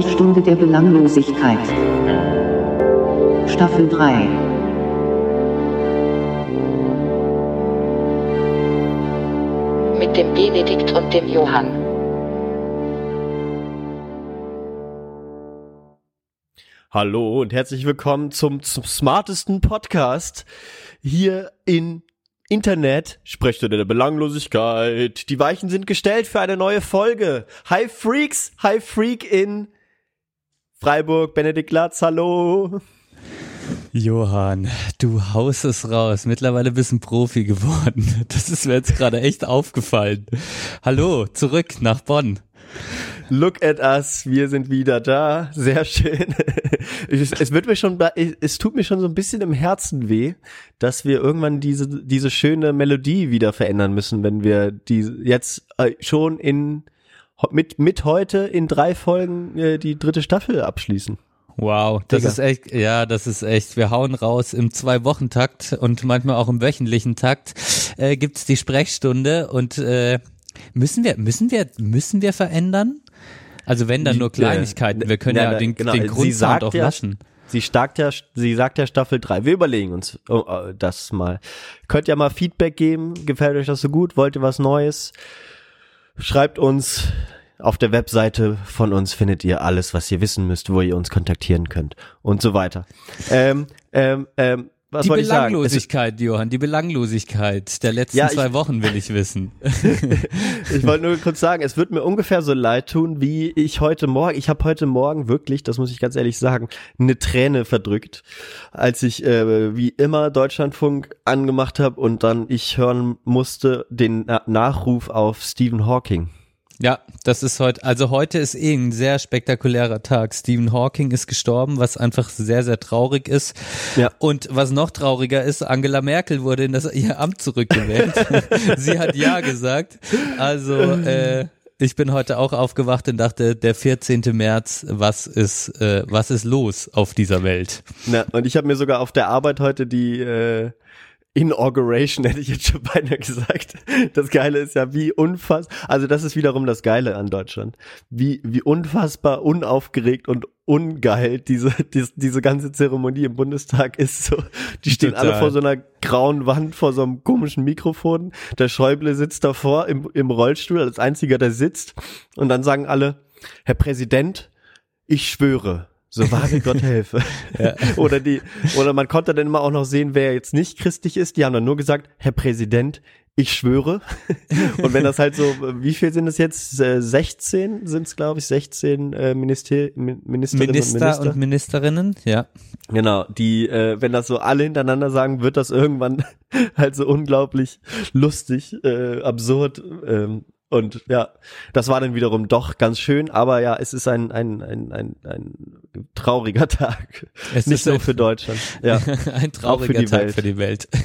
Sprechstunde der Belanglosigkeit. Staffel 3. mit dem Benedikt und dem Johann. Hallo und herzlich willkommen zum, zum smartesten Podcast hier in Internet. Sprechstunde der Belanglosigkeit. Die Weichen sind gestellt für eine neue Folge. Hi Freaks, hi Freak in Freiburg, Benedikt Latz, hallo. Johann, du haust es raus. Mittlerweile bist ein Profi geworden. Das ist mir jetzt gerade echt aufgefallen. Hallo, zurück nach Bonn. Look at us, wir sind wieder da. Sehr schön. Es, wird mir schon, es tut mir schon so ein bisschen im Herzen weh, dass wir irgendwann diese, diese schöne Melodie wieder verändern müssen, wenn wir die jetzt äh, schon in, mit, mit heute in drei Folgen äh, die dritte Staffel abschließen. Wow, das Digga. ist echt, ja, das ist echt. Wir hauen raus im Zwei-Wochen-Takt und manchmal auch im wöchentlichen Takt äh, gibt's die Sprechstunde und äh, müssen wir, müssen wir, müssen wir verändern? Also wenn dann nur Kleinigkeiten. Wir können Ja, ja, den, genau. den Grundsound auch ja- lassen. Sie sagt ja, sie sagt ja Staffel 3. Wir überlegen uns oh, äh, das mal. Könnt ja mal Feedback geben. Gefällt euch das so gut? Wollt ihr was Neues? Schreibt uns. Auf der Webseite von uns findet ihr alles, was ihr wissen müsst, wo ihr uns kontaktieren könnt und so weiter. Ähm, ähm, ähm, was Die Belanglosigkeit, Johann, die Belanglosigkeit der letzten Ja, ich- zwei Wochen will ich wissen. Ich wollte nur kurz sagen, es wird mir ungefähr so leid tun, wie ich heute Morgen, ich habe heute Morgen wirklich, das muss ich ganz ehrlich sagen, eine Träne verdrückt, als ich äh, wie immer Deutschlandfunk angemacht habe und dann ich hören musste den Na Nachruf auf Stephen Hawking. Ja, das ist heute, also heute ist eh ein sehr spektakulärer Tag. Stephen Hawking ist gestorben, was einfach sehr, sehr traurig ist. Ja. Und was noch trauriger ist, Angela Merkel wurde in das, ihr Amt zurückgewählt. Sie hat Ja gesagt. Also, äh, ich bin heute auch aufgewacht und dachte, der 14. März, was ist, äh, was ist los auf dieser Welt? Na, und ich habe mir sogar auf der Arbeit heute die äh, Inauguration, hätte ich jetzt schon beinahe gesagt. Das Geile ist ja, wie unfassbar, also das ist wiederum das Geile an Deutschland. Wie, wie unfassbar unaufgeregt und ungeil diese, diese, diese ganze Zeremonie im Bundestag ist so. Die stehen alle Total. vor so einer grauen Wand, vor so einem komischen Mikrofon. Der Schäuble sitzt davor im, im Rollstuhl als einziger, der sitzt. Und dann sagen alle, Herr Präsident, ich schwöre, so wahre Gott helfe. oder die, oder man konnte dann immer auch noch sehen, wer jetzt nicht christlich ist. Die haben dann nur gesagt, Herr Präsident, ich schwöre. Und wenn das halt so, wie viel sind es jetzt? Äh, 16 sind es, glaube ich, 16 äh, Minister, Min- Ministerinnen Minister und Minister. und Ministerinnen, ja. Genau, die, äh, wenn das so alle hintereinander sagen, wird das irgendwann halt so unglaublich lustig, äh, absurd. Ähm, und ja, das war dann wiederum doch ganz schön, aber ja, es ist ein, ein, ein, ein, ein trauriger Tag. Es Nicht ist nur für Deutschland. Ja. Ein trauriger die Tag Welt. für die Welt.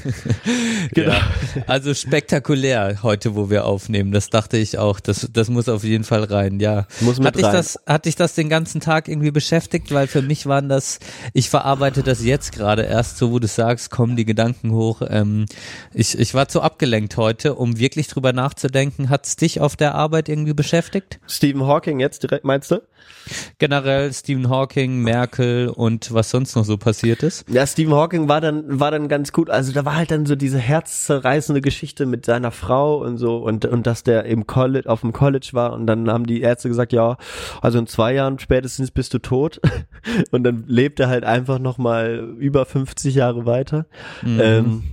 Genau. Ja. Also spektakulär heute, wo wir aufnehmen. Das dachte ich auch. Das, das muss auf jeden Fall rein. Ja. Muss mit hat dich rein. das, hat dich das den ganzen Tag irgendwie beschäftigt? Weil für mich waren das, ich verarbeite das jetzt gerade erst, so wo du sagst, kommen die Gedanken hoch. Ähm, ich, ich war zu abgelenkt heute, um wirklich drüber nachzudenken. Hat's dich auf der Arbeit irgendwie beschäftigt? Stephen Hawking jetzt direkt, meinst du? Generell Stephen Hawking, Merkel und was sonst noch so passiert ist? Ja, Stephen Hawking war dann, war dann ganz gut. Also da war halt dann so diese herzzerreißende Geschichte mit seiner Frau und so und, und dass der im College, auf dem College war und dann haben die Ärzte gesagt, ja, also in zwei Jahren spätestens bist du tot. Und dann lebt er halt einfach nochmal über 50 Jahre weiter. Ähm,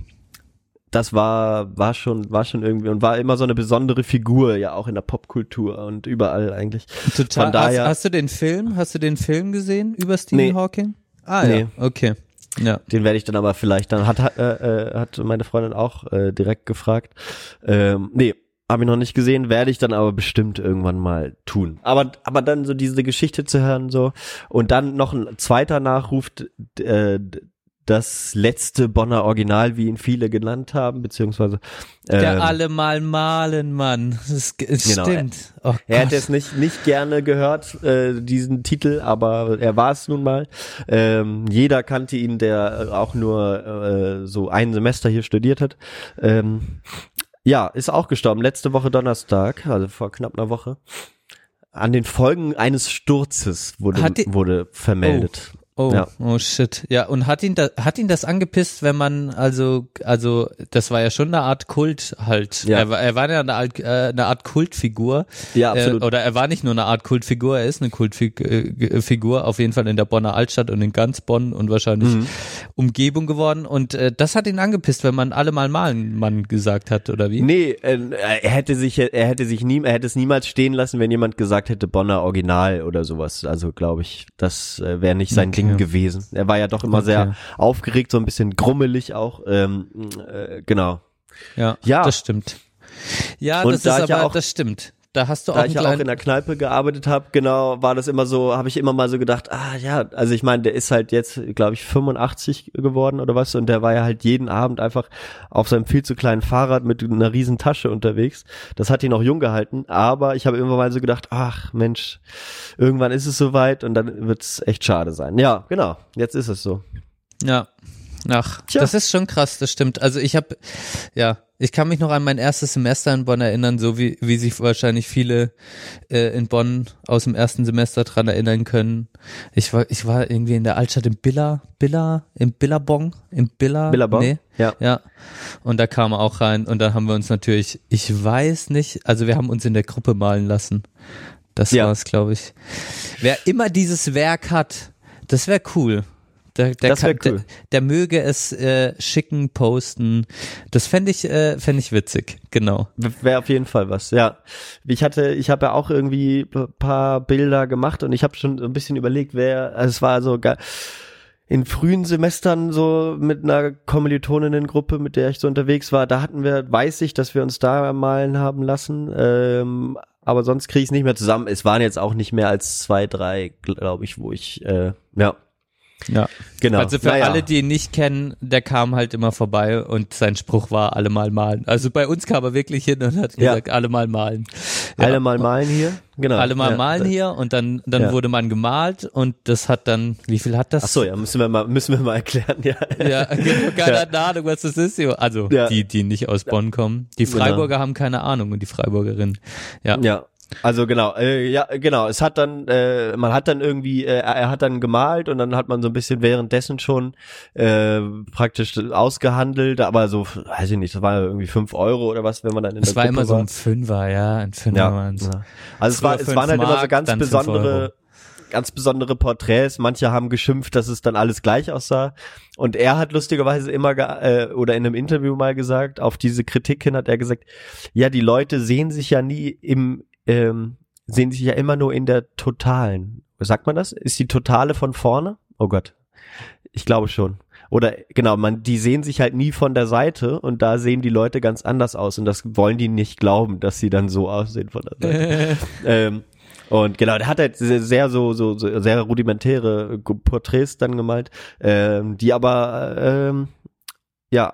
das war, war schon, war schon irgendwie und war immer so eine besondere Figur, ja auch in der Popkultur und überall eigentlich. Total. Von daher- hast, hast du den Film? Hast du den Film gesehen über Stephen Nee. Hawking? Ah Nee. ja, okay. Ja. Den werde ich dann aber vielleicht dann hat hat, äh, äh, hat meine Freundin auch äh, direkt gefragt. Ähm, nee, habe ich noch nicht gesehen, werde ich dann aber bestimmt irgendwann mal tun. Aber aber dann so diese Geschichte zu hören so und dann noch ein zweiter Nachruf äh, das letzte Bonner Original, wie ihn viele genannt haben, beziehungsweise Der ähm, alle mal malen, Mann. Das, es Genau, stimmt. Oh Er hätte es nicht, nicht gerne gehört, äh, diesen Titel, aber er war es nun mal. Ähm, jeder kannte ihn, der äh, auch nur äh, so ein Semester hier studiert hat. Ähm, ja, ist auch gestorben. Letzte Woche Donnerstag, also vor knapp einer Woche. an den Folgen eines Sturzes wurde, die- wurde vermeldet. Oh, Ja. oh shit. Ja, und hat ihn da, hat ihn das angepisst, wenn man also also das war ja schon eine Art Kult halt. Ja. Er, war- er war ja eine Art, äh, eine Art Kultfigur. Ja, absolut. Äh, oder er war nicht nur eine Art Kultfigur, er ist eine Kultfigur äh, auf jeden Fall in der Bonner Altstadt und in ganz Bonn und wahrscheinlich Mhm. Umgebung geworden und äh, das hat ihn angepisst, wenn man alle mal malen Mann gesagt hat oder wie? Nee, äh, er hätte sich, er hätte sich nie, er hätte es niemals stehen lassen, wenn jemand gesagt hätte Bonner Original oder sowas. Also glaube ich, das äh, wäre nicht sein Okay. Ding gewesen. Er war ja doch immer Okay. sehr aufgeregt, so ein bisschen grummelig auch. Ähm, äh, genau. Ja, Ja. das stimmt. Ja, Und das da ist ich ja aber auch- das stimmt. Da hast du auch Da einen ich ja auch in der Kneipe gearbeitet habe, genau, war das immer so, habe ich immer mal so gedacht, ah ja, also ich meine, der ist halt jetzt, glaube ich, 85 geworden oder was und der war ja halt jeden Abend einfach auf seinem viel zu kleinen Fahrrad mit einer riesen Tasche unterwegs. Das hat ihn auch jung gehalten, aber ich habe immer mal so gedacht, ach Mensch, irgendwann ist es soweit und dann wird's echt schade sein. Ja, genau, jetzt ist es so. Ja. Ach, Tja. das ist schon krass, das stimmt. Also ich habe, ja, ich kann mich noch an mein erstes Semester in Bonn erinnern, so wie, wie sich wahrscheinlich viele äh, in Bonn aus dem ersten Semester dran erinnern können. Ich war, ich war irgendwie in der Altstadt im Billa, Billa, im Billabong, im Billa, Billabong? nee, Ja. ja. Und da kam er auch rein und da haben wir uns natürlich, ich weiß nicht, also wir haben uns in der Gruppe malen lassen. Das Ja. war's, glaube ich. Wer immer dieses Werk hat, das wäre cool. Der, der, kann- cool. der, der möge es äh, schicken, posten. Das fände ich, äh, fänd ich witzig, genau. Wäre auf jeden Fall was, ja. Ich hatte, ich habe ja auch irgendwie ein paar Bilder gemacht und ich habe schon so ein bisschen überlegt, wer, also es war so ge- in frühen Semestern so mit einer Kommilitoninnengruppe, mit der ich so unterwegs war, da hatten wir, weiß ich, dass wir uns da malen haben lassen, ähm, aber sonst kriege ich es nicht mehr zusammen. Es waren jetzt auch nicht mehr als zwei, drei, glaube ich, wo ich, äh, ja, Ja. genau. Also für Naja. alle, die ihn nicht kennen, der kam halt immer vorbei und sein Spruch war alle mal malen. Also bei uns kam er wirklich hin und hat Ja. gesagt, alle mal malen. Ja. alle mal malen hier, genau. Alle mal ja. malen hier und dann, dann Ja. wurde man gemalt und das hat dann, wie viel hat das? Ach so, ja, müssen wir mal, müssen wir mal erklären, ja. Ja, genau, keiner hat eine Ahnung, was das ist. Also Ja. die, die nicht aus Bonn kommen. Die Genau. Freiburger haben keine Ahnung und die Freiburgerin. Ja. Ja. Also genau, äh, ja genau. Es hat dann, äh, man hat dann irgendwie, äh, er hat dann gemalt und dann hat man so ein bisschen währenddessen schon äh, praktisch ausgehandelt, aber so, weiß ich nicht, das war irgendwie fünf Euro oder was, wenn man dann in Es der war Gruppe immer so war. ein Fünfer, ja, ein Fünfer ja, waren's. ja. Also es war, es waren halt immer so Mark, ganz besondere, ganz besondere Porträts. Manche haben geschimpft, dass es dann alles gleich aussah. Und er hat lustigerweise immer äh, oder in einem Interview mal gesagt, auf diese Kritik hin hat er gesagt, ja, die Leute sehen sich ja nie im, ähm, sehen sich ja immer nur in der totalen. Sagt man das? Ist die totale von vorne? Oh Gott. Ich glaube schon. Oder genau, man, die sehen sich halt nie von der Seite und da sehen die Leute ganz anders aus und das wollen die nicht glauben, dass sie dann so aussehen von der Seite. ähm, und genau, der hat halt sehr, sehr so, so, so sehr rudimentäre Porträts dann gemalt, ähm, die aber ähm, ja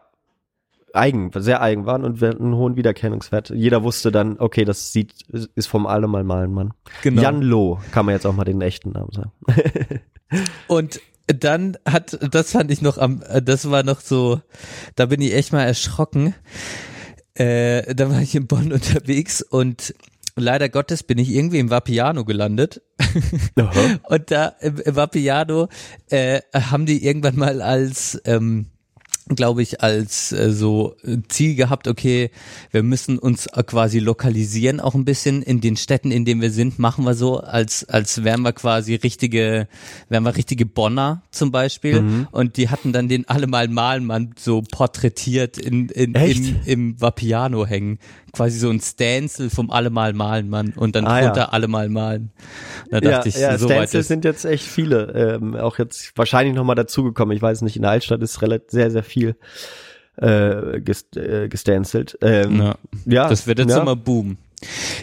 eigen, sehr eigen waren und einen hohen Wiedererkennungswert. Jeder wusste dann, okay, das sieht, ist vom Allemal malen Mann. Genau. Jan Loh, kann man jetzt auch mal den echten Namen sagen. Und dann hat, das fand ich noch am, das war noch so, da bin ich echt mal erschrocken. Äh, da war ich in Bonn unterwegs und leider Gottes bin ich irgendwie im Vapiano gelandet. Und da im, im Vapiano äh, haben die irgendwann mal als ähm, glaube ich, als äh, so Ziel gehabt, okay, wir müssen uns äh, quasi lokalisieren auch ein bisschen in den Städten, in denen wir sind, machen wir so, als, als wären wir quasi richtige, wären wir richtige Bonner zum Beispiel. Mhm. Und die hatten dann den Allemal Malenmann so porträtiert in, in, in, im Vapiano hängen. Quasi so ein Stencil vom Allemal Malenmann und dann Ah, ja. drunter Allemal malen. Da Ja, dachte ich, ja so ist. sind jetzt echt viele, ähm, auch jetzt wahrscheinlich nochmal dazugekommen. Ich weiß nicht, in der Altstadt ist relativ sehr, sehr viel äh, gest, äh, gestencelt. Ähm, Ja. ja, Das wird jetzt ja. immer boom.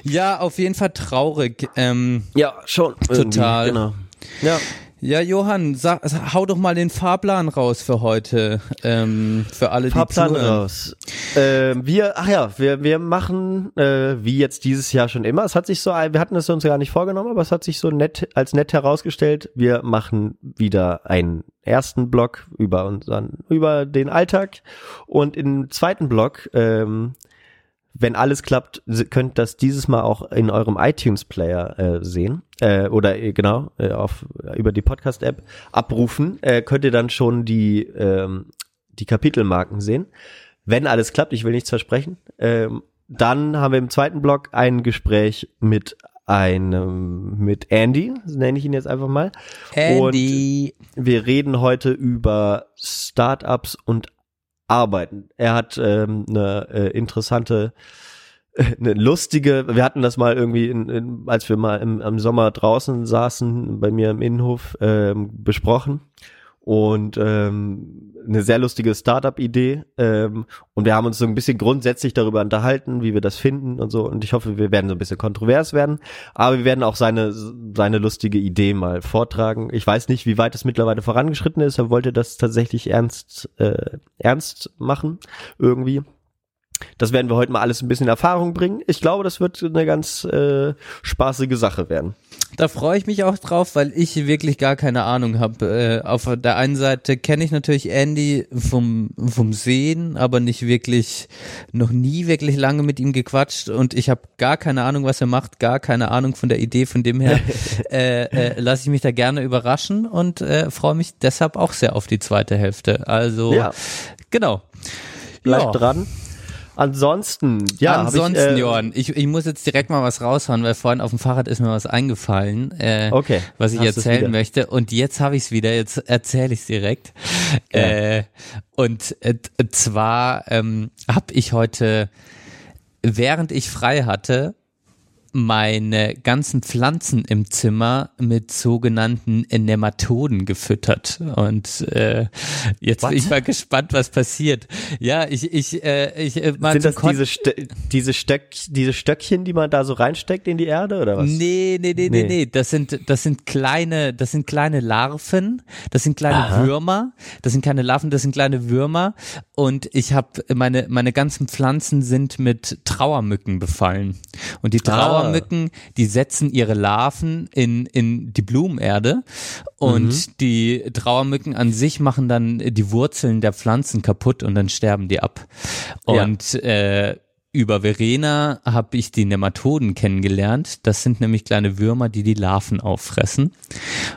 Ja, auf jeden Fall traurig. Ähm, Ja, schon. Total. Genau. Ja. Ja, Johann, sag, hau doch mal den Fahrplan raus für heute. Ähm, für alle, Fahrplan die zuhören. raus. Ähm, wir, ach ja, wir, wir machen, äh, wie jetzt dieses Jahr schon immer, es hat sich so, wir hatten es uns gar nicht vorgenommen, aber es hat sich so nett, als nett herausgestellt, wir machen wieder einen ersten Block über unseren, über den Alltag und im zweiten Block, ähm, wenn alles klappt, könnt das dieses Mal auch in eurem iTunes-Player äh, sehen. Äh, oder äh, genau, äh, auf, über die Podcast-App abrufen. Äh, könnt ihr dann schon die, ähm, die Kapitelmarken sehen. Wenn alles klappt, ich will nichts versprechen. Ähm, dann haben wir im zweiten Block ein Gespräch mit einem, mit Andy, nenne ich ihn jetzt einfach mal. Andy. Wir reden heute über Startups und Arbeiten. Er hat ähm, eine äh, interessante, eine lustige, wir hatten das mal irgendwie, in, in, als wir mal im, im Sommer draußen saßen, bei mir im Innenhof, ähm, besprochen. Und ähm, eine sehr lustige Startup-Idee. Ähm, und wir haben uns so ein bisschen grundsätzlich darüber unterhalten, wie wir das finden und so. Und ich hoffe, wir werden so ein bisschen kontrovers werden. Aber wir werden auch seine, seine lustige Idee mal vortragen. Ich weiß nicht, wie weit es mittlerweile vorangeschritten ist. Er wollte das tatsächlich ernst, äh, ernst machen, irgendwie. Das werden wir heute mal alles ein bisschen in Erfahrung bringen. Ich glaube, das wird eine ganz äh, spaßige Sache werden. Da freue ich mich auch drauf, weil ich wirklich gar keine Ahnung habe. Äh, auf der einen Seite kenne ich natürlich Andy vom, vom Sehen, aber nicht wirklich, noch nie wirklich lange mit ihm gequatscht und ich habe gar keine Ahnung, was er macht, gar keine Ahnung von der Idee. Von dem her äh, äh, lasse ich mich da gerne überraschen und äh, freue mich deshalb auch sehr auf die zweite Hälfte. Also Ja. genau. Bleibt Ja. dran. Ansonsten, ja, Ansonsten, ich, äh, Johann, ich, ich muss jetzt direkt mal was raushauen, weil vorhin auf dem Fahrrad ist mir was eingefallen, äh, Okay, was ich erzählen möchte. Und jetzt habe ich es wieder, jetzt erzähle ich es direkt. Äh, und äh, zwar ähm, habe ich heute, während ich frei hatte, meine ganzen Pflanzen im Zimmer mit sogenannten Nematoden gefüttert. Und äh, jetzt What? bin ich mal gespannt, was passiert. Ja, ich, ich, äh, ich äh, mal sind das Kon- diese, Stö- diese, Stöck, diese Stöckchen, die man da so reinsteckt in die Erde oder was? Nee, nee, nee, nee, Nee. nee. Das sind, das sind kleine, das sind kleine Larven, das sind kleine Aha. Würmer, das sind keine Larven, das sind kleine Würmer. Und ich habe meine, meine ganzen Pflanzen sind mit Trauermücken befallen. Und die Ah. Trauermücken, die setzen ihre Larven in, in die Blumenerde. Und Mhm. die Trauermücken an sich machen dann die Wurzeln der Pflanzen kaputt und dann sterben die ab. Ja. Und äh, über Verena habe ich die Nematoden kennengelernt. Das sind nämlich kleine Würmer, die die Larven auffressen.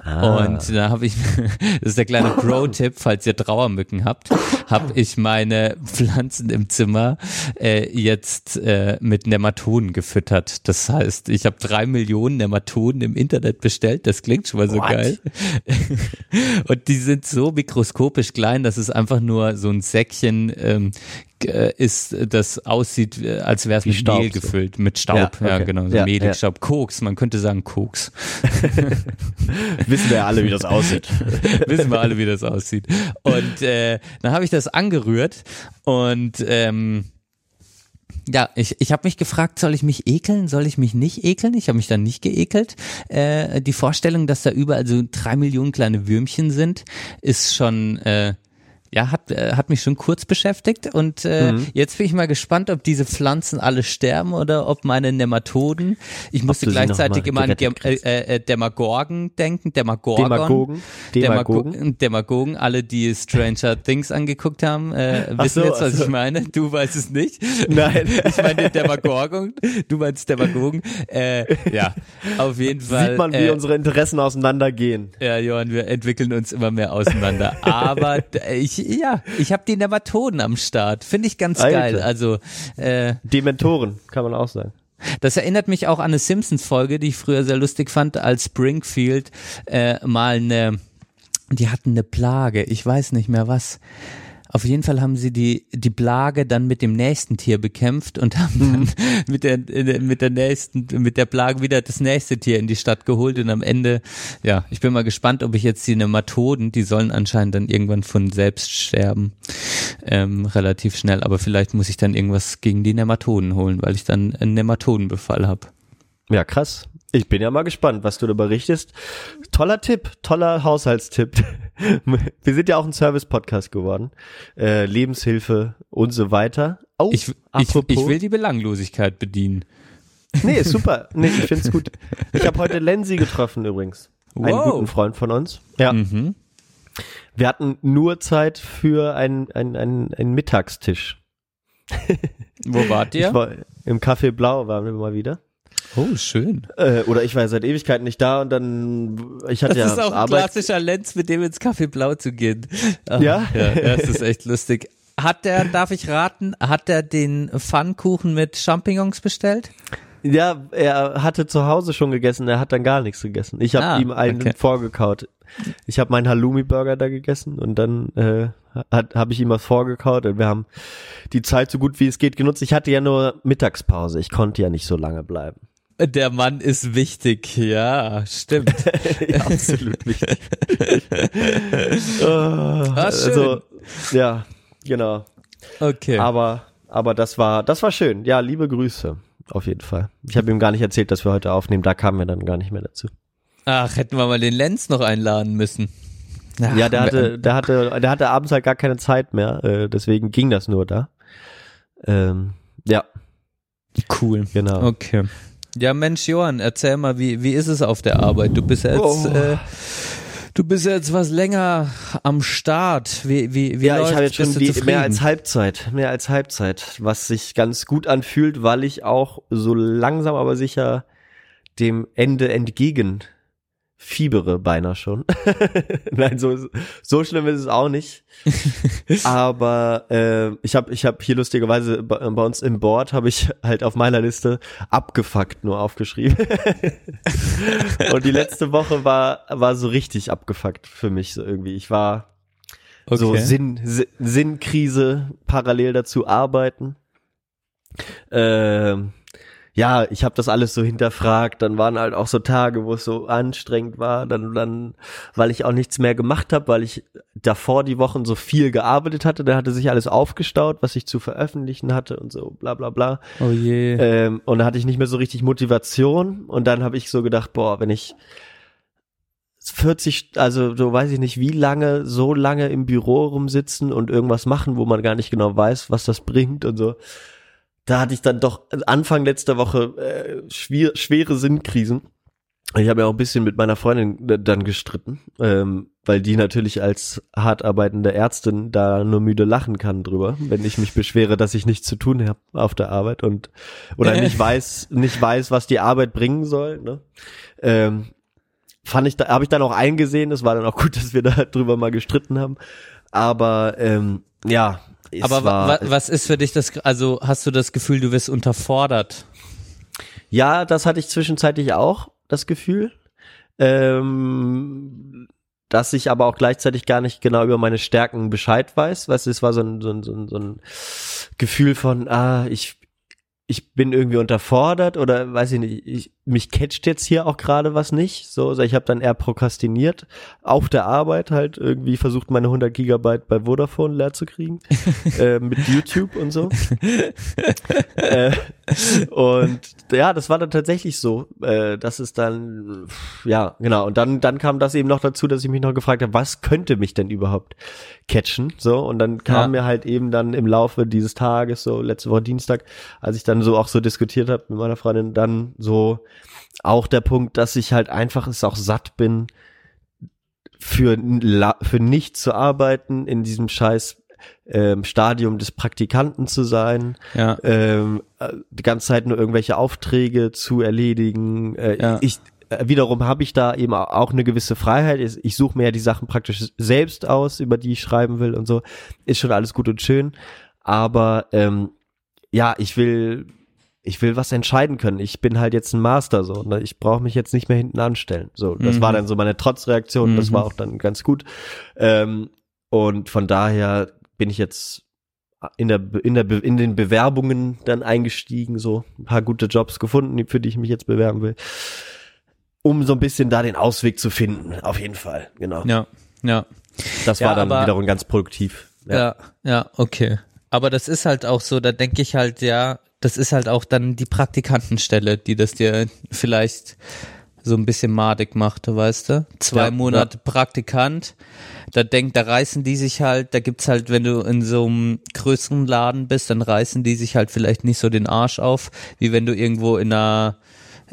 Ah. Und da habe ich, das ist der kleine Pro-Tipp, falls ihr Trauermücken habt, habe ich meine Pflanzen im Zimmer äh, jetzt äh, mit Nematoden gefüttert. Das heißt, ich habe drei Millionen Nematoden im Internet bestellt. Das klingt schon mal so What? geil. Und die sind so mikroskopisch klein, dass es einfach nur so ein Säckchen ähm, äh, ist, das aussieht, äh, als wäre es mit Staub, Mehl so. gefüllt, mit Staub. Ja, Ja, okay. genau, so Ja, Mehligstaub. Koks, man könnte sagen Koks. Wissen wir ja alle, wie das aussieht. Wissen wir alle, wie das aussieht. Und äh, dann habe ich das angerührt und ähm, ja, ich, ich habe mich gefragt, soll ich mich ekeln, soll ich mich nicht ekeln? Ich habe mich dann nicht geekelt. Äh, die Vorstellung, dass da überall so drei Millionen kleine Würmchen sind, ist schon äh, ja, hat, äh, hat mich schon kurz beschäftigt und äh, Mhm. jetzt bin ich mal gespannt, ob diese Pflanzen alle sterben oder ob meine Nematoden, ich musste gleichzeitig immer an Gem gerettet äh, äh, Demagorgen denken, Demagorgon. Demagogen. Demagogen. Demagogen. Demagogen, alle, die Stranger Things angeguckt haben, äh, wissen so, jetzt, was so. ich meine. Du weißt es nicht. Nein. Ich meine Demagorgon, du meinst Demagogen. Äh, ja, auf jeden Fall. Sieht man, wie äh, unsere Interessen auseinandergehen. ja, Johann, wir entwickeln uns immer mehr auseinander. Aber ich, ja, ich habe die Nematoden am Start. Finde ich ganz Alter. geil. Also, äh, Dementoren, kann man auch sagen. das erinnert mich auch an eine Simpsons-Folge, die ich früher sehr lustig fand, als Springfield äh, mal eine, die hatten eine Plage, ich weiß nicht mehr was. Auf jeden Fall haben sie die, die Plage dann mit dem nächsten Tier bekämpft und haben Mhm. dann mit der, mit der nächsten, mit der Plage wieder das nächste Tier in die Stadt geholt und am Ende, ja, ich bin mal gespannt, ob ich jetzt die Nematoden, die sollen anscheinend dann irgendwann von selbst sterben, ähm, relativ schnell, aber vielleicht muss ich dann irgendwas gegen die Nematoden holen, weil ich dann einen Nematodenbefall habe. Ja, krass. Ich bin ja mal gespannt, was du da berichtest. Toller Tipp, toller Haushaltstipp. Wir sind ja auch ein Service-Podcast geworden. Äh, Lebenshilfe und so weiter. Oh, Ich, ich, ich will die Belanglosigkeit bedienen. Nee, super. Nee, ich find's gut. Ich habe heute Lenzi getroffen übrigens. Einen Wow. guten Freund von uns. Ja. Mhm. Wir hatten nur Zeit für einen ein, ein, ein Mittagstisch. Wo wart ihr? war, Im Café Blau waren wir mal wieder. Oh, schön. Äh, oder ich war ja seit Ewigkeiten nicht da und dann, ich hatte Das ja ist auch ein Arbeit. klassischer Lenz, mit dem ins Café Blau zu gehen. Ah, Ja? ja? Das ist echt lustig. Hat der, darf ich raten, hat der den Pfannkuchen mit Champignons bestellt? Ja, er hatte zu Hause schon gegessen, er hat dann gar nichts gegessen. Ich habe Ah, ihm einen okay. vorgekaut. Ich habe meinen Halloumi-Burger da gegessen und dann äh, habe ich ihm was vorgekaut und wir haben die Zeit so gut wie es geht genutzt. Ich hatte ja nur Mittagspause, ich konnte ja nicht so lange bleiben. Der Mann ist wichtig, ja, stimmt. ja, absolut wichtig. oh, schön. Also, ja, genau. Okay. Aber aber das war das war schön. Ja, liebe Grüße auf jeden Fall. Ich habe ihm gar nicht erzählt, dass wir heute aufnehmen. Da kamen wir dann gar nicht mehr dazu. Ach, hätten wir mal den Lenz noch einladen müssen. Ach, Ja, der hatte, der hatte, der hatte abends halt gar keine Zeit mehr, äh, deswegen ging das nur da. Ähm, ja, Cool. genau. Okay. Ja, Mensch, Johann, erzähl mal, wie, wie ist es auf der Arbeit? Du bist jetzt, Oh. äh, du bist jetzt was länger am Start. Wie, wie, wie ja, läuft, ich habe jetzt schon die, mehr als Halbzeit, mehr als Halbzeit, was sich ganz gut anfühlt, weil ich auch so langsam aber sicher dem Ende entgegen fiebere beinahe schon. Nein, so, ist- so schlimm ist es auch nicht. Aber äh, ich habe ich hab hier lustigerweise bei, bei uns im Board habe ich halt auf meiner Liste abgefuckt nur aufgeschrieben. Und die letzte Woche war war so richtig abgefuckt für mich so irgendwie. Ich war so Okay. Sinn, Si- Sinnkrise, parallel dazu arbeiten. Ähm, ja, ich habe das alles so hinterfragt. Dann waren halt auch so Tage, wo es so anstrengend war. Dann, dann, weil ich auch nichts mehr gemacht habe, weil ich davor die Wochen so viel gearbeitet hatte. Da hatte sich alles aufgestaut, was ich zu veröffentlichen hatte und so, bla bla bla. Oh je. Ähm, und da hatte ich nicht mehr so richtig Motivation. Und dann habe ich so gedacht, boah, wenn ich 40, also so weiß ich nicht, wie lange, so lange im Büro rumsitzen und irgendwas machen, wo man gar nicht genau weiß, was das bringt und so. Da hatte ich dann doch Anfang letzter Woche äh, schwer, schwere Sinnkrisen. Ich habe ja auch ein bisschen mit meiner Freundin äh, dann gestritten, ähm, weil die natürlich als hart arbeitende Ärztin da nur müde lachen kann drüber, wenn ich mich beschwere, dass ich nichts zu tun habe auf der Arbeit und oder nicht weiß, nicht weiß, was die Arbeit bringen soll. Ne? Ähm, fand ich, da habe ich dann auch eingesehen. Es war dann auch gut, dass wir da drüber mal gestritten haben. Aber ähm, ja, es Aber wa war, wa was ist für dich das, also hast du das Gefühl, du wirst unterfordert? Ja, das hatte ich zwischenzeitlich auch, das Gefühl. Ähm, dass ich aber auch gleichzeitig gar nicht genau über meine Stärken Bescheid weiß. Weißt du, es war so ein, so ein, so ein, so ein Gefühl von, ah, ich, ich bin irgendwie unterfordert oder weiß ich nicht, ich, mich catcht jetzt hier auch gerade was nicht. So, also ich habe dann eher prokrastiniert auf der Arbeit halt irgendwie versucht, meine 100 Gigabyte bei Vodafone leer zu kriegen äh, mit YouTube und so. äh, und ja, das war dann tatsächlich so. Äh, das ist dann, ja, genau. Und dann, dann kam das eben noch dazu, dass ich mich noch gefragt habe, was könnte mich denn überhaupt catchen? So, und dann kam Ja. mir halt eben dann im Laufe dieses Tages, so letzte Woche Dienstag, als ich dann so auch so diskutiert habe mit meiner Freundin, dann so auch der Punkt, dass ich halt einfach es auch satt bin, für, für nichts zu arbeiten, in diesem scheiß ähm, Stadium des Praktikanten zu sein, Ja. ähm, äh, die ganze Zeit nur irgendwelche Aufträge zu erledigen. Äh, Ja. Ich äh, wiederum habe ich da eben auch eine gewisse Freiheit. Ich, ich suche mir ja die Sachen praktisch selbst aus, über die ich schreiben will und so. Ist schon alles gut und schön. Aber ähm, ja, ich will ich will was entscheiden können. Ich bin halt jetzt ein Master so, ne? ich brauche mich jetzt nicht mehr hinten anstellen. So, das Mhm. war dann so meine Trotzreaktion. Das Mhm. war auch dann ganz gut. Ähm, und von daher bin ich jetzt in der in der in den Bewerbungen dann eingestiegen, so ein paar gute Jobs gefunden, für die ich mich jetzt bewerben will, um so ein bisschen da den Ausweg zu finden. Auf jeden Fall, genau. Ja. Ja. Das Ja, war dann aber- wiederum ganz produktiv. Ja, ja, okay. Aber das ist halt auch so, da denke ich halt, ja, das ist halt auch dann die Praktikantenstelle, die das dir vielleicht so ein bisschen madig macht, weißt du? Zwei Ja, Monate Praktikant, da denkt, da reißen die sich halt, da gibt's halt, wenn du in so einem größeren Laden bist, dann reißen die sich halt vielleicht nicht so den Arsch auf, wie wenn du irgendwo in einer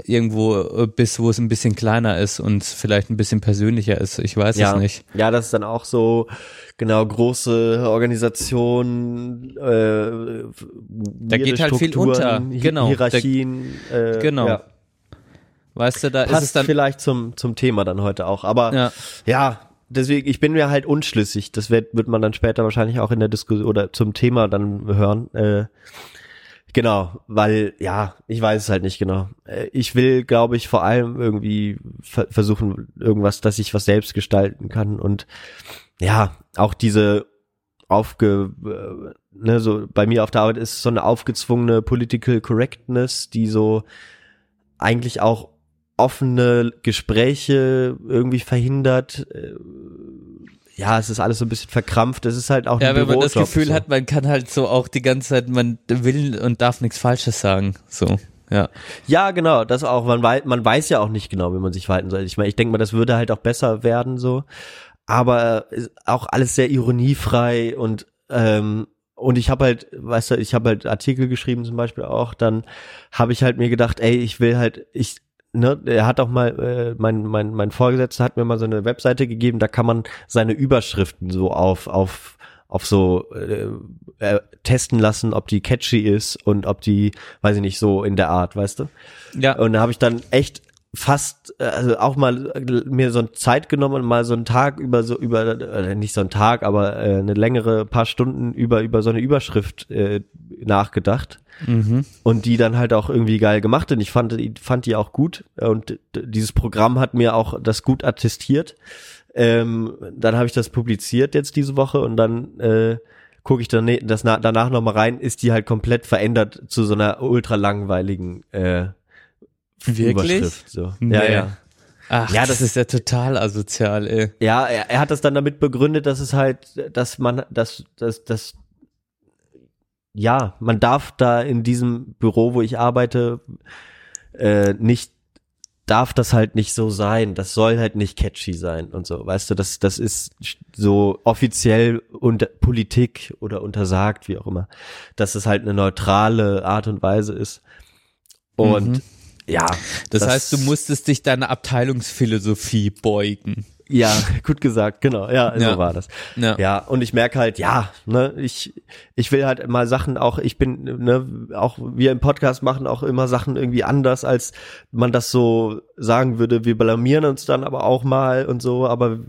irgendwo äh, bis, wo es ein bisschen kleiner ist und vielleicht ein bisschen persönlicher ist. Ich weiß ja. es nicht. Ja, das ist dann auch so, genau, große Organisationen, äh, Da geht halt viel unter. Genau. Hierarchien. äh, Genau. Ja. Weißt du, da ist es Passt dann. vielleicht zum, zum Thema dann heute auch. Aber Ja. ja, deswegen, ich bin mir halt unschlüssig. Das wird, wird man dann später wahrscheinlich auch in der Diskussion oder zum Thema dann hören. Äh, genau, weil, ja, ich weiß es halt nicht genau. Äh, Ich will, glaube ich, vor allem irgendwie ver versuchen, irgendwas, dass ich was selbst gestalten kann und ja, auch diese aufge, äh, ne, so bei mir auf der Arbeit ist so eine aufgezwungene Political Correctness, die so eigentlich auch offene Gespräche irgendwie verhindert. Äh, Ja, es ist alles so ein bisschen verkrampft. Es ist halt auch Ja, ein wenn man das Gefühl so. hat, man kann halt so auch die ganze Zeit, man will und darf nichts Falsches sagen. So, ja. Ja, genau, das auch. Man weiß, man weiß ja auch nicht genau, wie man sich verhalten soll. Ich meine, ich denke mal, das würde halt auch besser werden so. Aber ist auch alles sehr ironiefrei und ähm, und ich habe halt, weißt du, ich habe halt Artikel geschrieben zum Beispiel auch. Dann habe ich halt mir gedacht, ey, ich will halt, ich Ne, er hat auch mal, äh, mein, mein, mein Vorgesetzter hat mir mal so eine Webseite gegeben, da kann man seine Überschriften so auf, auf, auf so äh, äh, testen lassen, ob die catchy ist und ob die, weiß ich nicht, so in der Art, weißt du? Ja. Und da habe ich dann echt fast, äh, also auch mal äh, mir so eine Zeit genommen und mal so einen Tag über so über, äh, nicht so einen Tag, aber äh, eine längere paar Stunden über über so eine Überschrift äh, nachgedacht Mhm. und die dann halt auch irgendwie geil gemacht und ich fand die fand die auch gut und dieses Programm hat mir auch das gut attestiert. Ähm, dann habe ich das publiziert jetzt diese Woche und dann äh, gucke ich dann das na danach noch mal rein, ist die halt komplett verändert zu so einer ultra langweiligen äh, Wirklich? Überschrift. So. Nee. Ja, ja. Ach, Ja, das, das- ist ja total asozial, ey. Ja, er, er hat das dann damit begründet, dass es halt, dass man, dass, dass, dass, ja, man darf da in diesem Büro, wo ich arbeite, äh, nicht, darf das halt nicht so sein. Das soll halt nicht catchy sein und so. Weißt du, das, das ist so offiziell unter Politik oder untersagt, wie auch immer, dass es halt eine neutrale Art und Weise ist. Und Mhm. Ja, Das, heißt, du musstest dich deiner Abteilungsphilosophie beugen. Ja, gut gesagt, genau. Ja, Ja. so war das. Ja. Ja, und ich merke halt, ja, ne, ich, ich will halt mal Sachen auch, ich bin, ne, auch wir im Podcast machen auch immer Sachen irgendwie anders, als man das so sagen würde. Wir blamieren uns dann aber auch mal und so, aber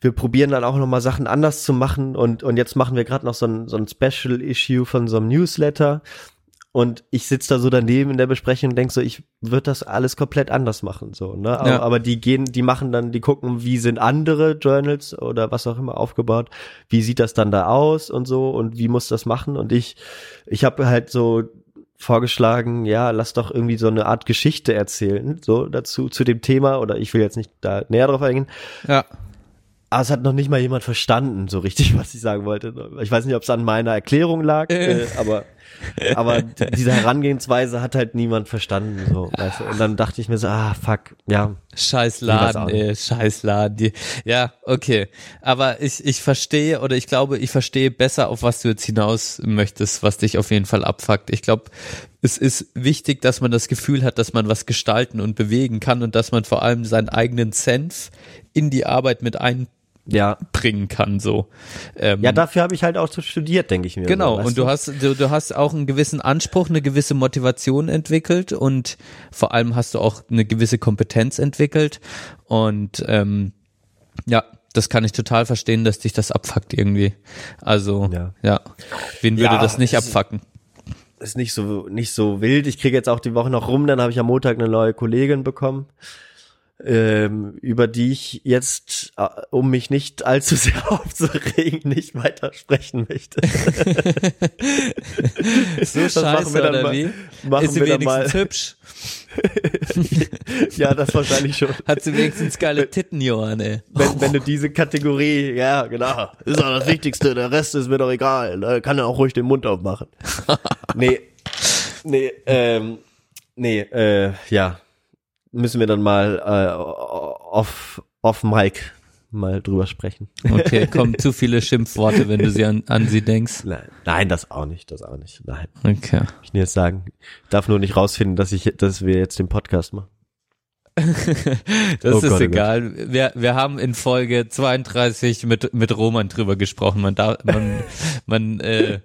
wir probieren dann auch noch mal Sachen anders zu machen und, und jetzt machen wir gerade noch so ein, so ein Special Issue von so einem Newsletter. Und ich sitze da so daneben in der Besprechung und denk so, ich würde das alles komplett anders machen, so, ne? Aber, Ja. aber die gehen, die machen dann, die gucken, wie sind andere Journals oder was auch immer aufgebaut, wie sieht das dann da aus und so und wie muss das machen? Und ich, ich habe halt so vorgeschlagen, ja, lass doch irgendwie so eine Art Geschichte erzählen, so dazu, zu dem Thema, oder ich will jetzt nicht da näher drauf eingehen, Ja. aber es hat noch nicht mal jemand verstanden, so richtig, was ich sagen wollte. Ich weiß nicht, ob es an meiner Erklärung lag, äh, aber, aber diese Herangehensweise hat halt niemand verstanden, so, weißt du? Und dann dachte ich mir so, ah, fuck, ja, Scheiß Laden, ey, scheiß Laden. Die, ja, okay. Aber ich, ich verstehe oder ich glaube, ich verstehe besser, auf was du jetzt hinaus möchtest, was dich auf jeden Fall abfuckt. Ich glaube, es ist wichtig, dass man das Gefühl hat, dass man was gestalten und bewegen kann und dass man vor allem seinen eigenen Senf in die Arbeit mit einbringen ja. kann, so. Ähm, Ja, dafür habe ich halt auch so studiert, denke ich mir. Genau, so, und du hast, du, du hast auch einen gewissen Anspruch, eine gewisse Motivation entwickelt und vor allem hast du auch eine gewisse Kompetenz entwickelt und ähm, ja, das kann ich total verstehen, dass dich das abfuckt irgendwie. Also, ja, Ja. wen würde Ja, das nicht abfucken? ist nicht so nicht so wild. Ich kriege jetzt auch die Woche noch rum, dann habe ich am Montag eine neue Kollegin bekommen, ähm, über die ich jetzt, äh, um mich nicht allzu sehr aufzuregen, nicht weiter sprechen möchte. So Das machen scheiße wir dann oder mal- wie? machen Ist sie wir wenigstens mal. hübsch? ja, das wahrscheinlich schon. Hat sie wenigstens geile Titten, Johann, ey? Wenn, wenn du diese Kategorie, ja, genau, ist auch das Wichtigste, der Rest ist mir doch egal, ne? kann er auch ruhig den Mund aufmachen. nee, nee, ähm, nee, äh, ja, müssen wir dann mal äh, off, off Mic mal drüber sprechen. Okay, kommen zu viele Schimpfworte, wenn du sie an, an sie denkst. Nein, nein, das auch nicht, das auch nicht. Nein. Okay. Ich will jetzt sagen, ich darf nur nicht rausfinden, dass ich, dass wir jetzt den Podcast machen. Das Oh ist Gott, oh egal. Wir, wir haben in Folge 32 mit, mit Roman drüber gesprochen. Man darf, man, man, äh,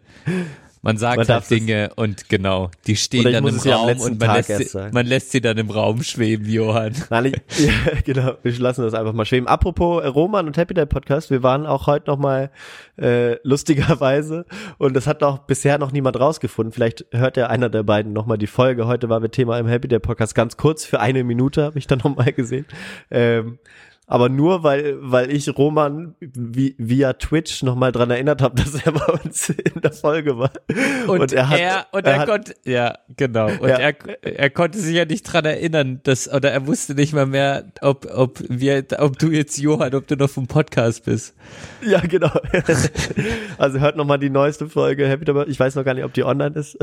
man sagt Man halt Dinge und genau, die stehen dann im Raum und man lässt, sie, man lässt sie dann im Raum schweben, Johann. Nein, ich, ja, genau, wir lassen das einfach mal schweben. Apropos äh, Roman und Happy Day Podcast, wir waren auch heute noch mal äh, lustigerweise und das hat auch bisher noch niemand rausgefunden. Vielleicht hört ja einer der beiden noch mal die Folge. Heute war wir Thema im Happy Day Podcast ganz kurz für eine Minute habe ich dann noch mal gesehen. Ähm, aber nur weil weil ich Roman vi via Twitch noch mal dran erinnert habe, dass er bei uns in der Folge war. Und, er hat er, und er er, konnte, ja, genau. Und Ja. er, er konnte sich ja nicht dran erinnern, dass, oder er wusste nicht mal mehr, ob, ob wir, ob du jetzt Johann, ob du noch vom Podcast bist. Ja, genau. Also hört noch mal die neueste Folge Happy Day. Ich weiß noch gar nicht, ob die online ist.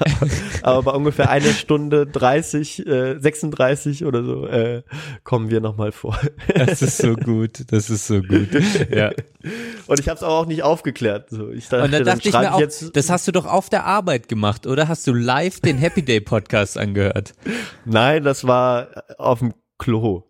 Aber bei ungefähr eine Stunde 30, äh, 36 oder so äh, kommen wir noch mal vor. Das ist so gut, das ist so gut. Ja. Und ich habe es aber auch nicht aufgeklärt. So, ich dachte, Und dann dachte ich schreibe mir auch, jetzt. das hast du doch auf der Arbeit gemacht, oder? Hast du live den Happy Day Podcast angehört? Nein, das war auf dem Klo.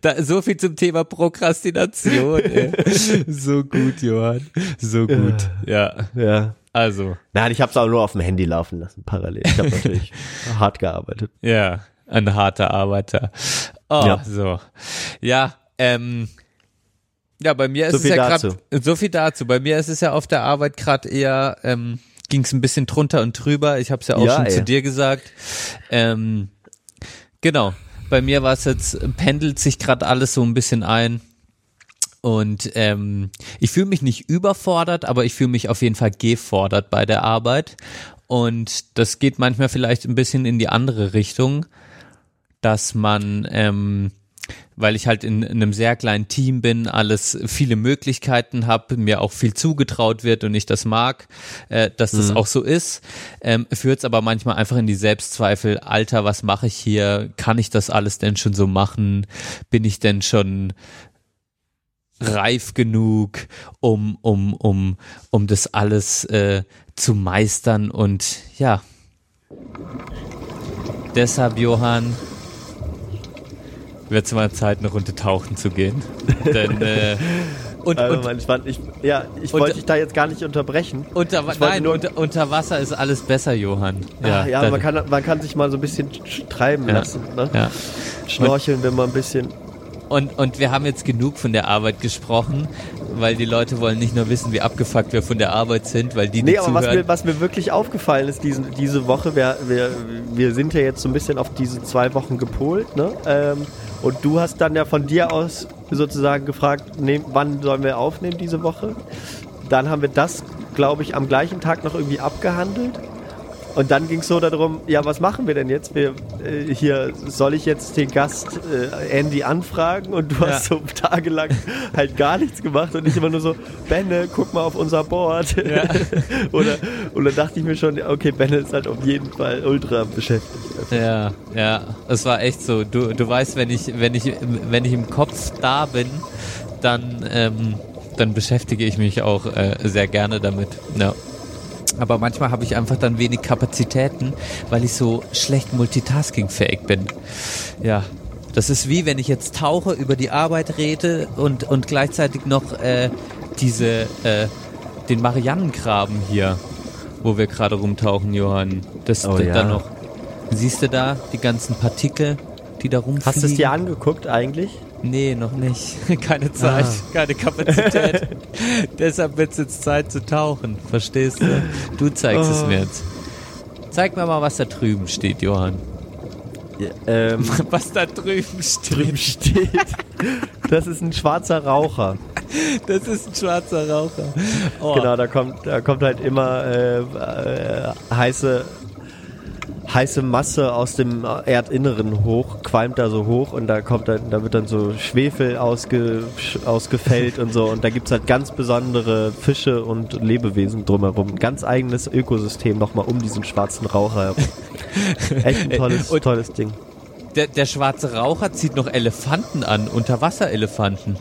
Da, so viel zum Thema Prokrastination. Ey. So gut, Johann. So gut. Ja, Ja. also, Nein, ich habe es auch nur auf dem Handy laufen lassen, parallel. Ich habe natürlich hart gearbeitet. ja, ein harter Arbeiter. Oh, Ja. so. Ja, ähm, ja, bei mir ist So es viel ja gerade so viel dazu. Bei mir ist es ja auf der Arbeit gerade eher ähm, ging es ein bisschen drunter und drüber. Ich habe es ja auch Ja, schon ey. zu dir gesagt. Ähm, genau. Bei mir war es jetzt pendelt sich gerade alles so ein bisschen ein. Und ähm, ich fühle mich nicht überfordert, aber ich fühle mich auf jeden Fall gefordert bei der Arbeit. Und das geht manchmal vielleicht ein bisschen in die andere Richtung, dass man, ähm, weil ich halt in, in einem sehr kleinen Team bin, alles viele Möglichkeiten habe, mir auch viel zugetraut wird und ich das mag, äh, dass das auch so ist, ähm, führt es aber manchmal einfach in die Selbstzweifel, Alter, was mache ich hier? Kann ich das alles denn schon so machen? Bin ich denn schon reif genug, um, um, um, um das alles äh, zu meistern und ja. Deshalb, Johann, wird es mal Zeit, eine Runde tauchen zu gehen. Denn, äh, und, Also, und ich, fand- ich, ja, ich und- wollte dich da jetzt gar nicht unterbrechen. unter, nein, nur- unter, unter Wasser ist alles besser, Johann. Ja, ja da- man, kann, man kann sich mal so ein bisschen sch- treiben Ja. lassen. Ne? ja. Schnorcheln, wenn man ein bisschen. Und, und wir haben jetzt genug von der Arbeit gesprochen, weil die Leute wollen nicht nur wissen, wie abgefuckt wir von der Arbeit sind, weil die, Nee, aber was zuhören, mir, was mir wirklich aufgefallen ist diesen, diese Woche, wir, wir, wir sind ja jetzt so ein bisschen auf diese zwei Wochen gepolt, ne? Ähm, und du hast dann ja von dir aus sozusagen gefragt, nehm, wann sollen wir aufnehmen diese Woche? Dann haben wir das, glaube ich, am gleichen Tag noch irgendwie abgehandelt. Und dann ging es so darum, ja, was machen wir denn jetzt? Wir, äh, hier, soll ich jetzt den Gast äh, Andy anfragen? Und du hast so tagelang halt gar nichts gemacht und ich immer nur so, Benne, guck mal auf unser Board. Ja. Oder, und dann dachte ich mir schon, okay, Benne ist halt auf jeden Fall ultra beschäftigt. Ja, ja, es war echt so. Du, du weißt, wenn ich, wenn ich, wenn ich im Kopf da bin, dann, ähm, dann beschäftige ich mich auch äh, sehr gerne damit. Ja. Aber manchmal habe ich einfach dann wenig Kapazitäten, weil ich so schlecht multitaskingfähig bin. Ja. Das ist wie wenn ich jetzt tauche, über die Arbeit rede und, und gleichzeitig noch äh, diese, äh, den Mariannengraben hier, wo wir gerade rumtauchen, Johann. Das Oh da, ja. dann noch. Siehst du da die ganzen Partikel, die da rumfliegen? Hast du es dir angeguckt eigentlich? Nee, noch nicht. Keine Zeit, Ah. keine Kapazität. Deshalb wird es jetzt Zeit zu tauchen. Verstehst du? Du zeigst es Oh. mir jetzt. Zeig mir mal, was da drüben steht, Johann. Ja, ähm, Was da drüben steht. drüben steht. Das ist ein schwarzer Raucher. Das ist ein schwarzer Raucher. Oh. Genau, da kommt, da kommt halt immer äh, äh, heiße, heiße Masse aus dem Erdinneren hoch, qualmt da so hoch und da kommt dann, da wird dann so Schwefel ausge, ausgefällt und so und da gibt's halt ganz besondere Fische und Lebewesen drumherum. Ein ganz eigenes Ökosystem nochmal um diesen schwarzen Raucher herum. Echt ein tolles, Und- tolles Ding. Der, der schwarze Raucher zieht noch Elefanten an, Unterwasserelefanten.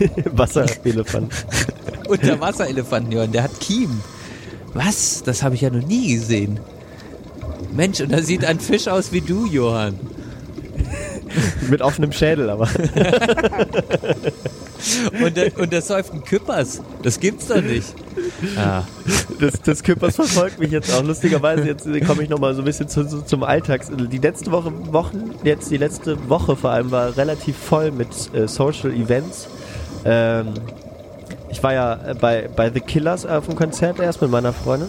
Wasserelefant. Unterwasserelefanten, Johann, der hat Kiemen. Was? Das habe ich ja noch nie gesehen. Mensch, und da sieht ein Fisch aus wie du, Johann. Mit offenem Schädel, aber. Und und der säuft einen Küppers. Das gibt's doch nicht. Ah. Das, das Küppers verfolgt mich jetzt auch. Lustigerweise, jetzt komme ich nochmal so ein bisschen zu, zu, zum Alltags. Die letzte Woche, Wochen, jetzt die letzte Woche vor allem war relativ voll mit äh, Social Events. Ähm, ich war ja äh, bei, bei The Killers auf dem Konzert erst mit meiner Freundin.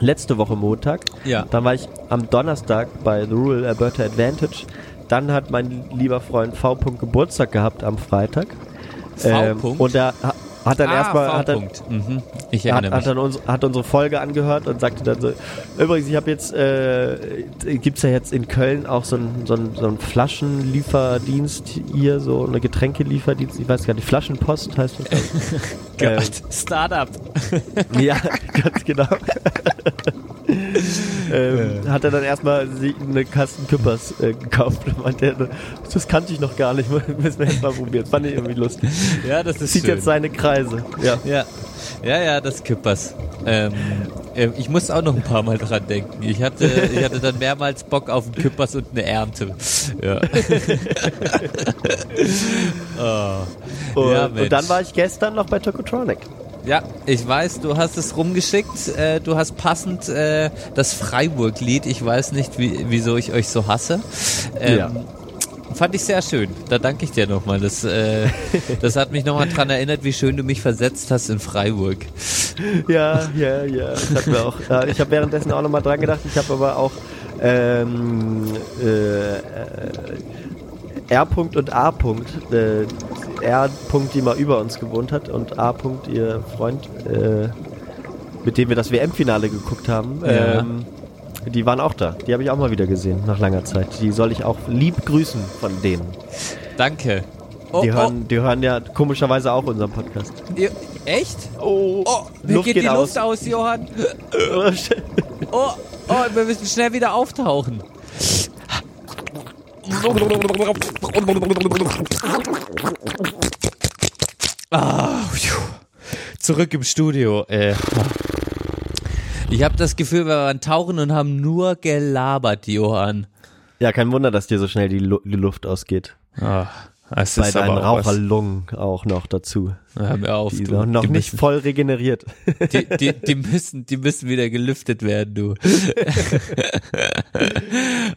Letzte Woche Montag. Ja. Dann war ich am Donnerstag bei The Rural Alberta Advantage. Dann hat mein lieber Freund V. Geburtstag gehabt am Freitag. Ähm, V. und er ha- hat dann ah, erstmal hat er, V-Punkt. Mhm. Ich er hat, erinnere hat, mich. dann uns, hat unsere Folge angehört und sagte dann so, übrigens, ich habe jetzt, äh, gibt's ja jetzt in Köln auch so einen so so einen Flaschenlieferdienst hier, so eine Getränkelieferdienst, ich weiß gar nicht, Flaschenpost heißt das. Gott, Startup. ähm, ja, ganz genau. ähm, hat er dann erstmal eine Kasten Küppers äh, gekauft und meinte, das kannte ich noch gar nicht, müssen wir jetzt mal probieren. Fand ich irgendwie lustig. Ja, das ist Zieht schön. jetzt seine Kreise. Ja. Ja, ja, ja, das Küppers. Ähm, äh, ich muss auch noch ein paar Mal dran denken. Ich hatte, ich hatte dann mehrmals Bock auf einen Küppers und eine Ernte. Ja. oh. Und, ja, und dann war ich gestern noch bei Tokotronic. Ja, ich weiß, du hast es rumgeschickt. Äh, du hast passend äh, das Freiburg-Lied. Ich weiß nicht, wie, wieso ich euch so hasse. Ähm, Ja. Fand ich sehr schön. Da danke ich dir nochmal. Das, äh, das hat mich nochmal dran erinnert, wie schön du mich versetzt hast in Freiburg. Ja, ja, ja. Auch, ich habe währenddessen auch nochmal dran gedacht. Ich habe aber auch ähm, äh, äh, R. und A. Äh, R. die mal über uns gewohnt hat und A. ihr Freund, äh, mit dem wir das WM-Finale geguckt haben. Ja. Ähm, die waren auch da. Die habe ich auch mal wieder gesehen nach langer Zeit. Die soll ich auch lieb grüßen von denen. Danke. Oh, Die hören, die hören ja komischerweise auch unseren Podcast. oh, ihr- echt? Oh, Oh, mir geht, die Luft aus, Johann. Oh, oh, wir müssen schnell wieder auftauchen. Ah, zurück im Studio. Äh. Ich habe das Gefühl, wir waren tauchen und haben nur gelabert, Johann. Ja, kein Wunder, dass dir so schnell die, Lu die Luft ausgeht. Ah, es Bei ist deinen. Raucherlungen auch noch dazu. Hör mir auf, Die du. noch, noch die nicht müssen, voll regeneriert. die, die, die müssen, die müssen wieder gelüftet werden, du.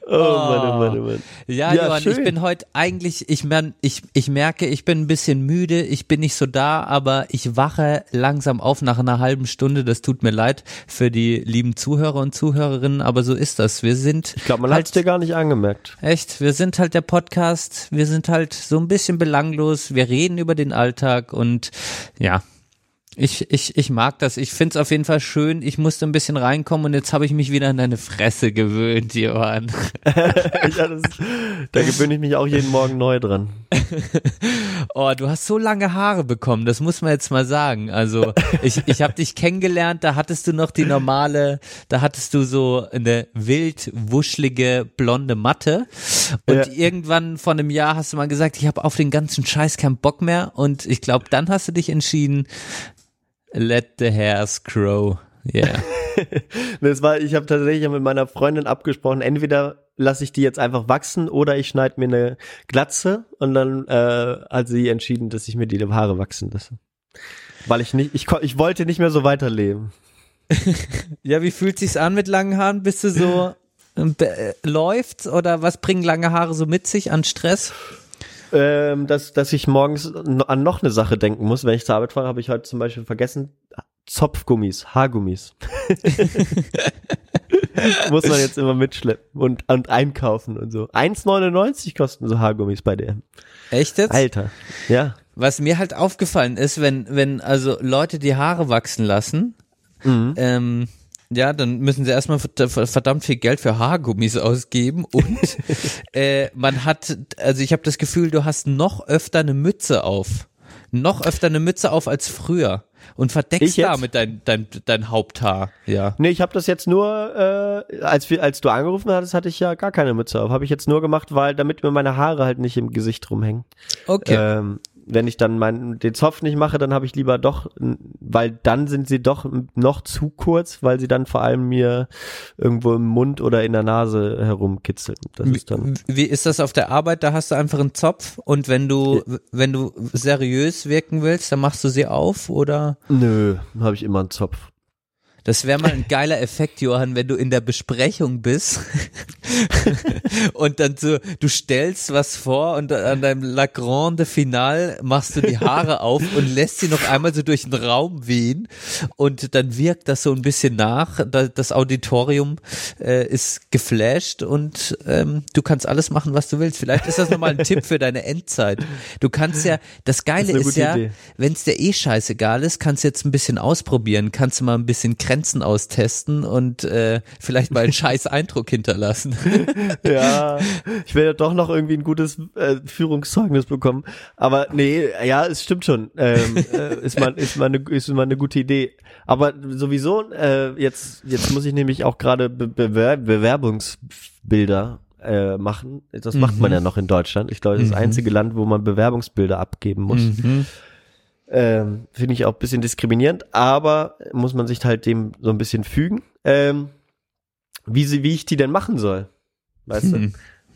Oh, Mann, oh Mann, oh Mann. Ja, Ja, Johann, schön. ich bin heute eigentlich, ich, mein, ich, ich merke, ich bin ein bisschen müde, ich bin nicht so da, aber ich wache langsam auf nach einer halben Stunde. Das tut mir leid für die lieben Zuhörer und Zuhörerinnen, aber so ist das. Wir sind Ich glaube, man hat halt es dir gar nicht angemerkt. Echt, wir sind halt der Podcast, wir sind halt so ein bisschen belanglos, wir reden über den Alltag und ja, ich, ich, ich mag das. Ich find's auf jeden Fall schön. Ich musste ein bisschen reinkommen und jetzt habe ich mich wieder an deine Fresse gewöhnt, Johann. ja, das, da gewöhne ich mich auch jeden Morgen neu dran. Oh, du hast so lange Haare bekommen, das muss man jetzt mal sagen. Also ich, ich habe dich kennengelernt, da hattest du noch die normale, da hattest du so eine wild wuschlige blonde Matte und Ja. irgendwann vor einem Jahr hast du mal gesagt, ich habe auf den ganzen Scheiß keinen Bock mehr und ich glaube, dann hast du dich entschieden, let the hairs grow. Yeah. Das war, ich habe tatsächlich mit meiner Freundin abgesprochen, entweder lasse ich die jetzt einfach wachsen oder ich schneide mir eine Glatze und dann äh, hat sie entschieden, dass ich mir die Haare wachsen lasse. Weil ich nicht, ich, ich wollte nicht mehr so weiterleben. Ja, wie fühlt sich's an mit langen Haaren? Bist du so ähm, äh, läuft's oder was bringen lange Haare so mit sich an Stress? Ähm, dass, dass ich morgens an noch eine Sache denken muss. Wenn ich zur Arbeit fahre, habe ich heute zum Beispiel vergessen, Zopfgummis, Haargummis. muss man jetzt immer mitschleppen und, und einkaufen und so. 1,99 kosten so Haargummis bei DM. Echt jetzt? Alter, ja. Was mir halt aufgefallen ist, wenn, wenn also Leute die Haare wachsen lassen, Mhm. ähm, ja, dann müssen sie erstmal verd- verdammt viel Geld für Haargummis ausgeben und äh, man hat, also ich habe das Gefühl, du hast noch öfter eine Mütze auf. Noch öfter eine Mütze auf als früher. Und verdeckst damit dein, dein, dein Haupthaar. Ja. Nee, ich habe das jetzt nur, äh, als, wir, als du angerufen hattest, hatte ich ja gar keine Mütze auf. Habe ich jetzt nur gemacht, weil damit mir meine Haare halt nicht im Gesicht rumhängen. Okay. Ähm, wenn ich dann meinen den Zopf nicht mache, dann habe ich lieber doch, weil dann sind sie doch noch zu kurz, weil sie dann vor allem mir irgendwo im Mund oder in der Nase herumkitzeln. Das ist dann. Wie ist das auf der Arbeit? Da hast du einfach einen Zopf und wenn du wenn du seriös wirken willst, dann machst du sie auf oder? Nö, habe ich immer einen Zopf. Das wäre mal ein geiler Effekt, Johann, wenn du in der Besprechung bist und dann so, du stellst was vor und an deinem La Grande Final machst du die Haare auf und lässt sie noch einmal so durch den Raum wehen und dann wirkt das so ein bisschen nach. Das Auditorium äh, ist geflasht und ähm, du kannst alles machen, was du willst. Vielleicht ist das nochmal ein Tipp für deine Endzeit. Du kannst ja, das Geile Das ist ist, ja, wenn es dir eh scheißegal ist, kannst du jetzt ein bisschen ausprobieren, kannst du mal ein bisschen Grenzen austesten und äh, vielleicht mal einen scheiß Eindruck hinterlassen. Ja, ich will ja doch noch irgendwie ein gutes äh, Führungszeugnis bekommen. Aber nee, ja, es stimmt schon. Ähm, äh, ist, mal, ist, mal eine, ist mal eine gute Idee. Aber sowieso, äh, jetzt, jetzt muss ich nämlich auch gerade Be Bewer Bewerbungsbilder äh, machen. Das macht man Mhm. ja noch in Deutschland. Ich glaube, das ist das Mhm. einzige Land, wo man Bewerbungsbilder abgeben muss. Mhm. Ähm, Finde ich auch ein bisschen diskriminierend, aber muss man sich halt dem so ein bisschen fügen. Ähm, wie, sie, wie ich die denn machen soll. Weißt du? Hm.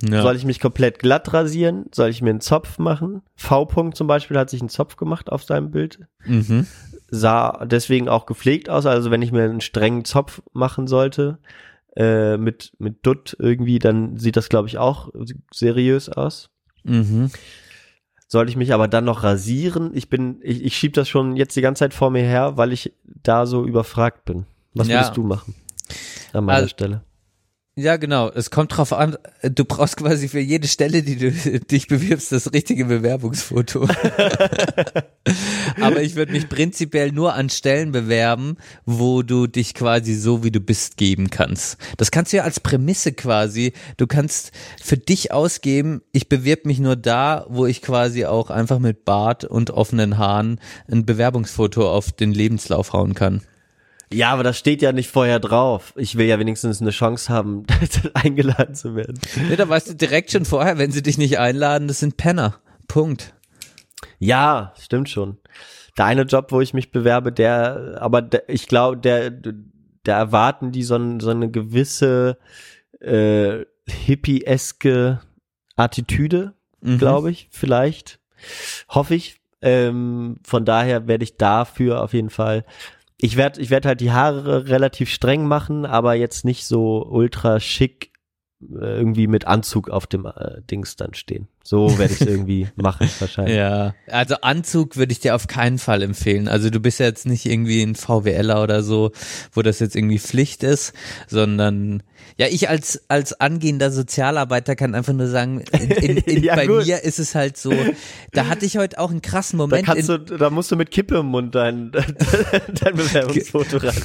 Ja. Soll ich mich komplett glatt rasieren? Soll ich mir einen Zopf machen? V-Punkt zum Beispiel hat sich einen Zopf gemacht auf seinem Bild. mhm. Sah deswegen auch gepflegt aus. Also wenn ich mir einen strengen Zopf machen sollte, äh, mit, mit Dutt irgendwie, dann sieht das, glaube ich, auch seriös aus. Mhm. Soll ich mich aber dann noch rasieren? Ich bin, ich, ich schieb das schon jetzt die ganze Zeit vor mir her, weil ich da so überfragt bin. Was Ja. würdest du machen? An meiner Also- Stelle. Ja, genau. Es kommt drauf an, du brauchst quasi für jede Stelle, die du dich bewirbst, das richtige Bewerbungsfoto. Aber ich würde mich prinzipiell nur an Stellen bewerben, wo du dich quasi so wie du bist geben kannst. Das kannst du ja als Prämisse quasi. Du kannst für dich ausgeben, ich bewirb mich nur da, wo ich quasi auch einfach mit Bart und offenen Haaren ein Bewerbungsfoto auf den Lebenslauf hauen kann. Ja, aber das steht ja nicht vorher drauf. Ich will ja wenigstens eine Chance haben, eingeladen zu werden. Ne, da weißt du direkt schon vorher, wenn sie dich nicht einladen, das sind Penner. Punkt. Ja, stimmt schon. Der eine Job, wo ich mich bewerbe, der, aber der, ich glaube, der, da erwarten die so, ein, so eine gewisse äh, hippie-eske Attitüde, Mhm. glaube ich, vielleicht. Hoffe ich. Ähm, von daher werde ich dafür auf jeden Fall. Ich werde ich werd halt die Haare relativ streng machen, aber jetzt nicht so ultra schick äh, irgendwie mit Anzug auf dem äh, Dings dann stehen. So werde ich es irgendwie machen wahrscheinlich. Ja, also Anzug würde ich dir auf keinen Fall empfehlen. Also du bist ja jetzt nicht irgendwie ein VWLer oder so, wo das jetzt irgendwie Pflicht ist, sondern ja, ich als als angehender Sozialarbeiter kann einfach nur sagen, in, in, in, Ja, bei gut. mir ist es halt so, da hatte ich heute auch einen krassen Da Moment. kannst in, du, da musst du mit Kippe im Mund dein, dein Bewerbungsfoto ran.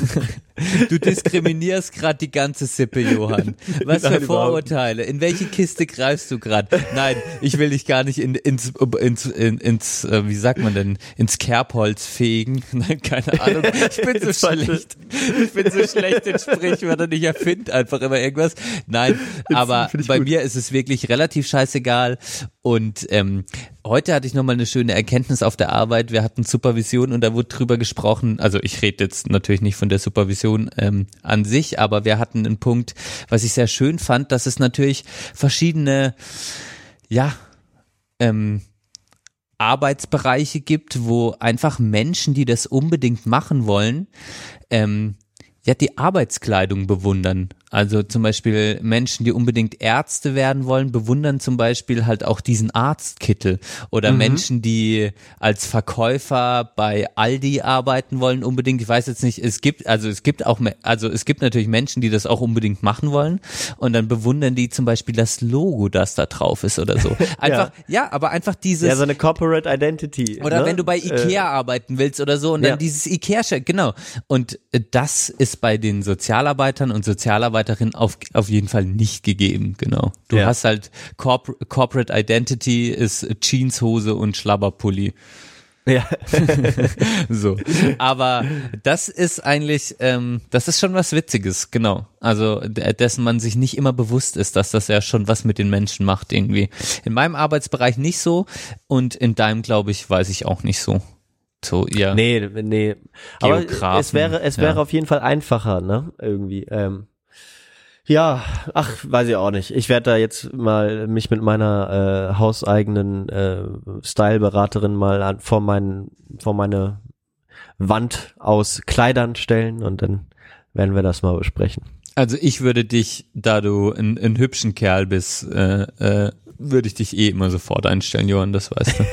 Du diskriminierst gerade die ganze Sippe, Johann. Was Nein, für Vorurteile. In welche Kiste greifst du gerade? Nein, ich will dich gar nicht in, ins, ins, in, ins, äh, wie sagt man denn, ins Kerbholz fegen. Nein, keine Ahnung. Ich bin so schlecht. Ich bin so schlecht in Sprichwörtern. Ich erfinde einfach immer irgendwas. Nein, aber ich bei gut. mir ist es wirklich relativ scheißegal. Und ähm, heute hatte ich nochmal eine schöne Erkenntnis auf der Arbeit. Wir hatten Supervision und da wurde drüber gesprochen. Also ich rede jetzt natürlich nicht von der Supervision ähm, an sich, aber wir hatten einen Punkt, was ich sehr schön fand, dass es natürlich verschiedene, ja, ähm, Arbeitsbereiche gibt, wo einfach Menschen, die das unbedingt machen wollen, ähm, ja, die Arbeitskleidung bewundern. Also zum Beispiel Menschen, die unbedingt Ärzte werden wollen, bewundern zum Beispiel halt auch diesen Arztkittel. Oder Menschen, die als Verkäufer bei Aldi arbeiten wollen, unbedingt. Ich weiß jetzt nicht, es gibt, also es gibt auch, also es gibt natürlich Menschen, die das auch unbedingt machen wollen. Und dann bewundern die zum Beispiel das Logo, das da drauf ist oder so. Einfach, ja, aber einfach dieses. Ja, so eine Corporate Identity. Oder ne? wenn du bei Ikea arbeiten willst oder so und ja. dann dieses Ikea-Shirt, genau. Und äh, das ist bei den Sozialarbeitern und Sozialarbeiterinnen auf, auf jeden Fall nicht gegeben, genau. Du Ja. hast halt Corp Corporate Identity ist Jeanshose und Schlabberpulli. Ja. So. Aber das ist eigentlich, ähm, das ist schon was Witziges, genau. Also dessen man sich nicht immer bewusst ist, dass das ja schon was mit den Menschen macht irgendwie. In meinem Arbeitsbereich nicht so und in deinem, glaube ich, weiß ich auch nicht so. So, ja. Nee, nee. Aber es wäre, es ja. wäre auf jeden Fall einfacher, ne? Irgendwie. Ähm, ja, ach, weiß ich auch nicht. Ich werde da jetzt mal mich mit meiner äh, hauseigenen äh, Styleberaterin mal an, vor meinen, vor meine Wand aus Kleidern stellen und dann werden wir das mal besprechen. Also ich würde dich, da du ein, ein hübschen Kerl bist, äh, äh, würde ich dich eh immer sofort einstellen, Johann, das weißt du.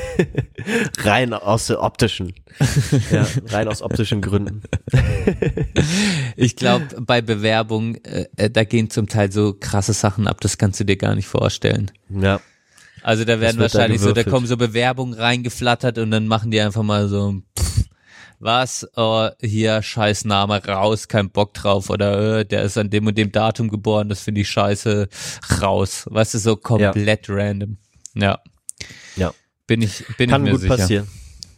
Rein aus optischen. ja, rein aus optischen Gründen. Ich glaube, bei Bewerbung, äh, äh, da gehen zum Teil so krasse Sachen ab, das kannst du dir gar nicht vorstellen. Ja. Also da werden wird da wahrscheinlich so, da kommen so Bewerbungen reingeflattert und dann machen die einfach mal so, pff, was, oh, hier, scheiß Name, raus, kein Bock drauf oder äh, der ist an dem und dem Datum geboren, das finde ich scheiße, raus. Weißt du, so komplett random. Ja, Ja. bin ich, bin Kann ich mir gut sicher. passieren.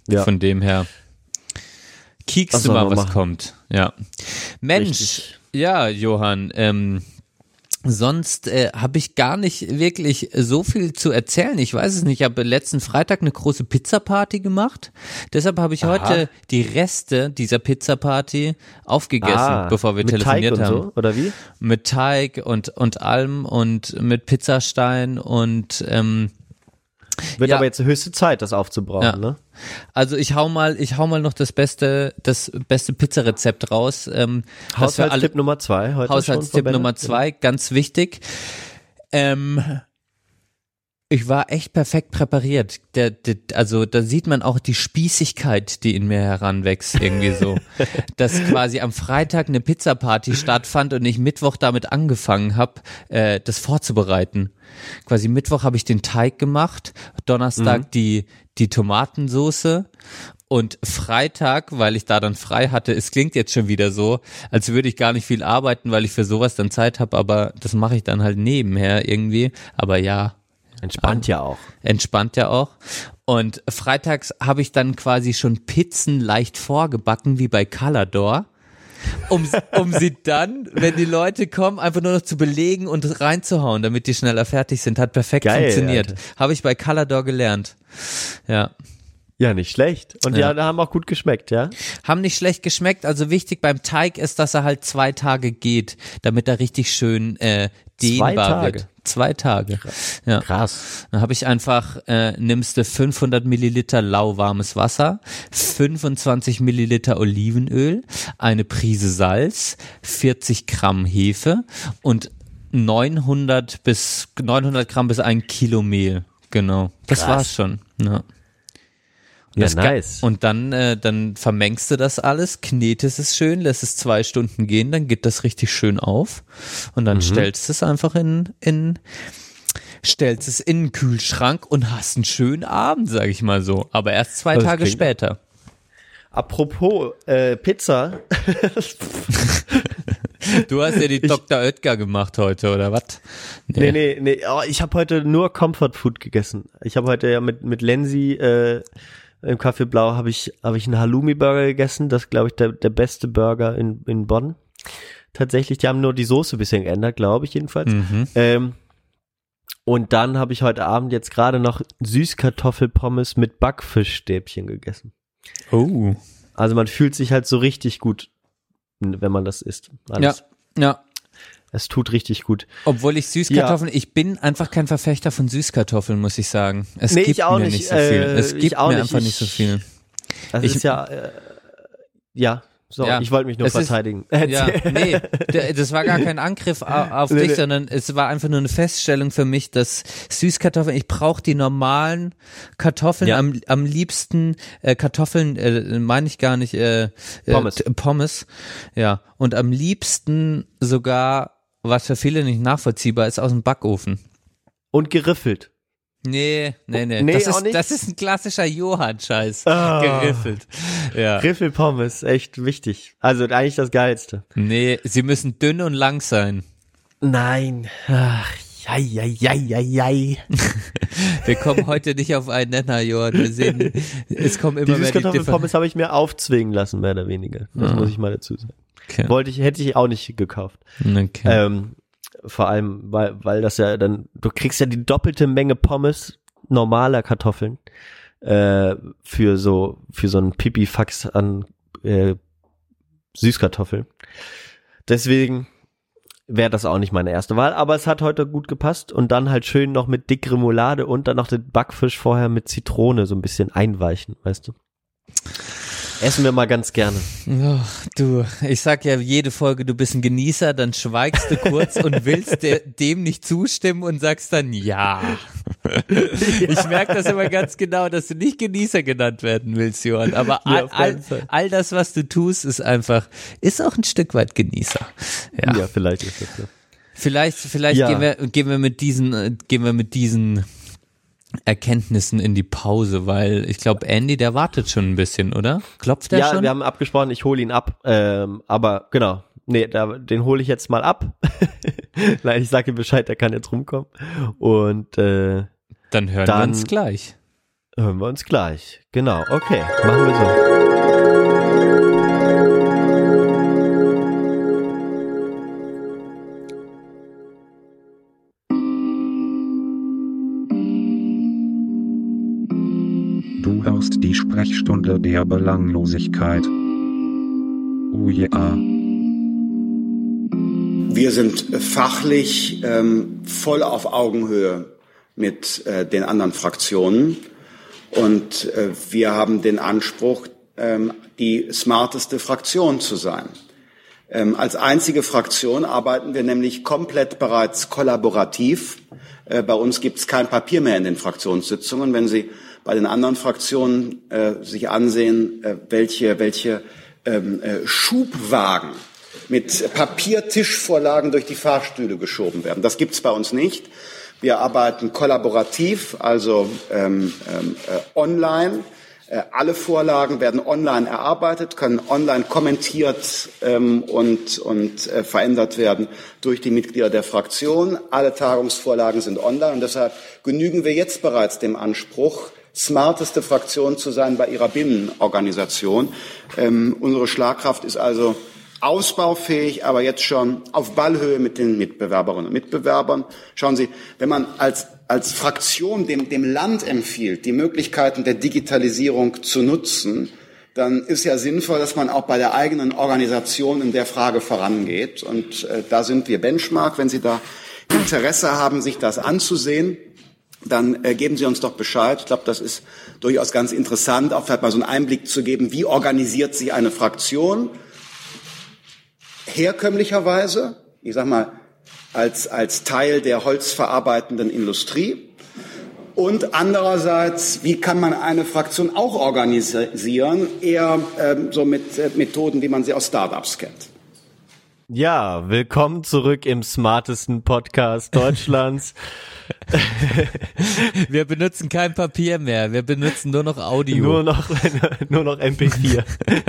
Ja. Von dem her. Kiekst Was du mal, was machen? kommt. Ja. Mensch, Richtig. ja, Johann, ähm, sonst äh, habe ich gar nicht wirklich so viel zu erzählen. Ich weiß es nicht. Ich habe letzten Freitag eine große Pizzaparty gemacht. Deshalb habe ich heute die Reste dieser Pizzaparty aufgegessen, bevor wir Ah, mit telefoniert Teig und haben so, oder wie? mit Teig und und allem und mit Pizzastein und ähm, Wird Ja. aber jetzt höchste Zeit, das aufzubrauchen, Ja. ne? Also ich hau mal, ich hau mal noch das beste, das beste Pizzarezept raus. Ähm, alle- Haushaltstipp Nummer zwei heute Haushaltstipp Nummer zwei, ganz wichtig. Ähm, ich war echt perfekt präpariert. Der, der, also da sieht man auch die Spießigkeit, die in mir heranwächst, irgendwie so. Dass quasi am Freitag eine Pizzaparty stattfand und ich Mittwoch damit angefangen habe, äh, das vorzubereiten. Quasi Mittwoch habe ich den Teig gemacht, Donnerstag die, die Tomatensoße und Freitag, weil ich da dann frei hatte, es klingt jetzt schon wieder so, als würde ich gar nicht viel arbeiten, weil ich für sowas dann Zeit habe, aber das mache ich dann halt nebenher irgendwie. Aber ja, Entspannt ja auch. entspannt ja auch. Und freitags habe ich dann quasi schon Pizzen leicht vorgebacken, wie bei Calador. Um, um sie dann, wenn die Leute kommen, einfach nur noch zu belegen und reinzuhauen, damit die schneller fertig sind. Hat perfekt Geil, funktioniert. Habe ich bei Calador gelernt. Ja. Ja, nicht schlecht. Und ja, da haben auch gut geschmeckt, ja? Haben nicht schlecht geschmeckt. Also wichtig beim Teig ist, dass er halt zwei Tage geht, damit er richtig schön äh, dehnbar wird. Zwei Tage. Ja. Krass. Dann habe ich einfach, äh, nimmst du 500 Milliliter lauwarmes Wasser, 25 Milliliter Olivenöl, eine Prise Salz, 40 Gramm Hefe und 900 bis 900 Gramm bis ein Kilo Mehl. Genau, das Krass. war's schon. Ja. Und Ja, das nice. Und dann, äh, dann vermengst du das alles, knetest es schön, lässt es zwei Stunden gehen, dann geht das richtig schön auf. Und Mhm. dann stellst du es einfach in, in, stellst es in den Kühlschrank und hast einen schönen Abend, sag ich mal so. Aber erst zwei Das Tage klingt- später. Apropos äh, Pizza. Du hast ja die Dr. Oetker gemacht heute, oder was? Nee, nee, nee. Oh, ich habe heute nur Comfort Food gegessen. Ich habe heute ja mit mit Lenzi äh, im Café Blau habe ich habe ich einen Halloumi Burger gegessen. Das glaube ich der der beste Burger in in Bonn. Tatsächlich, die haben nur die Soße ein bisschen geändert, glaube ich jedenfalls. Mhm. Ähm, und dann habe ich heute Abend jetzt gerade noch Süßkartoffelpommes mit Backfischstäbchen gegessen. Oh. Also man fühlt sich halt so richtig gut, wenn man das isst. Alles. Ja, ja. Es tut richtig gut. Obwohl ich Süßkartoffeln, ich bin einfach kein Verfechter von Süßkartoffeln, muss ich sagen. Es Nee, gibt ich auch mir nicht, nicht so viel. äh, es gibt auch mir nicht. einfach Ich- nicht so viel. Das Ich- ist ja, äh, ja, so, Ja. ich wollte mich nur Es ist- verteidigen. Ja, nee, das war gar kein Angriff au- auf Nee, dich, nee. sondern es war einfach nur eine Feststellung für mich, dass Süßkartoffeln, ich brauche die normalen Kartoffeln, Ja. am, am liebsten äh, Kartoffeln, äh, meine ich gar nicht, äh, äh, Pommes. Pommes, ja, und am liebsten sogar, was für viele nicht nachvollziehbar ist, aus dem Backofen. Und geriffelt. Nee, nee, nee. Nee, das, ist, nicht? das ist ein klassischer Johann-Scheiß. Ah. Geriffelt. Ja. Griffelpommes, echt wichtig. Also eigentlich das Geilste. Nee, sie müssen dünn und lang sein. Nein. Ach jai, jai, jai, jai. Wir kommen heute nicht auf einen Nenner, Johann. Wir sehen, es kommen immer Die mehr die Süßkartoffelpommes habe ich mir aufzwingen lassen, mehr oder weniger. Das Ah. muss ich mal dazu sagen. Okay. Wollte ich, hätte ich auch nicht gekauft. Okay. Ähm, vor allem, weil, weil das ja dann, du kriegst ja die doppelte Menge Pommes normaler Kartoffeln äh, für so für so einen Pipifax an äh, Süßkartoffeln. Deswegen wäre das auch nicht meine erste Wahl, aber es hat heute gut gepasst und dann halt schön noch mit dick Remoulade und dann noch den Backfisch vorher mit Zitrone so ein bisschen einweichen, weißt du? Essen wir mal ganz gerne. Oh, du, ich sag ja jede Folge, du bist ein Genießer, dann schweigst du kurz und willst der, dem nicht zustimmen und sagst dann ja. Ich merke das immer ganz genau, dass du nicht Genießer genannt werden willst, Johann. Aber Ja, all, all, all das, was du tust, ist einfach, ist auch ein Stück weit Genießer. Ja. Ja, vielleicht ist das so. Vielleicht, vielleicht Ja. gehen wir, gehen wir mit diesen, äh, gehen wir mit diesen Erkenntnissen in die Pause, weil ich glaube, Andy, der wartet schon ein bisschen, oder? Klopft er ja, schon? wir haben abgesprochen, ich hole ihn ab. Ähm, aber genau, nee, da, den hole ich jetzt mal ab. Nein, ich sage ihm Bescheid, der kann jetzt rumkommen. Und äh, Dann hören wir Dann- uns gleich. hören wir uns gleich. Genau, okay, machen wir Hörst die Sprechstunde der Belanglosigkeit. Oh ja. Wir sind fachlich ähm, voll auf Augenhöhe mit äh, den anderen Fraktionen und äh, wir haben den Anspruch, ähm, die smarteste Fraktion zu sein. Ähm, als einzige Fraktion arbeiten wir nämlich komplett bereits kollaborativ. Äh, bei uns gibt es kein Papier mehr in den Fraktionssitzungen. Wenn Sie bei den anderen Fraktionen äh, sich ansehen, äh, welche, welche ähm, äh, Schubwagen mit Papiertischvorlagen durch die Fahrstühle geschoben werden. Das gibt's bei uns nicht. Wir arbeiten kollaborativ, also ähm, ähm, äh, online. Äh, alle Vorlagen werden online erarbeitet, können online kommentiert ähm, und, und äh, verändert werden durch die Mitglieder der Fraktion. Alle Tagungsvorlagen sind online und deshalb genügen wir jetzt bereits dem Anspruch, smarteste Fraktion zu sein bei ihrer Binnenorganisation. Ähm, unsere Schlagkraft ist also ausbaufähig, aber jetzt schon auf Ballhöhe mit den Mitbewerberinnen und Mitbewerbern. Schauen Sie, wenn man als, als Fraktion dem, dem Land empfiehlt, die Möglichkeiten der Digitalisierung zu nutzen, dann ist ja sinnvoll, dass man auch bei der eigenen Organisation in der Frage vorangeht. Und äh, da sind wir Benchmark. Wenn Sie da Interesse haben, sich das anzusehen, dann äh, geben Sie uns doch Bescheid. Ich glaube, das ist durchaus ganz interessant, auch vielleicht mal so einen Einblick zu geben, wie organisiert sich eine Fraktion herkömmlicherweise, ich sag mal, als, als Teil der holzverarbeitenden Industrie. Und andererseits, wie kann man eine Fraktion auch organisieren, eher ähm, so mit äh, Methoden, wie man sie aus Startups kennt. Ja, willkommen zurück im smartesten Podcast Deutschlands. Wir benutzen kein Papier mehr, wir benutzen nur noch Audio. nur noch, nur noch MP4.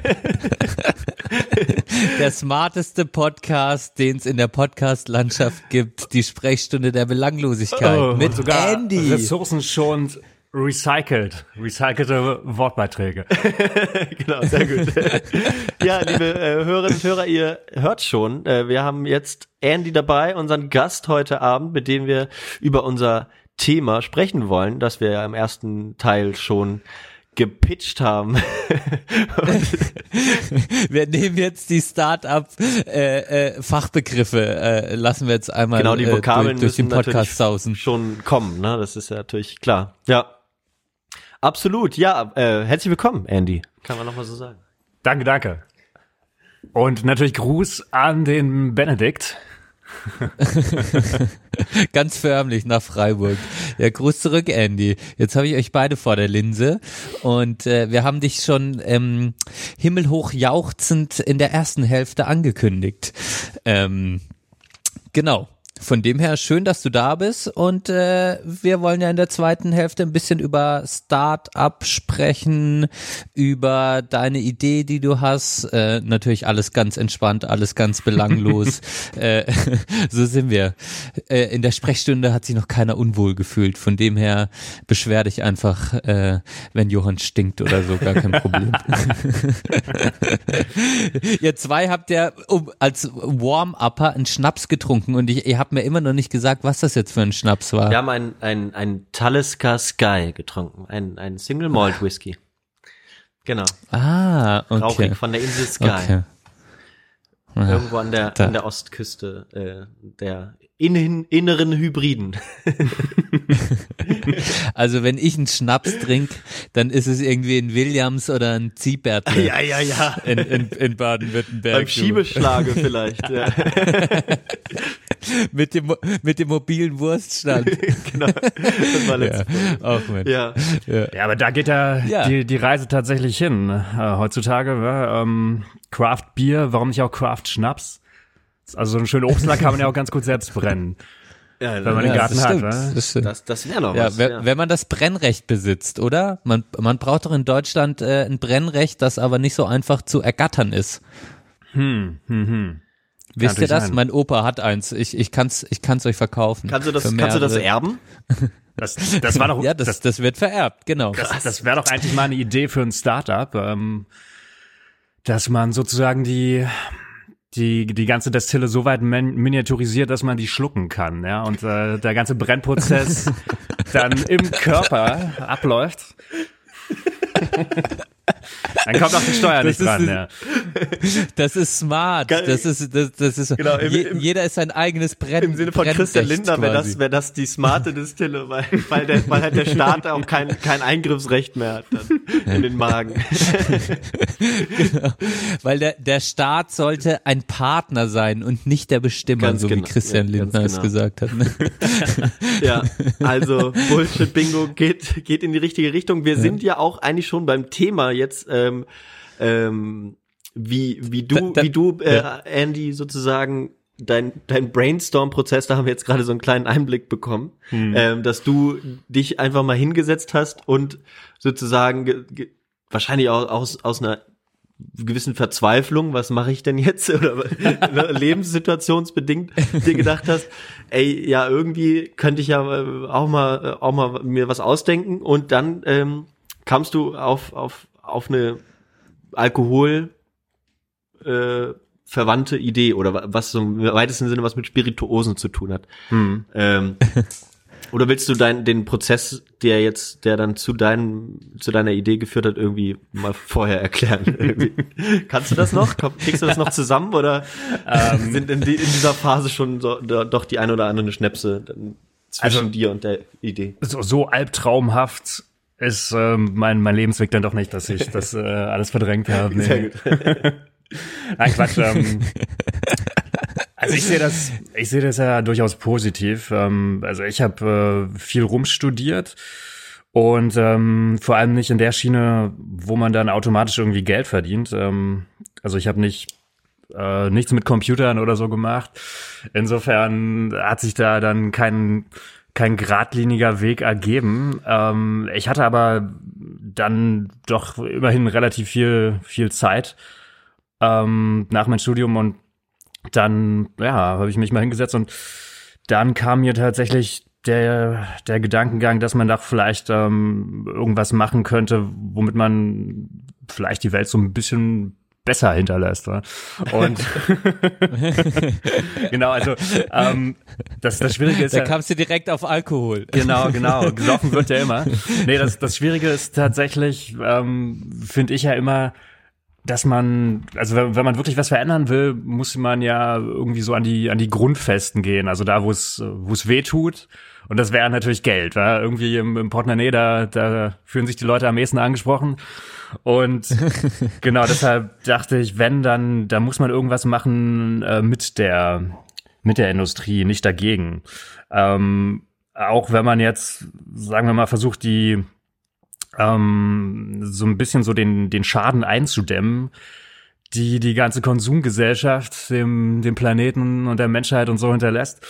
der smarteste Podcast, den es in der Podcast-Landschaft gibt, die Sprechstunde der Belanglosigkeit Oh, mit sogar Andy. ressourcenschonend recycelt. Recycelte Wortbeiträge. genau, sehr gut. ja, liebe äh, Hörerinnen und Hörer, ihr hört schon, äh, wir haben jetzt Andy dabei, unseren Gast heute Abend, mit dem wir über unser Thema sprechen wollen, das wir ja im ersten Teil schon gepitcht haben. Wir nehmen jetzt die Start-up äh, äh, Fachbegriffe, äh, lassen wir jetzt einmal genau, die äh, Vokabeln durch, durch den Podcast sausen. schon kommen, ne? Das ist ja natürlich klar. Ja. Absolut, ja. Äh, herzlich willkommen, Andy. Kann man nochmal so sagen. Danke, danke. Und natürlich Gruß an den Benedikt. Ganz förmlich nach Freiburg. Ja, Gruß zurück, Andy. Jetzt habe ich euch beide vor der Linse und äh, wir haben dich schon ähm, himmelhoch jauchzend in der ersten Hälfte angekündigt. Ähm, genau. Von dem her schön, dass du da bist und äh, wir wollen ja in der zweiten Hälfte ein bisschen über Start-up sprechen, über deine Idee, die du hast. Äh, natürlich alles ganz entspannt, alles ganz belanglos. äh, so sind wir. Äh, in der Sprechstunde hat sich noch keiner unwohl gefühlt. Von dem her beschwer dich einfach, äh, wenn Johann stinkt oder so, gar kein Problem. Ihr zwei habt ja um, als Warm-Upper einen Schnaps getrunken und ich, ihr habt mir immer noch nicht gesagt, was das jetzt für ein Schnaps war. Wir haben ein, ein, ein Talisker Sky getrunken, ein, ein Single Malt Whisky. Genau, Ah, okay. rauchig von der Insel Sky. okay. Ja, Irgendwo an der, da- an der Ostküste äh, der innen, inneren Hybriden. Also wenn ich einen Schnaps trink, dann ist es irgendwie ein Williams oder ein Ziehbärtle ja, ja. in, in, in Baden-Württemberg. Beim. Schiebeschlage vielleicht. Ja. Mit dem, mit dem mobilen Wurststand. genau. Das war ja, auch Mensch. Ja. Ja. Ja, aber da geht ja, Ja. Die, die Reise tatsächlich hin. Äh, heutzutage, ähm, Craft Bier, warum nicht auch Craft Schnaps? Also so einen schönen Obstler kann man ja auch ganz gut selbst brennen, ja wenn man den Ja, Garten das hat. stimmt, wa? das stimmt. das, das wäre noch Ja, was. wenn, ja. wenn man das Brennrecht besitzt, oder? Man, man braucht doch in Deutschland äh, ein Brennrecht, das aber nicht so einfach zu ergattern ist. Hm, hm, hm. Wisst ihr das? sein. Mein Opa hat eins. Ich, ich kann's, ich kann's euch verkaufen. Kannst du das, kannst du das erben? Das, das war doch, Ja, das, das, das wird vererbt, genau. das, das wäre doch eigentlich mal eine Idee für ein Startup, ähm, dass man sozusagen die die die ganze Destille so weit min miniaturisiert, dass man die schlucken kann, ja, und äh, der ganze Brennprozess dann im Körper abläuft. Dann kommt auch die Steuer Das nicht dran, ist- ja. Das ist smart. Das ist, das, das ist, Genau, im- je, im- jeder ist sein eigenes Brenn. Im Sinne von Christian Brennrecht Lindner wäre das, wäre das die smarte Distille, weil, weil, der, weil halt der Staat auch kein, kein Eingriffsrecht mehr hat dann in den Magen. Weil der, der Staat sollte ein Partner sein und nicht der Bestimmer, Ganz so wie genau. Christian Ja, Lindner es genau. gesagt hat. Ne? Ja, also Bullshit Bingo geht, geht in die richtige Richtung. Wir sind ja auch eigentlich schon beim Thema jetzt, ähm, ähm, wie, wie du, Da- da- wie du, äh, Andy, sozusagen dein, dein Brainstorm-Prozess, da haben wir jetzt gerade so einen kleinen Einblick bekommen, ähm, dass du dich einfach mal hingesetzt hast und sozusagen ge, ge, wahrscheinlich auch aus, aus einer gewissen Verzweiflung, was mache ich denn jetzt? Oder ne, lebenssituationsbedingt dir gedacht hast, ey, ja, irgendwie könnte ich ja äh, auch mal äh, auch mal mir was ausdenken. Und dann ähm, kamst du auf auf auf eine Alkohol äh, verwandte Idee oder wa- was so im weitesten Sinne was mit Spirituosen zu tun hat. Hm. Ähm, oder willst du dein, den Prozess, der jetzt, der dann zu deinem, zu deiner Idee geführt hat, irgendwie mal vorher erklären? Kannst du das noch? Kriegst du das noch zusammen oder sind in, die, in dieser Phase schon so, da, doch die ein oder andere Schnäpse zwischen Also- dir und der Idee? so, so albtraumhaft ist ähm, mein, mein Lebensweg dann doch nicht, dass ich das äh, alles verdrängt habe. Nee. Nein, Quatsch. Ähm, also ich sehe das, ich sehe das ja durchaus positiv. Ähm, also ich habe äh, viel rumstudiert und ähm, vor allem nicht in der Schiene, wo man dann automatisch irgendwie Geld verdient. Ähm, also ich habe nicht äh, nichts mit Computern oder so gemacht. Insofern hat sich da dann kein kein geradliniger Weg ergeben. Ähm, ich hatte aber dann doch immerhin relativ viel viel Zeit ähm, nach meinem Studium und dann ja habe ich mich mal hingesetzt und dann kam mir tatsächlich der der Gedankengang, dass man doch vielleicht ähm, irgendwas machen könnte, womit man vielleicht die Welt so ein bisschen besser hinterlässt. Wa? Und genau, also ähm, das, das Schwierige ist Da ja, kamst du direkt auf Alkohol. Genau, genau. Gesoffen wird ja immer. Nee, das, das Schwierige ist tatsächlich, ähm, finde ich ja immer, dass man, also wenn, wenn man wirklich was verändern will, muss man ja irgendwie so an die, an die Grundfesten gehen. Also da, wo es, wo es weh tut. Und das wäre natürlich Geld, weil irgendwie im, im Portemonnaie, da, da fühlen sich die Leute am ehesten angesprochen. Und genau deshalb dachte ich, wenn, dann, da muss man irgendwas machen äh, mit der, mit der Industrie, nicht dagegen. Ähm, auch wenn man jetzt, sagen wir mal, versucht, die ähm, so ein bisschen so den, den Schaden einzudämmen, die die ganze Konsumgesellschaft dem, dem Planeten und der Menschheit und so hinterlässt.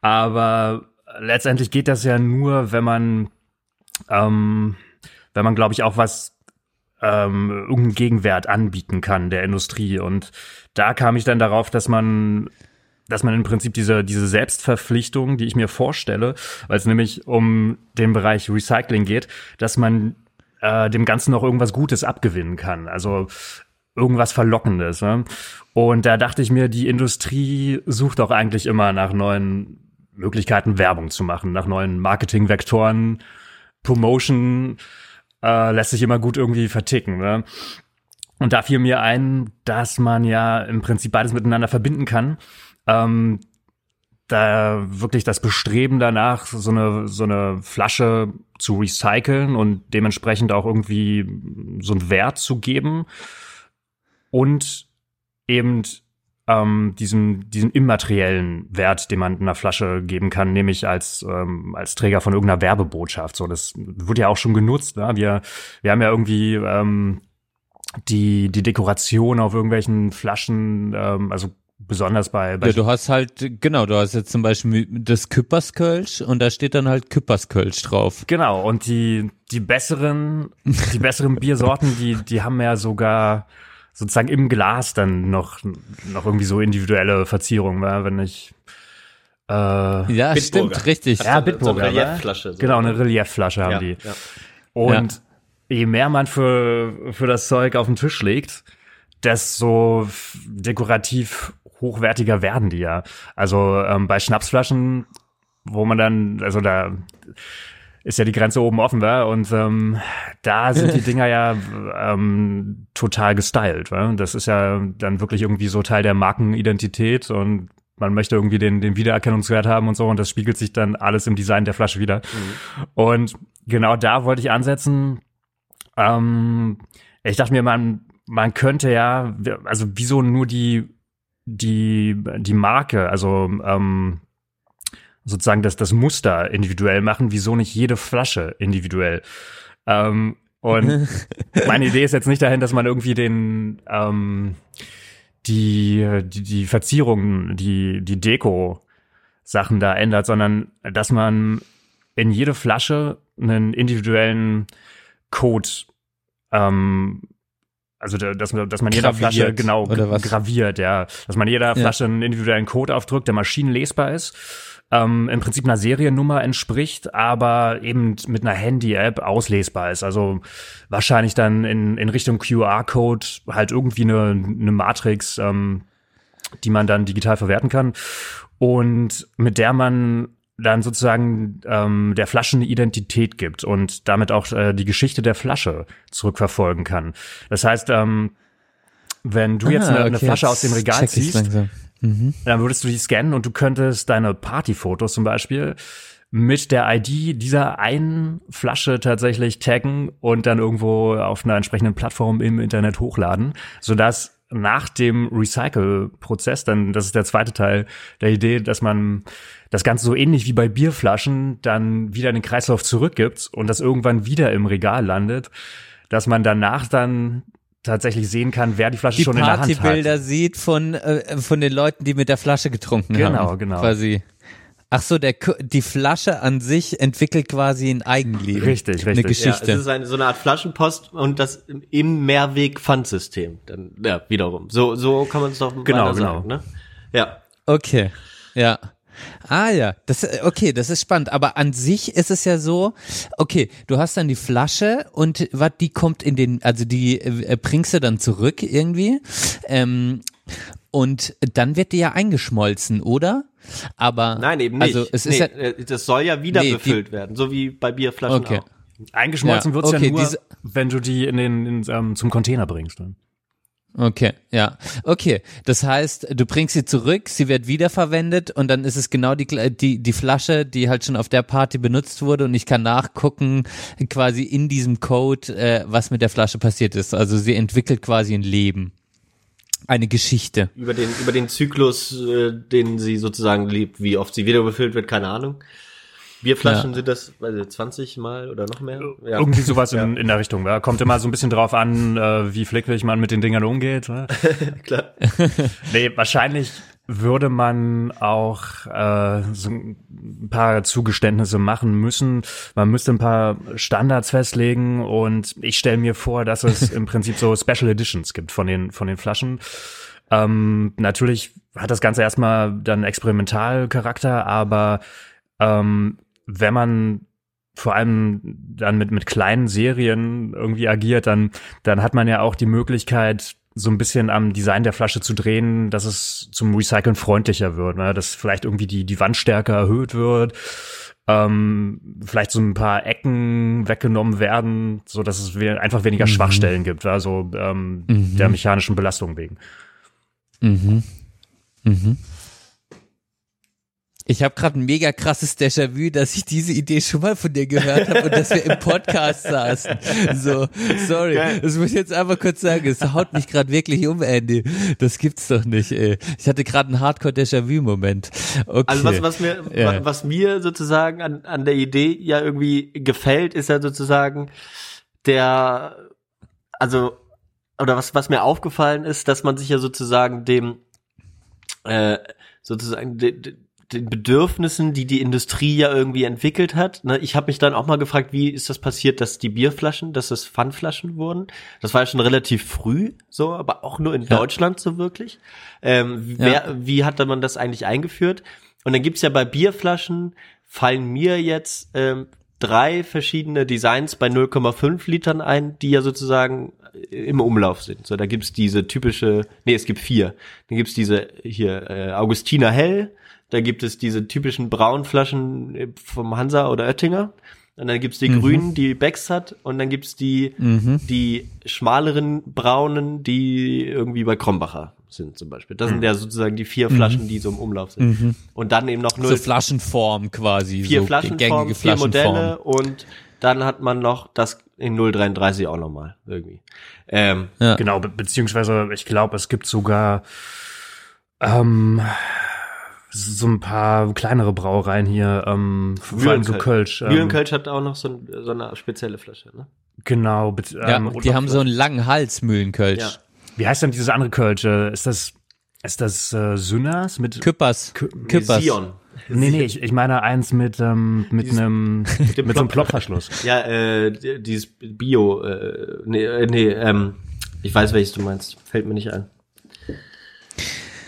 Aber letztendlich geht das ja nur, wenn man, ähm, wenn man, glaube ich, auch was ähm, irgendeinen Gegenwert anbieten kann der Industrie. Und da kam ich dann darauf, dass man dass man im Prinzip diese, diese Selbstverpflichtung, die ich mir vorstelle, weil es nämlich um den Bereich Recycling geht, dass man äh, dem Ganzen noch irgendwas Gutes abgewinnen kann. Also irgendwas Verlockendes. Ne? Und da dachte ich mir, die Industrie sucht auch eigentlich immer nach neuen Möglichkeiten, Werbung zu machen, nach neuen Marketingvektoren, Promotion äh, lässt sich immer gut irgendwie verticken. Ne? Und da fiel mir ein, dass man ja im Prinzip beides miteinander verbinden kann. Ähm, da wirklich das Bestreben danach, so eine, so eine Flasche zu recyceln und dementsprechend auch irgendwie so einen Wert zu geben und eben ähm, diesen, diesen immateriellen Wert, den man einer Flasche geben kann, nämlich als, ähm, als Träger von irgendeiner Werbebotschaft. So, das wird ja auch schon genutzt. Ne? Wir, wir haben ja irgendwie ähm, die, die Dekoration auf irgendwelchen Flaschen, ähm, also besonders bei, bei Ja, du hast halt, genau, du hast jetzt zum Beispiel das Küpperskölsch und da steht dann halt Küpperskölsch drauf. Genau, und die, die besseren, die besseren Biersorten, die, die haben ja sogar sozusagen im Glas dann noch, noch irgendwie so individuelle Verzierungen, wa? wenn ich äh, Ja, Bitburger. stimmt, richtig. ja, Bitburger, so eine? Reliefflasche, so. Genau, eine Reliefflasche haben Ja, die. ja. Und je mehr man für, für das Zeug auf den Tisch legt, desto dekorativ hochwertiger werden die ja. Also ähm, bei Schnapsflaschen, wo man dann, also da ist ja die Grenze oben offen, wa? Und ähm, da sind die Dinger ja ähm, total gestylt, wa? Das ist ja dann wirklich irgendwie so Teil der Markenidentität und man möchte irgendwie den, den Wiedererkennungswert haben und so und das spiegelt sich dann alles im Design der Flasche wieder. Und genau da wollte ich ansetzen. Ähm, ich dachte mir, man, man könnte ja, also wieso nur die, die, die Marke, also ähm, sozusagen das, das Muster individuell machen, wieso nicht jede Flasche individuell? Ähm, und meine Idee ist jetzt nicht dahin, dass man irgendwie den ähm, die, die, die Verzierungen, die, die Deko-Sachen da ändert, sondern dass man in jede Flasche einen individuellen Code, ähm, also da- dass, man- dass man jeder Graviert, Flasche genau graviert, ja, dass man jeder Flasche einen individuellen Code aufdrückt, der maschinenlesbar ist, ähm, im Prinzip einer Seriennummer entspricht, aber eben mit einer Handy-App auslesbar ist. Also wahrscheinlich dann in, in Richtung QR-Code halt irgendwie eine, eine Matrix, ähm, die man dann digital verwerten kann und mit der man dann sozusagen ähm, der Flasche eine Identität gibt und damit auch äh, die Geschichte der Flasche zurückverfolgen kann. Das heißt, ähm, wenn du jetzt Ah, eine, eine okay, Flasche aus dem jetzt Regal ziehst, langsam. Dann würdest du die scannen und du könntest deine Partyfotos zum Beispiel mit der ID dieser einen Flasche tatsächlich taggen und dann irgendwo auf einer entsprechenden Plattform im Internet hochladen, sodass nach dem Recycle-Prozess, dann, das ist der zweite Teil der Idee, dass man das Ganze so ähnlich wie bei Bierflaschen dann wieder in den Kreislauf zurückgibt und das irgendwann wieder im Regal landet, dass man danach dann tatsächlich sehen kann, wer die Flasche Die schon in der Hand hat. Partybilder sieht von, äh, von den Leuten, die mit der Flasche getrunken Genau, haben. genau. Quasi. Ach so, der, die Flasche an sich entwickelt quasi ein Eigenleben. Richtig, Eine richtig. Ja, es Geschichte. ist eine, so eine Art Flaschenpost und das im Mehrweg-Pfandsystem. Dann, ja, wiederum. So, so kann man es doch Genau, genau. sagen, ne? Ja. Okay, ja. Ah ja, das okay, das ist spannend. Aber an sich ist es ja so, okay, du hast dann die Flasche und was die kommt in den, also die äh, bringst du dann zurück irgendwie ähm, und dann wird die ja eingeschmolzen, oder? Aber Nein, eben nicht. Also es nee, ist ja, äh, das soll ja wieder Nee, die- befüllt werden, so wie bei Bierflaschen Okay. auch. Eingeschmolzen Ja, wird's okay, ja nur, diese- wenn du die in den in, ähm, zum Container bringst. Ne? Okay, ja. Okay, das heißt, du bringst sie zurück, sie wird wiederverwendet und dann ist es genau die, die, die Flasche, die halt schon auf der Party benutzt wurde und ich kann nachgucken quasi in diesem Code, äh, was mit der Flasche passiert ist. Also sie entwickelt quasi ein Leben. Eine Geschichte. Über den, über den Zyklus, äh, den sie sozusagen lebt, wie oft sie wieder befüllt wird, keine Ahnung. Bierflaschen Ja. sind das, weiß ich, 20 Mal oder noch mehr? Ja. Irgendwie sowas in, in der Richtung. Ja. Kommt immer so ein bisschen drauf an, äh, wie flickrig man mit den Dingern umgeht. Ne? Klar. Nee, wahrscheinlich würde man auch äh, so ein paar Zugeständnisse machen müssen. Man müsste ein paar Standards festlegen und ich stelle mir vor, dass es im Prinzip so Special Editions gibt von den von den Flaschen. Ähm, natürlich hat das Ganze erstmal dann Experimentalcharakter, aber ähm, wenn man vor allem dann mit, mit kleinen Serien irgendwie agiert, dann, dann hat man ja auch die Möglichkeit, so ein bisschen am Design der Flasche zu drehen, dass es zum Recyceln freundlicher wird, ne? dass vielleicht irgendwie die, die Wandstärke erhöht wird, ähm, vielleicht so ein paar Ecken weggenommen werden, so dass es einfach weniger Mhm. Schwachstellen gibt, also ähm, Mhm. der mechanischen Belastung wegen. Mhm. Mhm. Ich habe gerade ein mega krasses Déjà-vu, dass ich diese Idee schon mal von dir gehört habe und dass wir im Podcast saßen. So, sorry, das muss ich jetzt einfach kurz sagen. Es haut mich gerade wirklich um, Andy. Das gibt's doch nicht. Ey. Ich hatte gerade einen Hardcore-Déjà-vu-Moment. Okay. Also was, was mir, Ja. wa- was mir sozusagen an, an der Idee ja irgendwie gefällt, ist ja sozusagen der, also, oder was, was mir aufgefallen ist, dass man sich ja sozusagen dem, äh, sozusagen de, de, den Bedürfnissen, die die Industrie ja irgendwie entwickelt hat. Ne? Ich habe mich dann auch mal gefragt, wie ist das passiert, dass die Bierflaschen, dass das Pfandflaschen wurden? Das war ja schon relativ früh, so, aber auch nur in Ja. Deutschland so wirklich. Ähm, Ja. wer, wie hatte man das eigentlich eingeführt? Und dann gibt's ja bei Bierflaschen, fallen mir jetzt ähm, drei verschiedene Designs bei 0,5 Litern ein, die ja sozusagen im Umlauf sind. So, da gibt's diese typische, nee, es gibt vier. Dann gibt's diese hier äh, Augustiner Hell, da gibt es diese typischen braunen Flaschen äh, vom Hansa oder Oettinger. Und dann gibt's die grünen, die Becks hat, und dann gibt's die, die schmaleren braunen, die irgendwie bei Krombacher sind zum Beispiel. Das sind ja sozusagen die vier Flaschen, die so im Umlauf sind. Und dann eben noch so null, Flaschenform quasi. vier so Flaschenformen, gängige vier Flaschenform. Modelle und dann hat man noch das in 033 auch nochmal irgendwie. Ähm, Ja. Genau, be beziehungsweise ich glaube, es gibt sogar ähm, so ein paar kleinere Brauereien hier, ähm, vor allem so Kölsch. Ähm, Mühlenkölsch hat auch noch so, ein, so eine spezielle Flasche, ne? Genau. Ja, ähm, die haben so einen langen Hals, Mühlenkölsch. Ja. Wie heißt denn dieses andere Kölsch? Ist das ist das äh, Sünners mit Küppers. Kü- Küppers. Sion. Nee, nee, ich, ich meine eins mit ähm, mit einem mit, dem so einem Plop- Plopverschluss. Ja, äh, die- dieses Bio, äh, nee, äh, nee, ähm, ich weiß, welches du meinst. Fällt mir nicht ein.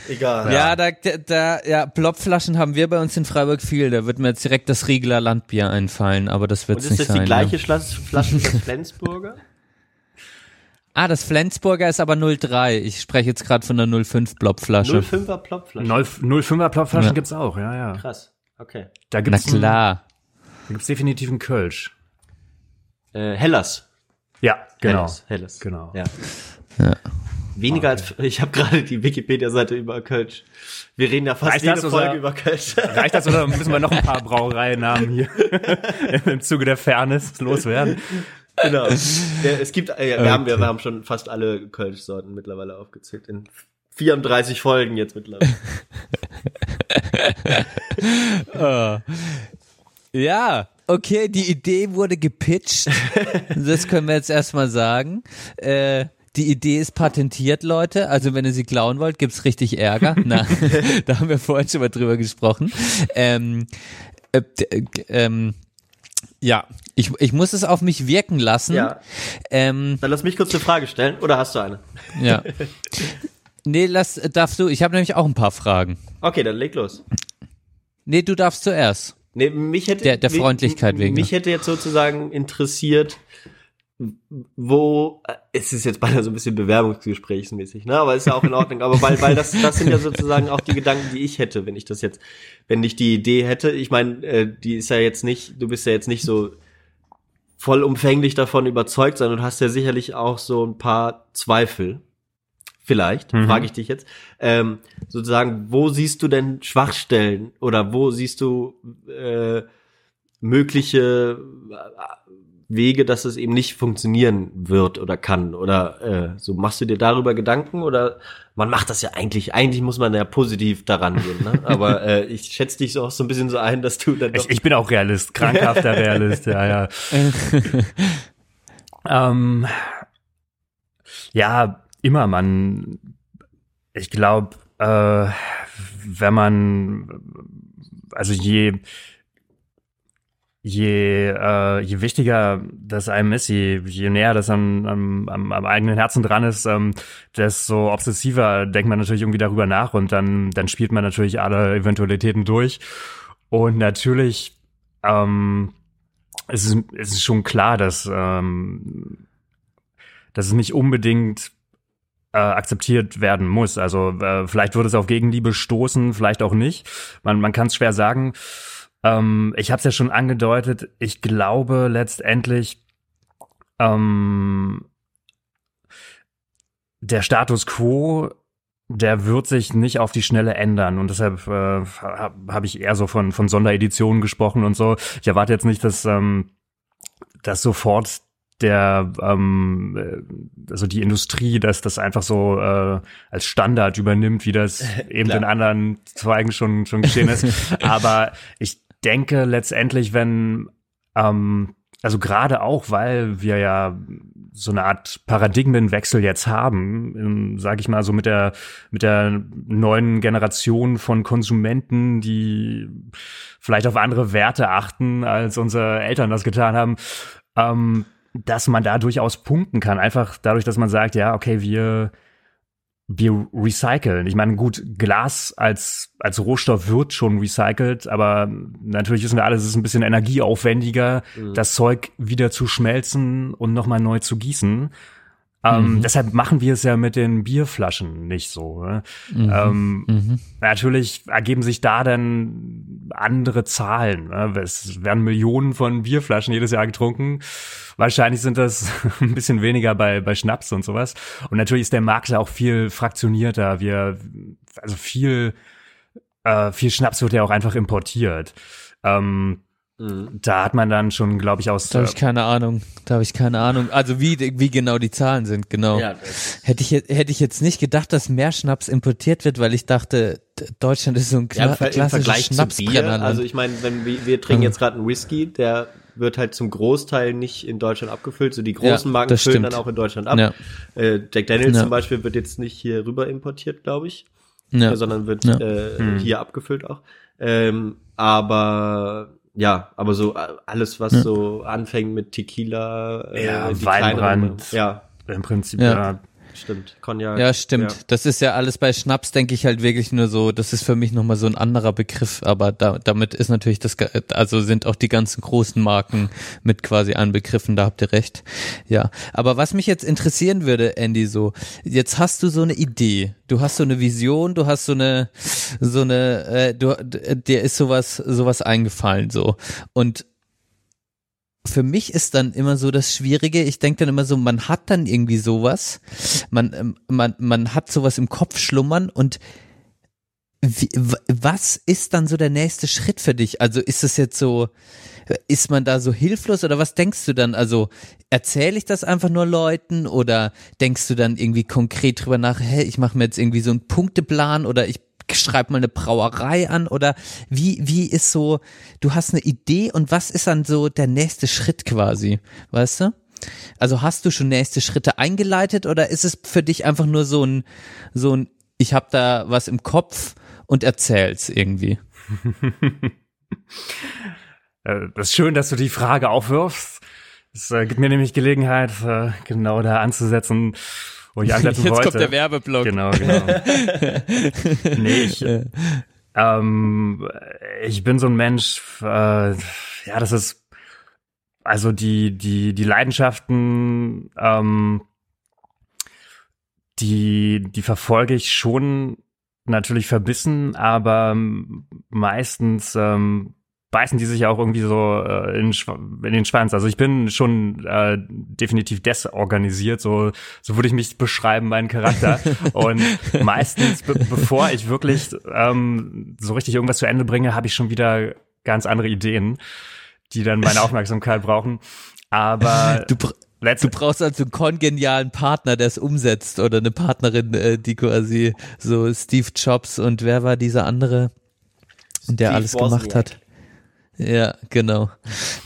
Egal. Ja, da, da, ja, Plopflaschen haben wir bei uns in Freiburg viel. Da wird mir jetzt direkt das Riegeler Landbier einfallen, aber das wird Und es ist nicht das sein. die gleiche ne? Flas- Flasche des Flensburger? Ah, das Flensburger ist aber 03. Ich spreche jetzt gerade von der 05 Plopflasche. 05er Plopflasche. 05er Plopflaschen Ja. gibt's auch, ja, ja. Krass. Okay. Da Na gibt's ein- klar. da gibt's definitiv einen Kölsch. Äh, Hellas. Ja, genau. Hellas. Hellas. Genau. Ja. Ja. Weniger als, ich habe gerade die Wikipedia-Seite über Kölsch. Wir reden ja fast Reicht jede Folge oder? über Kölsch. Reicht das oder müssen wir noch ein paar Brauereien-Namen hier im Zuge der Fairness loswerden? genau. Es gibt, äh, wir, haben, wir, haben schon fast alle Kölsch-Sorten mittlerweile aufgezählt. In 34 Folgen jetzt mittlerweile. Ja, okay, die Idee wurde gepitcht. Das können wir jetzt erstmal sagen. Äh, die Idee ist patentiert, Leute. Also wenn ihr sie klauen wollt, gibt's richtig Ärger. Na, da haben wir vorhin schon mal drüber gesprochen. Ähm, äh, äh, ähm, ja, ich, ich muss es auf mich wirken lassen. Ja. Ähm, Dann lass mich kurz eine Frage stellen. Oder hast du eine? ja. Nee, lass, darfst du. Ich habe nämlich auch ein paar Fragen. Okay, dann leg los. Nee, du darfst zuerst. Nee, mich hätte, Der- der mich- Freundlichkeit wegen. Mich hätte jetzt sozusagen interessiert, wo, äh, es ist jetzt beinahe so ein bisschen bewerbungsgesprächsmäßig, ne, aber ist ja auch in Ordnung, aber weil, weil das, das sind ja sozusagen auch die Gedanken, die ich hätte, wenn ich das jetzt, wenn ich die Idee hätte, ich meine, äh, die ist ja jetzt nicht, du bist ja jetzt nicht so vollumfänglich davon überzeugt, sondern du hast ja sicherlich auch so ein paar Zweifel. Vielleicht, Mhm. frage ich dich jetzt. Ähm, sozusagen, wo siehst du denn Schwachstellen oder wo siehst du äh, mögliche Wege, dass es eben nicht funktionieren wird oder kann? Oder äh, so machst du dir darüber Gedanken oder man macht das ja eigentlich, eigentlich muss man ja positiv daran gehen, ne? Aber äh, ich schätze dich so auch so ein bisschen so ein, dass du dann Ich, ich bin auch Realist, krankhafter Realist, ja, ja. ähm, ja, immer man, ich glaube, äh, wenn man, also je, je, äh, je wichtiger das einem ist, je, je näher das am, am, am, eigenen Herzen dran ist, ähm, desto obsessiver denkt man natürlich irgendwie darüber nach und dann, dann spielt man natürlich alle Eventualitäten durch. Und natürlich ähm, es, ist, es ist schon klar, dass, ähm, dass es nicht unbedingt äh, akzeptiert werden muss. Also äh, vielleicht würde es auf Gegenliebe stoßen, vielleicht auch nicht. Man, man kann es schwer sagen. Ähm, ich habe es ja schon angedeutet. Ich glaube letztendlich, ähm, der Status quo, der wird sich nicht auf die Schnelle ändern und deshalb äh, habe hab ich eher so von von Sondereditionen gesprochen und so. Ich erwarte jetzt nicht, dass ähm, dass sofort der ähm, äh, also die Industrie, dass das einfach so äh, als Standard übernimmt, wie das eben in anderen Zweigen schon schon geschehen ist. Aber ich denke letztendlich, wenn ähm, also gerade auch, weil wir ja so eine Art Paradigmenwechsel jetzt haben, sage ich mal so mit der mit der neuen Generation von Konsumenten, die vielleicht auf andere Werte achten, als unsere Eltern das getan haben, ähm, dass man da durchaus punkten kann, einfach dadurch, dass man sagt, ja, okay, wir wir recyceln. Ich meine, gut, Glas als, als Rohstoff wird schon recycelt, aber natürlich wissen wir alle, es ist ein bisschen energieaufwendiger, mhm. das Zeug wieder zu schmelzen und nochmal neu zu gießen. Ähm, mhm. Deshalb machen wir es ja mit den Bierflaschen nicht so. Ne? Mhm. Ähm, mhm. Natürlich ergeben sich da dann andere Zahlen. Ne? Es werden Millionen von Bierflaschen jedes Jahr getrunken. Wahrscheinlich sind das ein bisschen weniger bei, bei Schnaps und sowas. Und natürlich ist der Markt ja auch viel fraktionierter. Wir, also viel, äh, viel Schnaps wird ja auch einfach importiert. Ähm. Da hat man dann schon, glaube ich, aus. Da habe ich keine Ahnung. Da habe ich keine Ahnung. Also wie wie genau die Zahlen sind, genau. Ja, hätte ich hätte ich jetzt nicht gedacht, dass mehr Schnaps importiert wird, weil ich dachte, Deutschland ist so ein Kla ja, zu Bier. Also ich meine, wenn wir, wir trinken jetzt gerade einen Whisky, der wird halt zum Großteil nicht in Deutschland abgefüllt. So die großen ja, Marken füllen stimmt. dann auch in Deutschland ab. Ja. Äh, Jack Daniels ja. zum Beispiel wird jetzt nicht hier rüber importiert, glaube ich, ja. sondern wird äh, hm. hier abgefüllt auch. Ähm, aber ja, aber so äh, alles, was ja. so anfängt mit Tequila, äh, ja, Weinbrand, ja, im Prinzip ja. ja stimmt. Cognac. Ja, stimmt. Ja. Das ist ja alles bei Schnaps, denke ich halt wirklich nur so, das ist für mich nochmal so ein anderer Begriff, aber da, damit ist natürlich das, also sind auch die ganzen großen Marken mit quasi anbegriffen, da habt ihr recht. Ja. Aber was mich jetzt interessieren würde, Andy, so, jetzt hast du so eine Idee, du hast so eine Vision, du hast so eine, so eine, äh, du, dir ist sowas, sowas eingefallen, so. Und für mich ist dann immer so das Schwierige, ich denke dann immer so, man hat dann irgendwie sowas, man, ähm, man, man hat sowas im Kopf schlummern und wie, was ist dann so der nächste Schritt für dich? Also ist es jetzt so, ist man da so hilflos oder was denkst du dann? Also erzähle ich das einfach nur Leuten oder denkst du dann irgendwie konkret drüber nach, hey, ich mache mir jetzt irgendwie so einen Punkteplan oder ich schreib mal eine Brauerei an oder wie, wie ist so, du hast eine Idee und was ist dann so der nächste Schritt quasi, weißt du? Also hast du schon nächste Schritte eingeleitet oder ist es für dich einfach nur so ein, so ein, ich habe da was im Kopf und erzähl's irgendwie? Äh, das ist schön, dass du die Frage aufwirfst. Es äh, gibt mir nämlich Gelegenheit, äh, genau da anzusetzen wo ich ansetzen Jetzt wollte. kommt der Werbeblock. Genau, genau. nee, ich, ähm, ich bin so ein Mensch, äh, ja, das ist also die, die, die Leidenschaften, ähm, die, die verfolge ich schon natürlich verbissen, aber meistens ähm, beißen die sich auch irgendwie so äh, in, in, den Schwanz. Also ich bin schon äh, definitiv desorganisiert, so, so würde ich mich beschreiben, meinen Charakter. Und meistens, be bevor ich wirklich ähm, so richtig irgendwas zu Ende bringe, habe ich schon wieder ganz andere Ideen, die dann meine Aufmerksamkeit brauchen. Aber du, du brauchst also einen kongenialen Partner, der es umsetzt oder eine Partnerin, äh, die quasi so Steve Jobs und wer war dieser andere, der Steve alles gemacht hat? Ja, genau.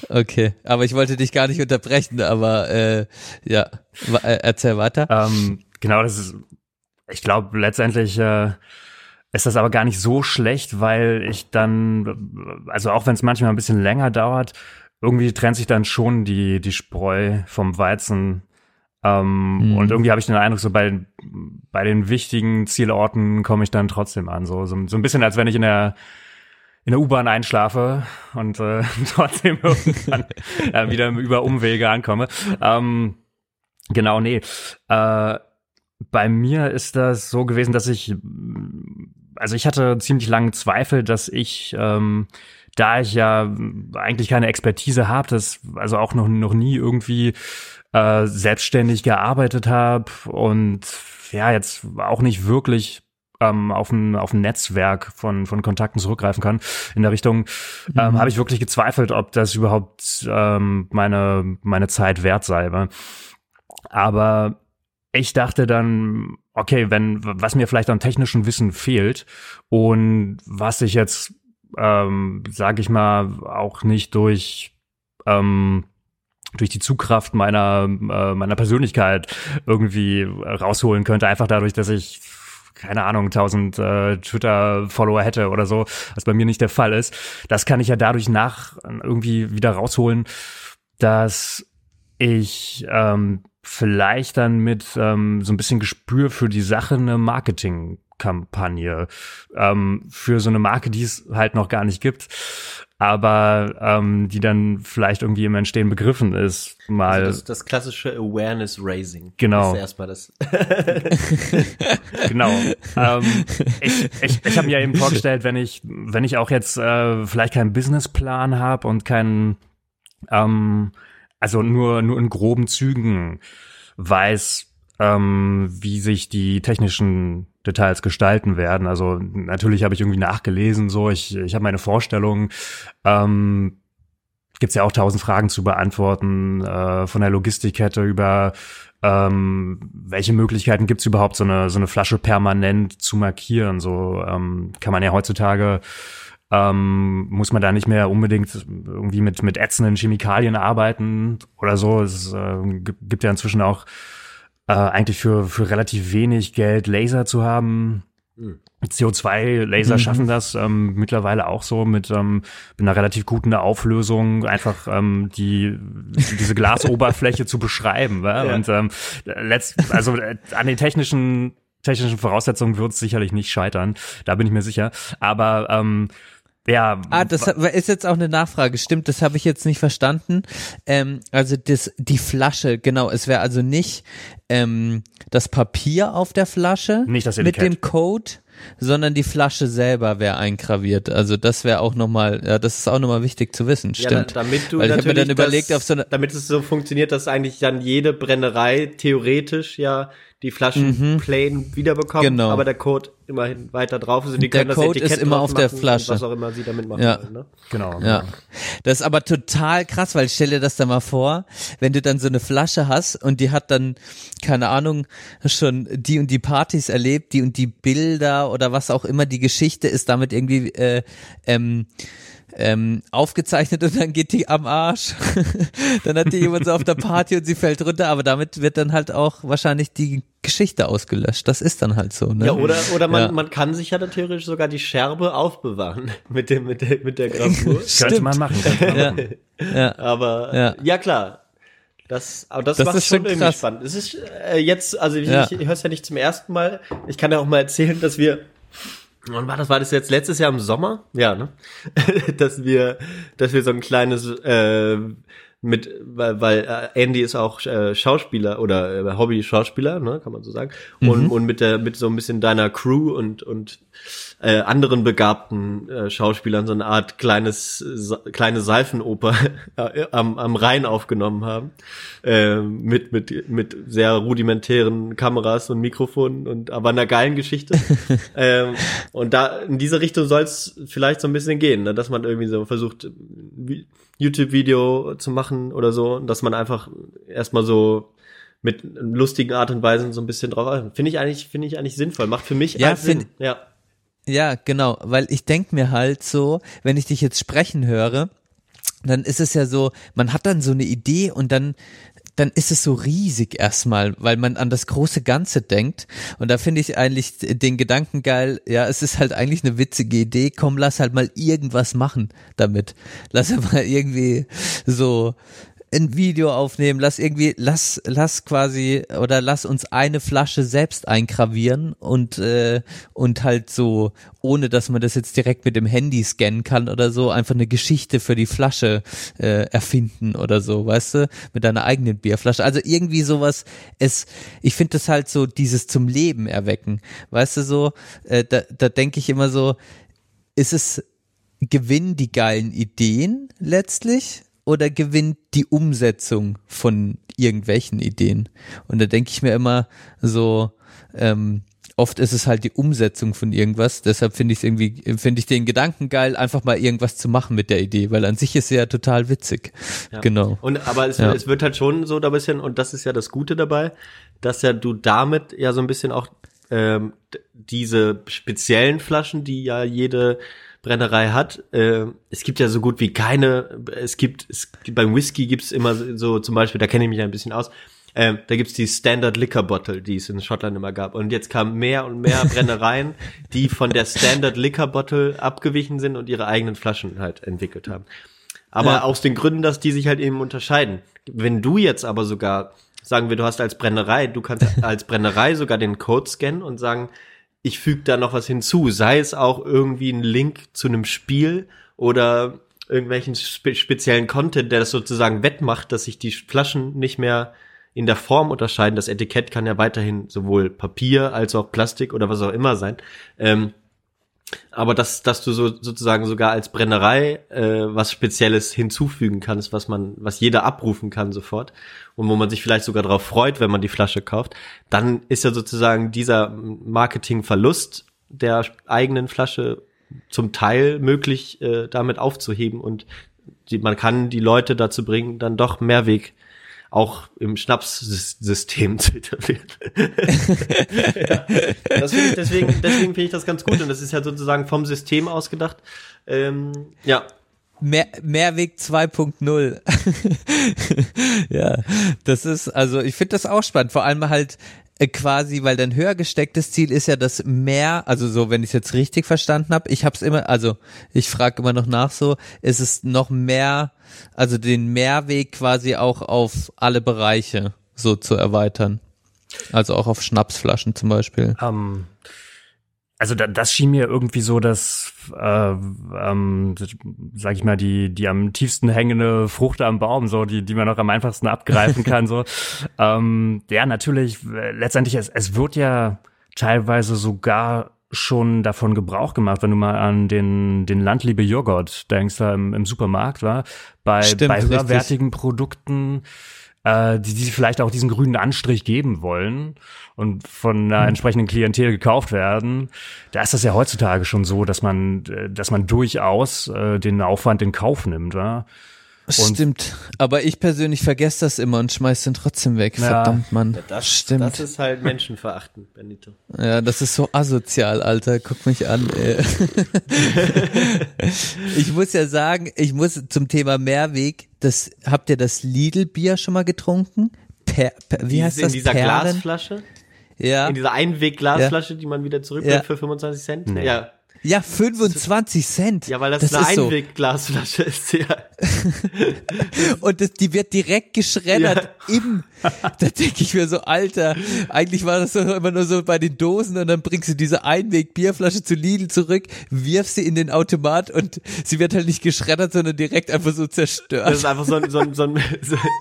Okay, aber ich wollte dich gar nicht unterbrechen, aber äh, ja, äh, erzähl weiter. Ähm, genau, das ist, ich glaube letztendlich, äh, ist das aber gar nicht so schlecht, weil ich dann, also auch wenn es manchmal ein bisschen länger dauert, irgendwie trennt sich dann schon die, die Spreu vom Weizen. Ähm, Mhm. Und irgendwie habe ich den Eindruck, so bei, bei den wichtigen Zielorten komme ich dann trotzdem an. So, so, so ein bisschen, als wenn ich in der in der U-Bahn einschlafe und äh, trotzdem irgendwann äh, wieder über Umwege ankomme. Ähm, genau, nee. Äh, bei mir ist das so gewesen, dass ich, also ich hatte ziemlich lange Zweifel, dass ich, ähm, da ich ja eigentlich keine Expertise habe, das also auch noch noch nie irgendwie äh, selbstständig gearbeitet habe und ja jetzt auch nicht wirklich ähm, auf ein auf ein Netzwerk von von Kontakten zurückgreifen kann in der Richtung ähm, habe ich wirklich gezweifelt, ob das überhaupt ähm, meine meine Zeit wert sei. Aber ich dachte dann, okay, wenn was mir vielleicht an technischem Wissen fehlt und was ich jetzt, ähm, sage ich mal, auch nicht durch ähm, durch die Zugkraft meiner äh, meiner Persönlichkeit irgendwie rausholen könnte, einfach dadurch, dass ich keine Ahnung, 1000 äh, Twitter-Follower hätte oder so, was bei mir nicht der Fall ist. Das kann ich ja dadurch nach irgendwie wieder rausholen, dass ich ähm, vielleicht dann mit ähm, so ein bisschen Gespür für die Sache eine Marketingkampagne ähm, für so eine Marke, die es halt noch gar nicht gibt, aber ähm, die dann vielleicht irgendwie im Entstehen begriffen ist, mal Also das, das klassische Awareness Raising. Genau. Das ist erstmal das. genau. ähm, ich ich, ich habe mir eben vorgestellt, wenn ich, wenn ich auch jetzt äh, vielleicht keinen Businessplan habe und keinen, ähm, also nur, nur in groben Zügen weiß, ähm, wie sich die technischen Details gestalten werden. Also natürlich habe ich irgendwie nachgelesen, so ich, ich habe meine Vorstellung. Ähm, Gibt ja auch tausend Fragen zu beantworten, äh, von der Logistikkette über ähm, welche Möglichkeiten gibt es überhaupt, so eine, so eine Flasche permanent zu markieren? So ähm, kann man ja heutzutage ähm, muss man da nicht mehr unbedingt irgendwie mit, mit ätzenden Chemikalien arbeiten oder so. Es äh, gibt ja inzwischen auch äh, eigentlich für, für relativ wenig Geld Laser zu haben. CO2-Laser Mhm. schaffen das ähm, mittlerweile auch so mit, ähm, mit einer relativ guten Auflösung, einfach ähm, die diese Glasoberfläche zu beschreiben. Ja? Ja. Und ähm, letzt, also äh, an den technischen technischen Voraussetzungen wird es sicherlich nicht scheitern, da bin ich mir sicher. Aber ähm, ja, Ah, das ist jetzt auch eine Nachfrage. Stimmt, das habe ich jetzt nicht verstanden. Ähm, also das, die Flasche, genau. Es wäre also nicht ähm, das Papier auf der Flasche Nicht das mit dem Code, sondern die Flasche selber wäre eingraviert. Also das wäre auch nochmal, ja, das ist auch nochmal wichtig zu wissen. Ja, Stimmt. da, damit du Weil ich habe mir dann überlegt, das, auf so eine damit es so funktioniert, dass eigentlich dann jede Brennerei theoretisch ja die Flaschen plain wiederbekommt, Genau. aber der Code immerhin weiter drauf ist und die Der können das Code Etikett ist immer auf der Flasche. Was auch immer sie damit machen Ja. wollen. Ne? genau. Ja. Das ist aber total krass, weil stell dir das da mal vor, wenn du dann so eine Flasche hast und die hat dann, keine Ahnung, schon die und die Partys erlebt, die und die Bilder oder was auch immer, die Geschichte ist damit irgendwie äh, ähm, ähm, aufgezeichnet und dann geht die am Arsch. dann hat die jemand so auf der Party und sie fällt runter, aber damit wird dann halt auch wahrscheinlich die Geschichte ausgelöscht. Das ist dann halt so, ne? Ja, oder, oder man, Ja. man kann sich ja dann theoretisch sogar die Scherbe aufbewahren mit dem, mit der, mit der Gravur. Könnte Stimmt. man machen. Könnte man ja. machen. ja. Aber Ja. ja, klar. Das, aber das, Das macht ist schon schon irgendwie krass. spannend. Es ist äh, jetzt, also ich, Ja. ich, ich höre es ja nicht zum ersten Mal. Ich kann ja auch mal erzählen, dass wir, wann war das? War das jetzt letztes Jahr im Sommer? Ja, ne? dass wir, dass wir so ein kleines äh, mit, weil, weil äh, Andy ist auch äh, Schauspieler oder äh, Hobby-Schauspieler, ne, kann man so sagen. Und, und mit der, mit so ein bisschen deiner Crew und und äh, anderen begabten äh, Schauspielern so eine Art kleines Sa kleine Seifenoper äh, am, am Rhein aufgenommen haben. Äh, mit mit mit sehr rudimentären Kameras und Mikrofonen und aber einer geilen Geschichte. Ähm, und da in diese Richtung soll es vielleicht so ein bisschen gehen ne? dass man irgendwie so versucht Vi- YouTube-Video zu machen oder so dass man einfach erstmal so mit lustigen Art und Weisen so ein bisschen drauf finde ich eigentlich finde ich eigentlich sinnvoll. Macht für mich Ja, halt Sinn. find- ja Ja, genau, weil ich denk mir halt so, wenn ich dich jetzt sprechen höre, dann ist es ja so, man hat dann so eine Idee und dann dann ist es so riesig erstmal, weil man an das große Ganze denkt. Und da finde ich eigentlich den Gedanken geil, ja, es ist halt eigentlich eine witzige Idee, komm, lass halt mal irgendwas machen damit. Lass mal irgendwie so ein Video aufnehmen, lass irgendwie, lass, lass quasi oder lass uns eine Flasche selbst eingravieren und äh, und halt so, ohne dass man das jetzt direkt mit dem Handy scannen kann oder so, einfach eine Geschichte für die Flasche äh, erfinden oder so, weißt du, mit deiner eigenen Bierflasche. Also irgendwie sowas. Es, ich finde das halt so dieses zum Leben erwecken, weißt du so. Äh, da da denke ich immer so, ist es gewinnen die geilen Ideen letztlich oder gewinnt die Umsetzung von irgendwelchen Ideen? Und da denke ich mir immer so, ähm, oft ist es halt die Umsetzung von irgendwas. Deshalb finde ich es irgendwie, finde ich den Gedanken geil, einfach mal irgendwas zu machen mit der Idee, weil an sich ist sie ja total witzig. Ja. Genau. Und aber es, Ja. es wird halt schon so da ein bisschen, und das ist ja das Gute dabei, dass ja du damit ja so ein bisschen auch ähm, diese speziellen Flaschen, die ja jede Brennerei hat, äh, es gibt ja so gut wie keine, es gibt, es gibt beim Whisky gibt's immer so, zum Beispiel, da kenne ich mich ein bisschen aus, ähm, da gibt's die Standard Liquor Bottle, die es in Schottland immer gab. Und jetzt kamen mehr und mehr Brennereien, die von der Standard Liquor Bottle abgewichen sind und ihre eigenen Flaschen halt entwickelt haben. Aber Ja. aus den Gründen, dass die sich halt eben unterscheiden. Wenn du jetzt aber sogar, sagen wir, du hast als Brennerei, du kannst als Brennerei sogar den Code scannen und sagen, ich füge da noch was hinzu, sei es auch irgendwie ein Link zu einem Spiel oder irgendwelchen spe speziellen Content, der das sozusagen wettmacht, dass sich die Flaschen nicht mehr in der Form unterscheiden. Das Etikett kann ja weiterhin sowohl Papier als auch Plastik oder was auch immer sein. Ähm, aber dass, dass du so sozusagen sogar als Brennerei äh, was Spezielles hinzufügen kannst, was man, was jeder abrufen kann sofort und wo man sich vielleicht sogar darauf freut, wenn man die Flasche kauft, dann ist ja sozusagen dieser Marketingverlust der eigenen Flasche zum Teil möglich, äh, damit aufzuheben und die, man kann die Leute dazu bringen, dann doch Mehrweg auch im Schnapssystem zu etablieren. ja, das find ich, deswegen deswegen finde ich das ganz gut und das ist ja sozusagen vom System ausgedacht. Ähm, ja, Mehr, Mehrweg 2.0. ja, das ist, also ich finde das auch spannend. Vor allem halt quasi, weil dein höher gestecktes Ziel ist ja das mehr, also so, wenn ich es jetzt richtig verstanden habe, ich habe es immer, also ich frage immer noch nach so, ist es noch mehr, also den Mehrweg quasi auch auf alle Bereiche so zu erweitern. Also auch auf Schnapsflaschen zum Beispiel. Ähm, also da, das schien mir irgendwie so das, äh, ähm, sag ich mal, die die am tiefsten hängende Frucht am Baum, so die die man noch am einfachsten abgreifen kann. so ähm, ja, natürlich. Letztendlich es, es wird ja teilweise sogar schon davon Gebrauch gemacht, wenn du mal an den den Landliebe Joghurt denkst, da im, im Supermarkt war bei Stimmt, bei richtig. höherwertigen Produkten äh, die, die vielleicht auch diesen grünen Anstrich geben wollen und von einer entsprechenden Klientel gekauft werden, da ist das ja heutzutage schon so, dass man, äh, dass man durchaus äh, den Aufwand in Kauf nimmt. Ja? Und- Stimmt. Aber ich persönlich vergesse das immer und schmeiß den trotzdem weg. Ja. Verdammt, Mann. das, Stimmt. das ist halt menschenverachtend, Benito. Ja, das ist so asozial, Alter. Guck mich an. Ey. ich muss ja sagen, ich muss zum Thema Mehrweg, das habt ihr das Lidl Bier schon mal getrunken? Per, per, wie heißt in das? dieser Perlen? Glasflasche, Ja. in dieser Einweg-Glasflasche, die man wieder zurückbringt Ja. für 25 Cent. Nee. Ja. Ja, 25 Cent. ja, weil das, eine ist so. Einweg-Glasflasche ist. Ja. Und das, die wird direkt geschreddert im. Da denke ich mir so, Alter, eigentlich war das doch immer nur so bei den Dosen und dann bringst du diese Einweg-Bierflasche zu Lidl zurück, wirfst sie in den Automat und sie wird halt nicht geschreddert, sondern direkt einfach so zerstört. Das ist einfach so ein, so ein, so ein,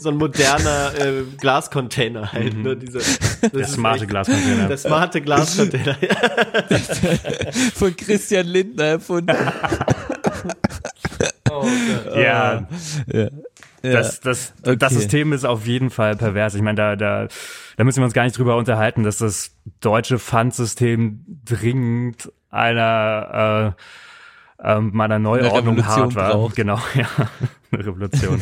so ein moderner äh, Glascontainer halt. Ne? Diese, das Der smarte echt- Glascontainer. Der smarte Glascontainer. Ja. von Christian Lindner erfunden. Oh Gott. Ja, Ja. das, das, Okay. das System ist auf jeden Fall pervers. Ich meine, da, da, da müssen wir uns gar nicht drüber unterhalten, dass das deutsche Pfandsystem dringend einer äh, ähm, meiner Neuordnung Revolution hart war. braucht. Genau, ja. Eine Revolution.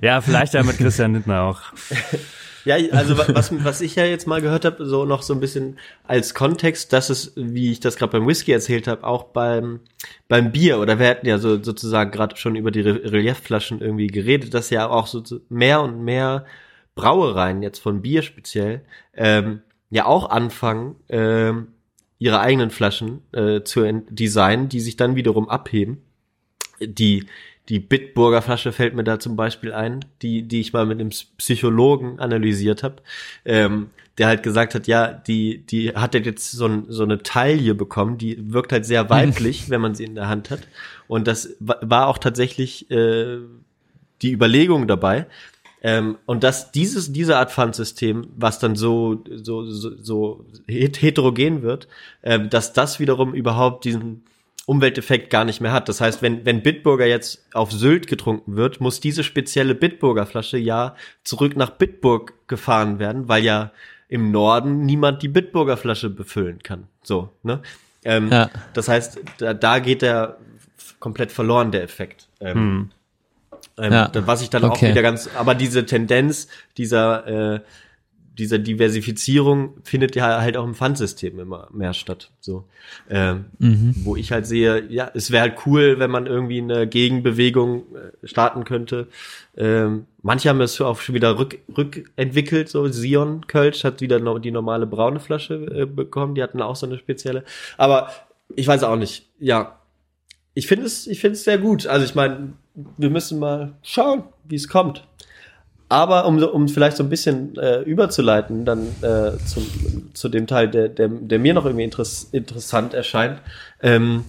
ja, vielleicht ja mit Christian Lindner auch. Ja, also wa- was, was ich ja jetzt mal gehört habe, so noch so ein bisschen als Kontext, dass es, wie ich das gerade beim Whisky erzählt habe, auch beim beim Bier oder wir hatten ja so sozusagen gerade schon über die Re Reliefflaschen irgendwie geredet, dass ja auch so mehr und mehr Brauereien, jetzt von Bier speziell, ähm, ja auch anfangen, ähm, ihre eigenen Flaschen äh, zu designen, die sich dann wiederum abheben. Die, die Bitburger Flasche fällt mir da zum Beispiel ein, die, die ich mal mit einem Psychologen analysiert habe, ähm, der halt gesagt hat, ja, die, die hat jetzt so, ein, so eine Taille bekommen, die wirkt halt sehr weiblich, wenn man sie in der Hand hat. Und das wa- war auch tatsächlich äh, die Überlegung dabei. Ähm, und dass dieses, diese Art Pfandsystem, was dann so, so, so, so het- heterogen wird, ähm, dass das wiederum überhaupt diesen Umwelteffekt gar nicht mehr hat. Das heißt, wenn, wenn Bitburger jetzt auf Sylt getrunken wird, muss diese spezielle Bitburger Flasche ja zurück nach Bitburg gefahren werden, weil ja im Norden niemand die Bitburger Flasche befüllen kann. So, ne? Ähm, Ja. Das heißt, da, da geht der komplett verloren, der Effekt. Ähm, ähm, Ja. Was ich dann auch Okay. wieder ganz, aber diese Tendenz dieser, äh, dieser Diversifizierung findet ja halt auch im Pfandsystem immer mehr statt. So, ähm, wo ich halt sehe, ja, es wäre halt cool, wenn man irgendwie eine Gegenbewegung äh, starten könnte. Ähm, manche haben es auch schon wieder rück, rückentwickelt. So Sion Kölsch hat wieder no, die normale braune Flasche äh, bekommen. Die hatten auch so eine spezielle. Aber ich weiß auch nicht. Ja, ich finde es, ich finde es sehr gut. Also ich meine, wir müssen mal schauen, wie es kommt. Aber um, um vielleicht so ein bisschen äh, überzuleiten, dann äh, zum, zu dem Teil, der, der, der mir noch irgendwie interess interessant erscheint. Ähm,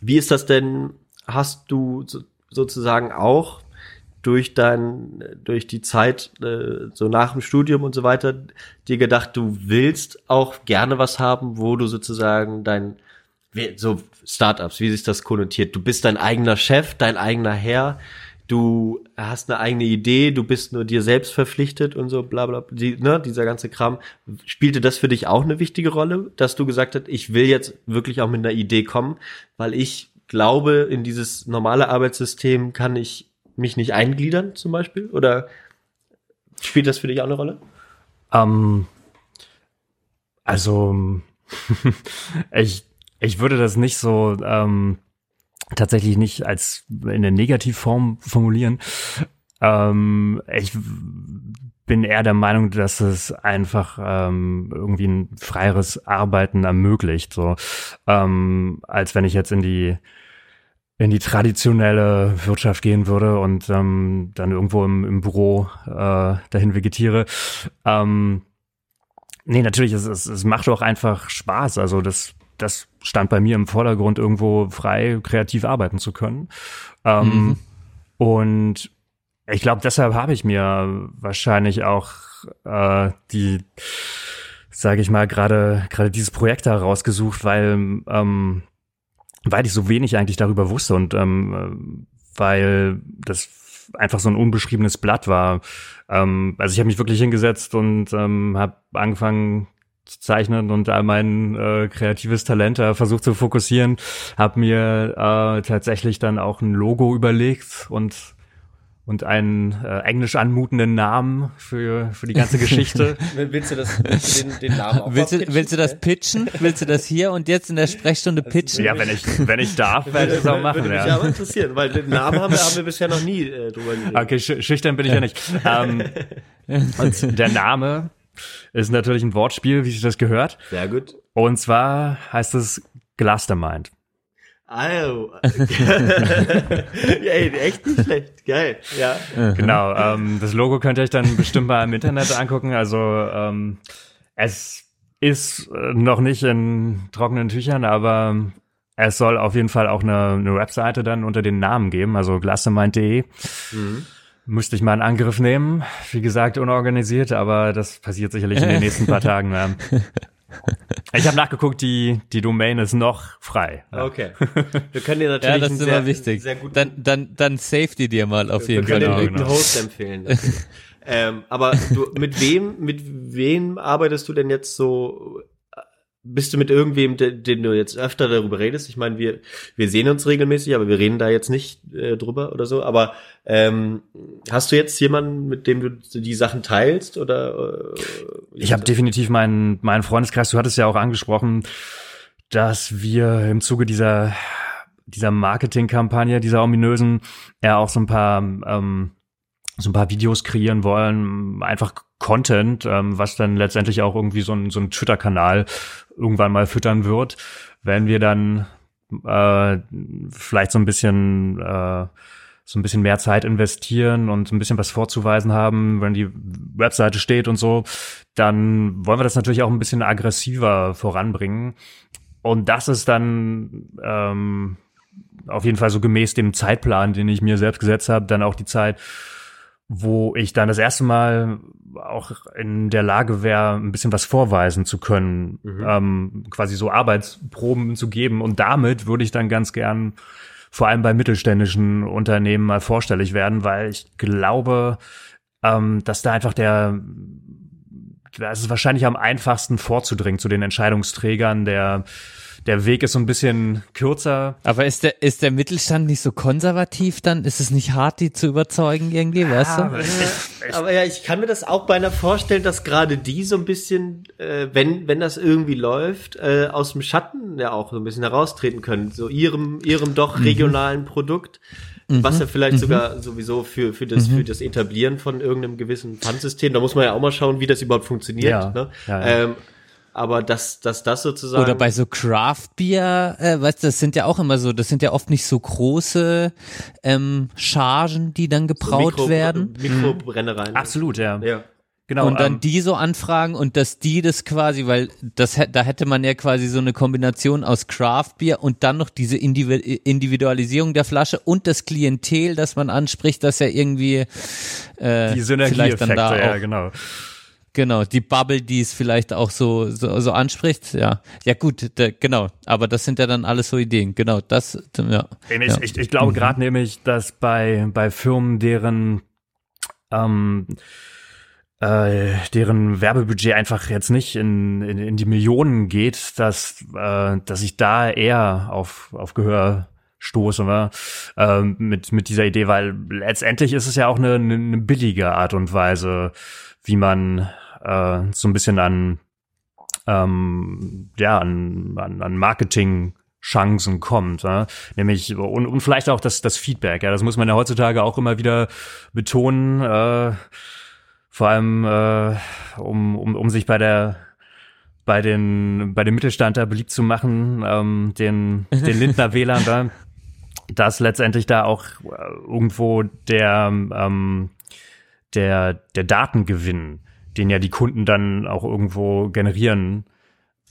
wie ist das denn? Hast du so, sozusagen auch durch dein, durch die Zeit äh, so nach dem Studium und so weiter dir gedacht, du willst auch gerne was haben, wo du sozusagen dein so Startups, wie sich das konnotiert. Du bist dein eigener Chef, dein eigener Herr. Du hast eine eigene Idee, du bist nur dir selbst verpflichtet und so, bla bla, die, ne, dieser ganze Kram. Spielte das für dich auch eine wichtige Rolle, dass du gesagt hast, ich will jetzt wirklich auch mit einer Idee kommen, weil ich glaube, in dieses normale Arbeitssystem kann ich mich nicht eingliedern, zum Beispiel? Oder spielt das für dich auch eine Rolle? Ähm, also, ich, ich würde das nicht so ähm, tatsächlich nicht als in der Negativform formulieren. Ähm, ich bin eher der Meinung, dass es einfach ähm, irgendwie ein freieres Arbeiten ermöglicht, so ähm, als wenn ich jetzt in die in die traditionelle Wirtschaft gehen würde und ähm, dann irgendwo im, im Büro äh, dahin vegetiere. Ähm, nee, natürlich, es, es, es macht auch einfach Spaß. Also das, das stand bei mir im Vordergrund, irgendwo frei kreativ arbeiten zu können. Ähm, Und ich glaube, deshalb habe ich mir wahrscheinlich auch äh, die, sage ich mal, gerade gerade dieses Projekt da rausgesucht, weil ähm, weil ich so wenig eigentlich darüber wusste und ähm, weil das einfach so ein unbeschriebenes Blatt war. Ähm, also ich habe mich wirklich hingesetzt und ähm, habe angefangen zeichnen und all mein äh, kreatives Talent da versucht zu fokussieren, habe mir äh, tatsächlich dann auch ein Logo überlegt und und einen äh, englisch anmutenden Namen für für die ganze Geschichte. Willst du das, den, den Namen auch Willst du, pitchen? willst du das pitchen? Willst du das hier und jetzt in der Sprechstunde pitchen? ja, wenn ich wenn ich darf, werde ich das auch machen. Würde mich Ja. aber interessieren, weil den Namen haben wir, haben wir bisher noch nie äh, drüber geredet. Okay, sch schüchtern bin ich ja nicht. ähm, und der Name ist natürlich ein Wortspiel, wie sich das gehört. Sehr gut. Und zwar heißt es Glastermind. Oh. ja, ey, echt nicht schlecht. Geil. Ja. Genau, ähm, das Logo könnt ihr euch dann bestimmt mal im Internet angucken. Also ähm, es ist äh, noch nicht in trockenen Tüchern, aber es soll auf jeden Fall auch eine, eine Webseite dann unter den Namen geben, also glastermind.de. Müsste ich mal einen Angriff nehmen. Wie gesagt, unorganisiert, aber das passiert sicherlich in den nächsten paar Tagen. Ja. Ich habe nachgeguckt, die, die Domain ist noch frei. Ja. Okay. Wir können dir natürlich Ja, das ist sehr, immer wichtig. sehr guten, Dann, dann, dann save die dir mal auf jeden wir Fall. können dir einen Host empfehlen. ähm, aber du, mit wem, mit wem arbeitest du denn jetzt so? Bist du mit irgendwem, den, du jetzt öfter darüber redest? Ich meine, wir, wir sehen uns regelmäßig, aber wir reden da jetzt nicht äh, drüber oder so. Aber ähm, hast du jetzt jemanden, mit dem du die Sachen teilst? Oder äh, Ich habe definitiv meinen, meinen Freundeskreis, du hattest ja auch angesprochen, dass wir im Zuge dieser, dieser Marketingkampagne, dieser ominösen, ja auch so ein paar ähm, so ein paar Videos kreieren wollen, einfach Content, ähm, was dann letztendlich auch irgendwie so ein, so ein Twitter-Kanal irgendwann mal füttern wird, wenn wir dann äh, vielleicht so ein bisschen äh, so ein bisschen mehr Zeit investieren und ein bisschen was vorzuweisen haben, wenn die Webseite steht und so, dann wollen wir das natürlich auch ein bisschen aggressiver voranbringen. Und das ist dann ähm, auf jeden Fall so gemäß dem Zeitplan, den ich mir selbst gesetzt habe, dann auch die Zeit, wo ich dann das erste Mal auch in der Lage wäre, ein bisschen was vorweisen zu können, mhm. ähm, quasi so Arbeitsproben zu geben. Und damit würde ich dann ganz gern vor allem bei mittelständischen Unternehmen mal vorstellig werden, weil ich glaube, ähm, dass da einfach der, das ist wahrscheinlich am einfachsten vorzudringen zu den Entscheidungsträgern der der Weg ist so ein bisschen kürzer. Aber ist der, ist der Mittelstand nicht so konservativ dann? Ist es nicht hart, die zu überzeugen irgendwie, ja, weißt du? Aber, ich, aber ja, ich kann mir das auch beinahe vorstellen, dass gerade die so ein bisschen, äh, wenn, wenn das irgendwie läuft, äh, aus dem Schatten ja auch so ein bisschen heraustreten können. So ihrem, ihrem doch mhm. regionalen mhm. Produkt. Was ja vielleicht mhm. sogar sowieso für, für, das, mhm. für das Etablieren von irgendeinem gewissen Pfandsystem, da muss man ja auch mal schauen, wie das überhaupt funktioniert. Ja, ne? ja, ja. Ähm, aber dass, dass das sozusagen. Oder bei so Craft Beer, äh, weißt du, das sind ja auch immer so, das sind ja oft nicht so große ähm, Chargen, die dann gebraut so Mikro, werden. Mikrobrennereien. Mhm. Absolut, ja. Ja. Genau, und dann ähm, die so anfragen und dass die das quasi, weil das da hätte man ja quasi so eine Kombination aus Craft Beer und dann noch diese Individualisierung der Flasche und das Klientel, das man anspricht, das ja irgendwie äh, die Synergieeffekte, ja genau. Genau, die Bubble, die es vielleicht auch so, so, so anspricht, ja. Ja gut, da, genau, aber das sind ja dann alles so Ideen, genau, das, ja. Ich, ja. ich, ich glaube mhm. gerade nämlich, dass bei, bei Firmen, deren, ähm, äh, deren Werbebudget einfach jetzt nicht in, in, in die Millionen geht, dass, äh, dass ich da eher auf, auf Gehör stoße ne? ähm, mit, mit dieser Idee, weil letztendlich ist es ja auch eine, eine billige Art und Weise, wie man äh, so ein bisschen an ähm, ja an, an, an Marketing Chancen kommt, ja? nämlich und, und vielleicht auch das das Feedback. Ja, das muss man ja heutzutage auch immer wieder betonen, äh, vor allem äh, um, um um sich bei der bei den bei dem Mittelstand da beliebt zu machen, ähm, den den Lindner Wählern da, dass letztendlich da auch äh, irgendwo der ähm, der der Datengewinn den ja die Kunden dann auch irgendwo generieren,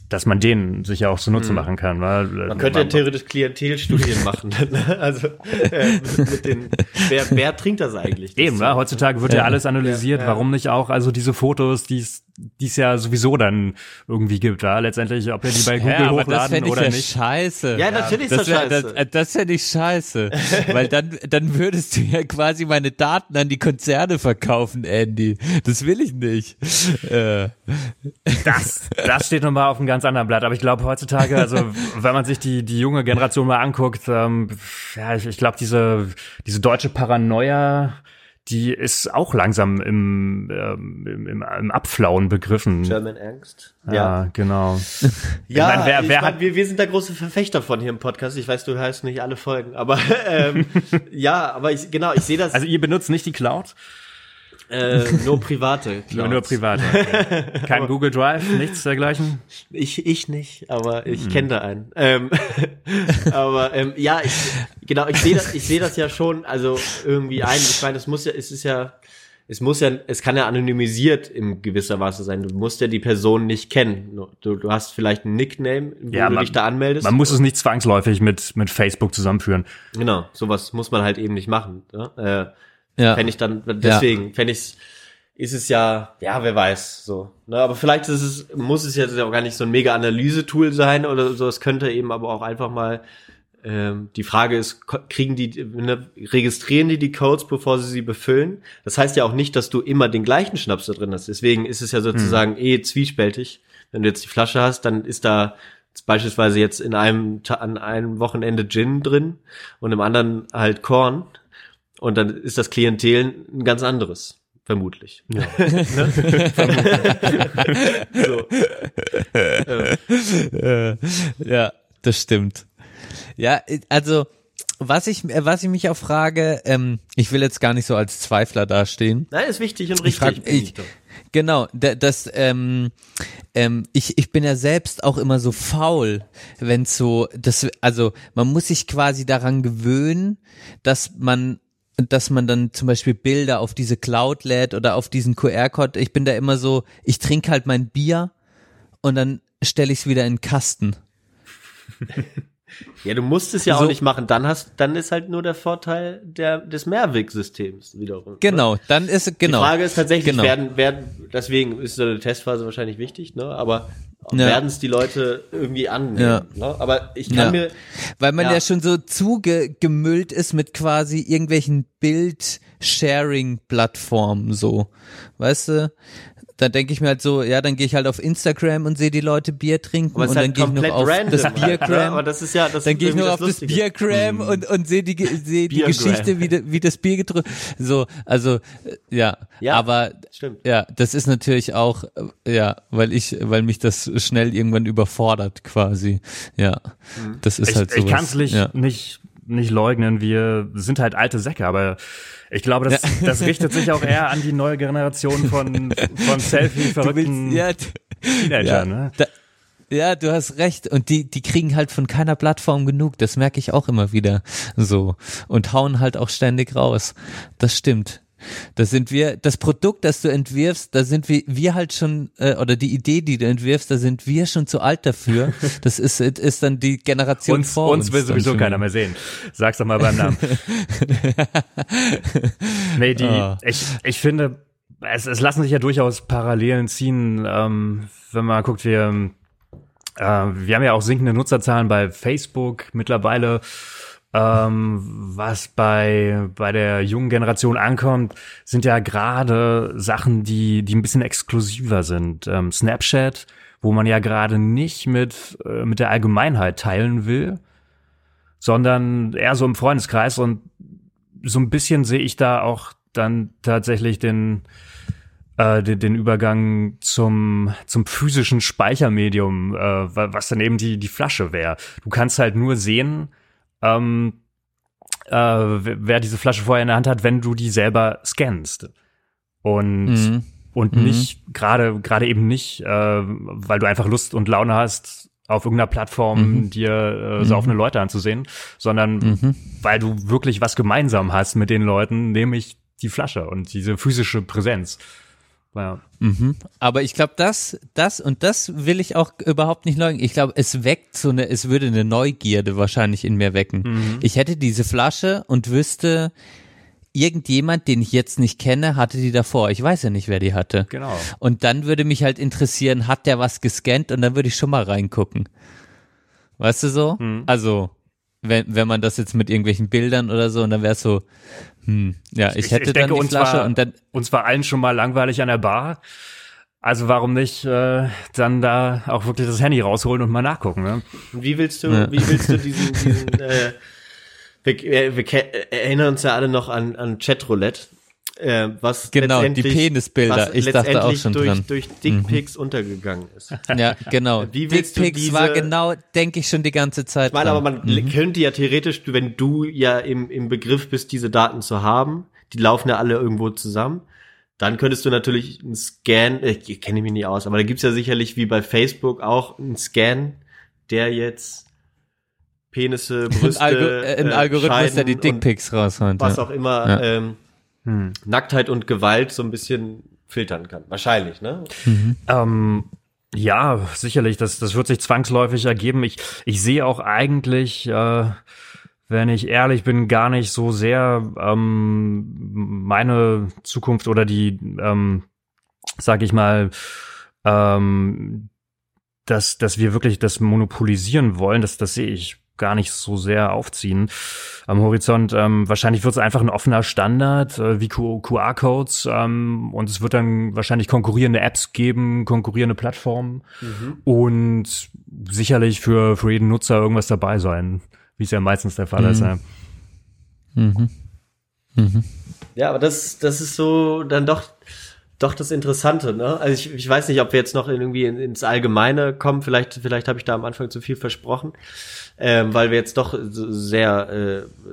dass man den sich ja auch zunutze mhm. machen kann. Weil, äh, man könnte ja theoretisch Klientelstudien machen. Ne? Also äh, mit, den, wer, wer trinkt das eigentlich? Das Eben, ne? heutzutage wird ja, ja alles analysiert. Ja, ja. Warum nicht auch also diese Fotos, die es die es ja sowieso dann irgendwie gibt, ja, letztendlich, ob wir die bei Google ja, hochladen das oder ja nicht. Scheiße. Ja, natürlich ist das, das scheiße. Das, das fände ich scheiße, weil dann dann würdest du ja quasi meine Daten an die Konzerne verkaufen, Andy. Das will ich nicht. Äh. Das das steht nochmal auf einem ganz anderen Blatt, aber ich glaube heutzutage, also wenn man sich die die junge Generation mal anguckt, ähm, ja, ich, ich glaube diese diese deutsche Paranoia die ist auch langsam im, ähm, im, im, im Abflauen begriffen. German Angst. Ja, ja genau. ja, ich mein, wer, wer ich mein, wir, wir sind da große Verfechter von hier im Podcast. Ich weiß, du heißt nicht alle Folgen, aber ähm, ja, aber ich, genau, ich sehe das. Also ihr benutzt nicht die Cloud? Äh, nur private. Nur, nur private. Okay. Kein aber, Google Drive, nichts dergleichen? Ich, ich nicht, aber ich hm. kenne da einen. Ähm, aber ähm, ja, ich, genau, ich sehe das, ich sehe das ja schon, also irgendwie ein. Ich meine, es muss ja, es ist ja, es muss ja, es kann ja anonymisiert in gewisser Weise sein. Du musst ja die Person nicht kennen. Du, du hast vielleicht einen Nickname, wo ja, du man, dich da anmeldest. Man muss es nicht zwangsläufig mit, mit Facebook zusammenführen. Genau, sowas muss man halt eben nicht machen. Ja? Äh, ja. Fände ich dann, deswegen, ja. fände ich ist es ja, ja, wer weiß, so. Ne, aber vielleicht ist es, muss es jetzt auch gar nicht so ein mega Analyse-Tool sein oder so. Es könnte eben aber auch einfach mal, ähm, die Frage ist, kriegen die, ne, registrieren die die Codes, bevor sie sie befüllen? Das heißt ja auch nicht, dass du immer den gleichen Schnaps da drin hast. Deswegen ist es ja sozusagen hm. eh zwiespältig. Wenn du jetzt die Flasche hast, dann ist da beispielsweise jetzt in einem, an einem Wochenende Gin drin und im anderen halt Korn und dann ist das Klientel ein ganz anderes. Vermutlich. Ja. so. ja. ja, das stimmt. Ja, also was ich, äh, was ich mich auch frage, ähm, ich will jetzt gar nicht so als Zweifler dastehen. Nein, ist wichtig und Ich richtig. frag, ich, genau, da- das, ähm, ähm, ich, ich bin ja selbst auch immer so faul, wenn so, das, also man muss sich quasi daran gewöhnen, dass man dass man dann zum Beispiel Bilder auf diese Cloud lädt oder auf diesen QR-Code. Ich bin da immer so, ich trinke halt mein Bier und dann stelle ich es wieder in den Kasten. Ja, du musst es ja So. auch nicht machen. Dann hast, dann ist halt nur der Vorteil der, des Mehrwegsystems wiederum. Genau, dann ist genau. Die Frage ist tatsächlich, Genau. werden, werden, deswegen ist so eine Testphase wahrscheinlich wichtig, ne? Aber Ja. werden es die Leute irgendwie annehmen? Ja. Ne? Aber ich kann Ja. mir, Weil man ja, Ja. schon so zugemüllt ist mit quasi irgendwelchen Bild-Sharing-Plattformen so. Weißt du? Da denke ich mir halt so, ja, dann gehe ich halt auf Instagram und sehe die Leute Bier trinken und dann halt gehe ich noch auf random. das? Biergram. Aber das ist ja, das dann gehe ich nur auf das. Biergram und, und sehe die, ge- sehe die. Geschichte, wie, de, wie das Bier getrunken So, also, äh, ja. Ja, aber, stimmt. ja, das ist natürlich auch, äh, ja, weil ich, weil mich das schnell irgendwann überfordert quasi. Ja, Mhm. das ist ich, halt so. ich kann es nicht, Ja. nicht, nicht leugnen. Wir sind halt alte Säcke, aber ich glaube, das, das richtet sich auch eher an die neue Generation von, von Selfie-verrückten ja, Teenagern. ja, Ne? da, ja, du hast recht. Und die, die kriegen halt von keiner Plattform genug. Das merke ich auch immer wieder so. Und hauen halt auch ständig raus. Das stimmt. Das sind wir, das Produkt, das du entwirfst, da sind wir, wir halt schon, äh, oder die Idee, die du entwirfst, da sind wir schon zu alt dafür. Das ist, ist dann die Generation Uns, vor uns. uns will sowieso schon. keiner mehr sehen. Sag's doch mal beim Namen. nee, die, Ah. ich, ich finde, es, es lassen sich ja durchaus Parallelen ziehen, ähm, wenn man guckt, wir, äh, wir haben ja auch sinkende Nutzerzahlen bei Facebook mittlerweile. Ähm, was bei, bei der jungen Generation ankommt, sind ja gerade Sachen, die, die ein bisschen exklusiver sind. Ähm, Snapchat, wo man ja gerade nicht mit, äh, mit der Allgemeinheit teilen will, sondern eher so im Freundeskreis und so ein bisschen sehe ich da auch dann tatsächlich den, äh, den, den Übergang zum, zum physischen Speichermedium, äh, wa- was dann eben die, die Flasche wäre. Du kannst halt nur sehen, ähm, äh, wer diese Flasche vorher in der Hand hat, wenn du die selber scannst. Und, Mhm. und Mhm. nicht, gerade, gerade eben nicht, äh, weil du einfach Lust und Laune hast, auf irgendeiner Plattform Mhm. dir äh, saufende Leute anzusehen, sondern Mhm. weil du wirklich was gemeinsam hast mit den Leuten, nämlich die Flasche und diese physische Präsenz. Ja. Mhm. Aber ich glaube, das, das und das will ich auch überhaupt nicht leugnen. Ich glaube, es weckt so eine, es würde eine Neugierde wahrscheinlich in mir wecken. Mhm. Ich hätte diese Flasche und wüsste, irgendjemand, den ich jetzt nicht kenne, hatte die davor. Ich weiß ja nicht, wer die hatte. Genau. Und dann würde mich halt interessieren, hat der was gescannt? Und dann würde ich schon mal reingucken. Weißt du so? Mhm. Also, wenn, wenn man das jetzt mit irgendwelchen Bildern oder so, und dann wäre es so, hm, ja, ich, hätte dann die uns Flasche war, und dann, uns war allen schon mal langweilig an der Bar. Also warum nicht äh, dann da auch wirklich das Handy rausholen und mal nachgucken, ne? Und wie willst du, Ja. wie willst du diesen, diesen äh, wir, wir, wir ke- erinnern uns ja alle noch an, an Chatroulette, äh, was Genau, die letztendlich- Penisbilder. was Ich dachte auch schon durch, dran. Mhm. durch Dickpics untergegangen ist. Ja, genau. Dickpics war genau, denke ich schon die ganze Zeit. Ich meine, aber man könnte ja theoretisch, wenn du ja im, im Begriff bist, diese Daten zu haben, die laufen ja alle irgendwo zusammen, dann könntest du natürlich einen Scan, äh, ich kenne mich nicht aus, aber da gibt's ja sicherlich wie bei Facebook auch einen Scan, der jetzt Penisse, ein, Brüste, Algo äh, ein Algorithmus, der die Dickpics raushaut. was ja. auch immer Ja. ähm, Hm. Nacktheit und Gewalt so ein bisschen filtern kann. Wahrscheinlich, ne? Ähm, ja, sicherlich, das, das wird sich zwangsläufig ergeben. Ich, ich sehe auch eigentlich, äh, wenn ich ehrlich bin, gar nicht so sehr ähm, meine Zukunft oder die, ähm, sag ich mal, ähm, dass, dass wir wirklich das monopolisieren wollen, das, das sehe ich gar nicht so sehr aufziehen am Horizont. Ähm, wahrscheinlich wird es einfach ein offener Standard äh, wie QR-Codes ähm, und es wird dann wahrscheinlich konkurrierende Apps geben, konkurrierende Plattformen und sicherlich für, für jeden Nutzer irgendwas dabei sein, wie es ja meistens der Fall ist. Ja. Mhm. Mhm. Ja, aber das, das ist so dann doch doch das Interessante, ne? Also ich, ich weiß nicht, ob wir jetzt noch irgendwie in, ins Allgemeine kommen. Vielleicht, vielleicht habe ich da am Anfang zu viel versprochen, ähm, weil wir jetzt doch sehr, äh,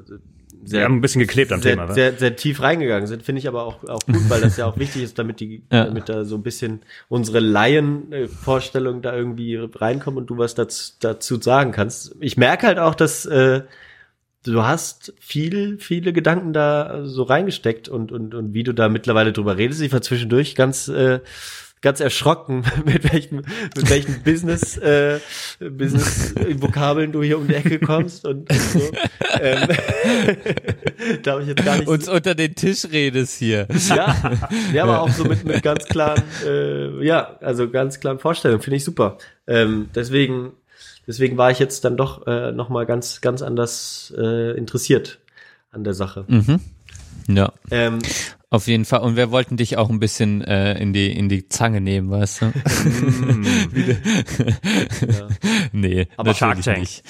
sehr, Wir haben ein bisschen geklebt am sehr, Thema, wa? sehr, sehr tief reingegangen sind. Finde ich aber auch, auch gut, weil das ja auch wichtig ist, damit die, Ja. damit da so ein bisschen unsere Laien-Vorstellung da irgendwie reinkommen und du was dazu, dazu sagen kannst. Ich merke halt auch, dass äh, du hast viel, viele Gedanken da so reingesteckt und, und, und wie du da mittlerweile drüber redest. Ich war zwischendurch ganz, äh, ganz erschrocken, mit welchen, mit welchen Business, äh, Business-Vokabeln du hier um die Ecke kommst und, und so. Ähm, da habe ich jetzt gar nicht Uns unter den Tisch redest hier. ja, ja, aber auch so mit, mit ganz klaren, äh, ja, also ganz klaren Vorstellungen, finde ich super. Ähm, deswegen, deswegen war ich jetzt dann doch äh, noch mal ganz, ganz anders äh, interessiert an der Sache. Mhm. Ja, Ähm, auf jeden Fall. Und wir wollten dich auch ein bisschen äh, in die in die Zange nehmen, weißt du? nee, Aber natürlich Shark Tank. nicht.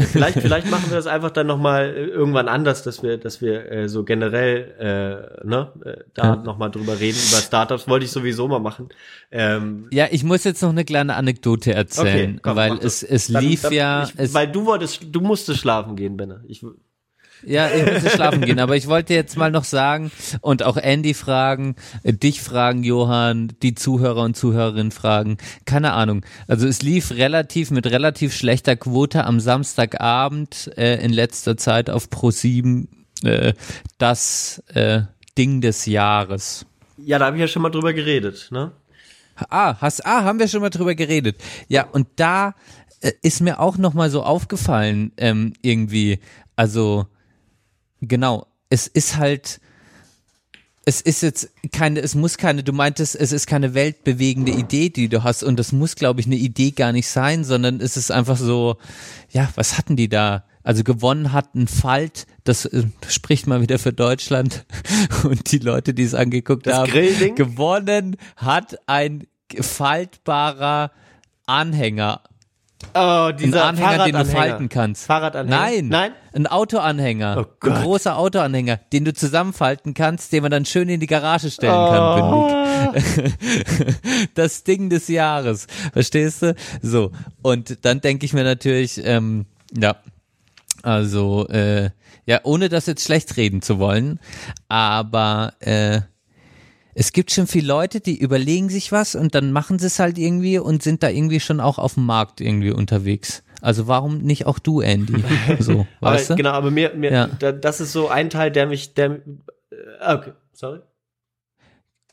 Vielleicht, vielleicht machen wir das einfach dann noch mal äh, irgendwann anders, dass wir, dass wir äh, so generell, äh, ne, äh, da Ja. noch mal drüber reden. Über Startups wollte ich sowieso mal machen. Ähm, Ja, ich muss jetzt noch eine kleine Anekdote erzählen, okay, komm, weil es es Dann- lief dann- ja, ich, es, weil du wolltest, du musstest schlafen gehen, Benne. Ich, Ja, ich musste schlafen gehen, aber ich wollte jetzt mal noch sagen und auch Andy fragen, äh, dich fragen, Johann, die Zuhörer und Zuhörerinnen fragen, keine Ahnung. Also es lief relativ mit relativ schlechter Quote am Samstagabend äh, in letzter Zeit auf Pro7 äh, das äh, Ding des Jahres. ja, da habe ich ja schon mal drüber geredet, ne? Ah, hast, ah, haben wir schon mal drüber geredet. Ja, und da äh, ist mir auch noch mal so aufgefallen, ähm, irgendwie, also, genau, es ist halt, es ist jetzt keine, es muss keine, du meintest, es ist keine weltbewegende Idee, die du hast und das muss, glaube ich, eine Idee gar nicht sein, sondern es ist einfach so, ja, was hatten die da? Also gewonnen hat ein Falt, das äh, spricht mal wieder für Deutschland und die Leute, die es angeguckt Das haben. Grillding? Gewonnen hat ein faltbarer Anhänger. Oh, Ein dieser Anhänger, den du Fahrradanhänger. falten kannst. Fahrradanhänger? Nein. Nein? Ein Autoanhänger. Oh Gott. ein großer Autoanhänger, den du zusammenfalten kannst, den man dann schön in die Garage stellen Oh. kann, das Ding des Jahres. Verstehst du? So. Und dann denke ich mir natürlich, ähm, ja, also, äh, ja, ohne das jetzt schlecht reden zu wollen, aber äh, es gibt schon viele Leute, die überlegen sich was und dann machen sie es halt irgendwie und sind da irgendwie schon auch auf dem Markt irgendwie unterwegs. Also warum nicht auch du, Andy? So, weißt aber, du? Genau, aber mir, mir Ja. da, das ist so ein Teil, der mich, der, äh, okay, sorry.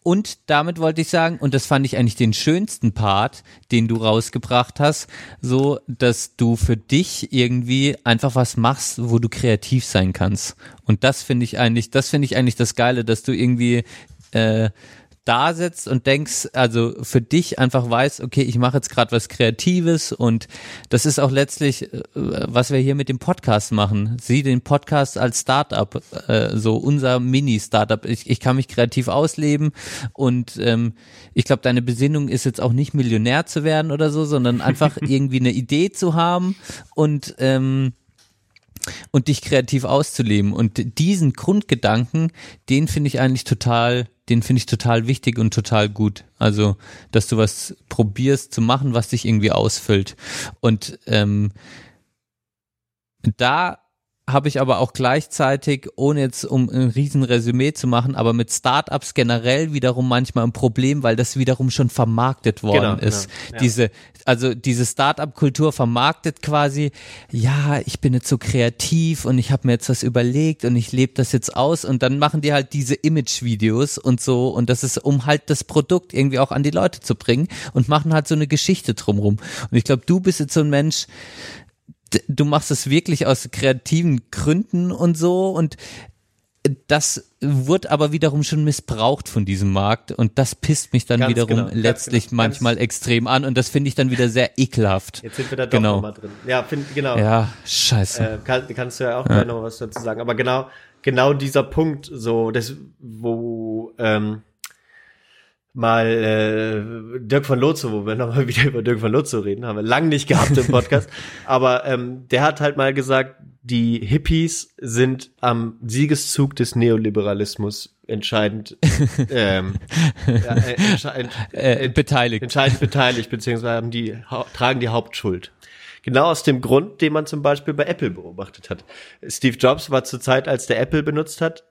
Und damit wollte ich sagen, und das fand ich eigentlich den schönsten Part, den du rausgebracht hast, so, dass du für dich irgendwie einfach was machst, wo du kreativ sein kannst. Und das finde ich eigentlich, das finde ich eigentlich das Geile, dass du irgendwie äh, da sitzt und denkst, also für dich einfach weißt, okay, ich mache jetzt gerade was Kreatives und das ist auch letztlich, äh, was wir hier mit dem Podcast machen. Sieh den Podcast als Startup, äh, so unser Mini-Startup. Ich, ich kann mich kreativ ausleben und ähm, ich glaube, deine Besinnung ist jetzt auch nicht Millionär zu werden oder so, sondern einfach irgendwie eine Idee zu haben und ähm, und dich kreativ auszuleben. Und diesen Grundgedanken, den finde ich eigentlich total, den finde ich total wichtig und total gut. Also, dass du was probierst zu machen, was dich irgendwie ausfüllt. Und ähm, da habe ich aber auch gleichzeitig, ohne jetzt um ein riesen Resümee zu machen, aber mit Startups generell wiederum manchmal ein Problem, weil das wiederum schon vermarktet worden Genau, ist. genau, ja. Diese, also diese Startup-Kultur vermarktet quasi, ja, ich bin jetzt so kreativ und ich habe mir jetzt was überlegt und ich lebe das jetzt aus und dann machen die halt diese Image-Videos und so und das ist, um halt das Produkt irgendwie auch an die Leute zu bringen und machen halt so eine Geschichte drumrum. Und ich glaube, du bist jetzt so ein Mensch, du machst es wirklich aus kreativen Gründen und so und das wird aber wiederum schon missbraucht von diesem Markt und das pisst mich dann Ganz wiederum genau, ganz letztlich genau, manchmal extrem an und das finde ich dann wieder sehr ekelhaft. Jetzt sind wir da doch Genau. nochmal drin. Ja, find, genau. Ja, scheiße. Äh, kann, kannst du ja auch gleich noch was dazu sagen. Aber genau, genau dieser Punkt, so, das, wo ähm, mal äh, Dirk von Lotzo, wo wir nochmal wieder über Dirk von Lotzo reden, haben wir lang nicht gehabt im Podcast. aber ähm, der hat halt mal gesagt, die Hippies sind am Siegeszug des Neoliberalismus entscheidend ähm, ja, äh, entscheidend, Äh, beteiligt. entscheidend beteiligt, beziehungsweise haben die, tragen die Hauptschuld. Genau aus dem Grund, den man zum Beispiel bei Apple beobachtet hat. Steve Jobs war zur Zeit, als der Apple benutzt hat,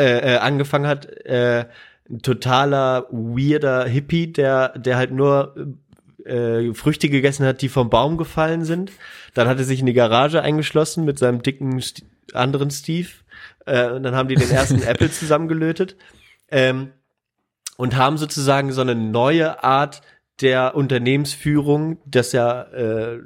äh, äh, angefangen hat, äh, ein totaler weirder Hippie, der, der halt nur äh, Früchte gegessen hat, die vom Baum gefallen sind. Dann hat er sich in die Garage eingeschlossen mit seinem dicken St anderen Steve. Äh, und dann haben die den ersten Apple zusammengelötet. Ähm, und haben sozusagen so eine neue Art der Unternehmensführung, das ja, äh,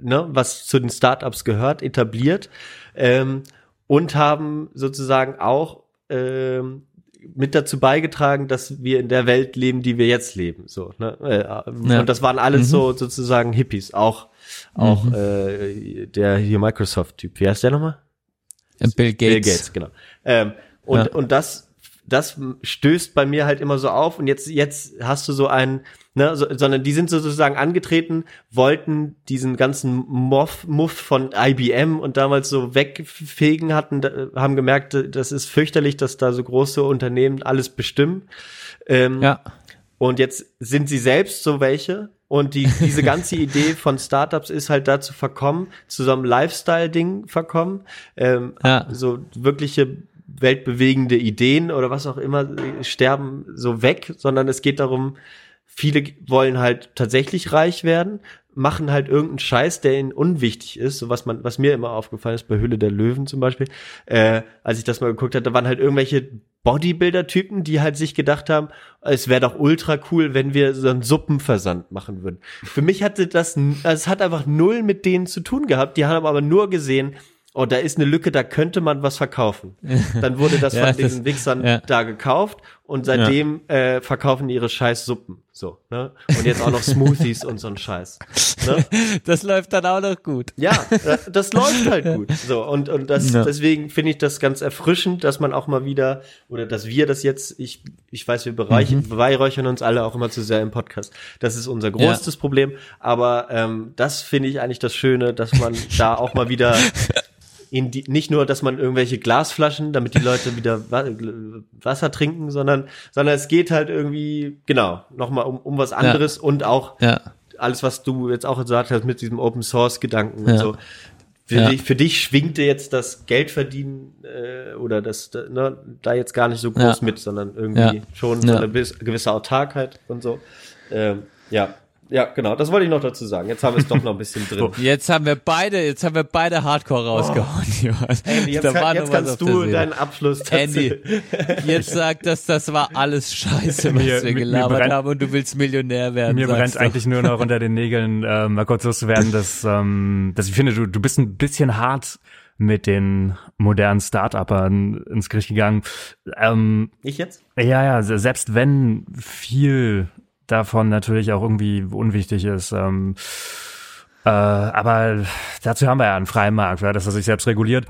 ne, was zu den Startups gehört, etabliert ähm, und haben sozusagen auch ähm, mit dazu beigetragen, dass wir in der Welt leben, die wir jetzt leben. So, ne? äh, Ja. Und das waren alles so sozusagen Hippies, auch auch äh, der hier Microsoft-Typ. Wie heißt der nochmal? Äh, Bill Gates. Bill Gates, genau. Ähm, und, Ja. und das, das stößt bei mir halt immer so auf und jetzt, jetzt hast du so einen, ne, so, sondern die sind so sozusagen angetreten, wollten diesen ganzen Muff, Muff von IBM und damals so wegfegen hatten, da, haben gemerkt, das ist fürchterlich, dass da so große Unternehmen alles bestimmen. Ähm, Ja. und jetzt sind sie selbst so welche. Und die, diese ganze Idee von Startups ist halt dazu verkommen, zu so einem Lifestyle-Ding verkommen. Ähm, Ja. So wirkliche weltbewegende Ideen oder was auch immer äh, sterben so weg, sondern es geht darum, viele wollen halt tatsächlich reich werden, machen halt irgendeinen Scheiß, der ihnen unwichtig ist, so was man, was mir immer aufgefallen ist bei Hülle der Löwen zum Beispiel, äh, als ich das mal geguckt hatte, da waren halt irgendwelche Bodybuilder-Typen, die halt sich gedacht haben, es wäre doch ultra cool, wenn wir so einen Suppenversand machen würden. Für mich hatte das, es hat einfach null mit denen zu tun gehabt, die haben aber nur gesehen, oh, da ist eine Lücke, da könnte man was verkaufen. Dann wurde das Ja, von das- diesen Wichsern ja. da gekauft und seitdem äh, verkaufen die ihre scheiß Suppen. So, ne? Und jetzt auch noch Smoothies und so ein Scheiß. Ne? Das läuft dann auch noch gut. Ja, das, das läuft halt gut. So, und, und das, Ja. deswegen finde ich das ganz erfrischend, dass man auch mal wieder, oder dass wir das jetzt, ich, ich weiß, wir bereichern, Mhm. beweihräuchern uns alle auch immer zu sehr im Podcast. Das ist unser größtes Problem. Aber ähm, das finde ich eigentlich das Schöne, dass man da auch mal wieder in die, nicht nur, dass man irgendwelche Glasflaschen, damit die Leute wieder Wa- Wasser trinken, sondern, sondern es geht halt irgendwie, genau, nochmal um, um was anderes und auch Ja. alles, was du jetzt auch gesagt hast mit diesem Open Source Gedanken Ja. und so. Für, Ja. dich, für dich schwingte jetzt das Geldverdienen äh, oder das da- ne, da jetzt gar nicht so groß Ja. mit, sondern irgendwie Ja. schon so Ja. eine gewisse Autarkheit und so. Ähm, ja, ja, genau. Das wollte ich noch dazu sagen. Jetzt haben wir es doch noch ein bisschen drin. Jetzt haben wir beide, jetzt haben wir beide Hardcore rausgehauen. Johann. Andy, jetzt, kann, jetzt kannst du deinen Abschluss Andy, jetzt sag, dass das war alles Scheiße, was Mir- wir mir gelabert brennt- haben und du willst Millionär werden. Mir brennt eigentlich nur noch unter den Nägeln, äh, mal kurz loszuwerden, dass, ähm, dass ich finde, du, du bist ein bisschen hart mit den modernen Start-Uppern ins Gericht gegangen. Ähm, Ich jetzt? ja, ja, se- selbst wenn viel davon natürlich auch irgendwie unwichtig ist, ähm, äh, aber dazu haben wir ja einen freien Markt, ja, dass er sich selbst reguliert.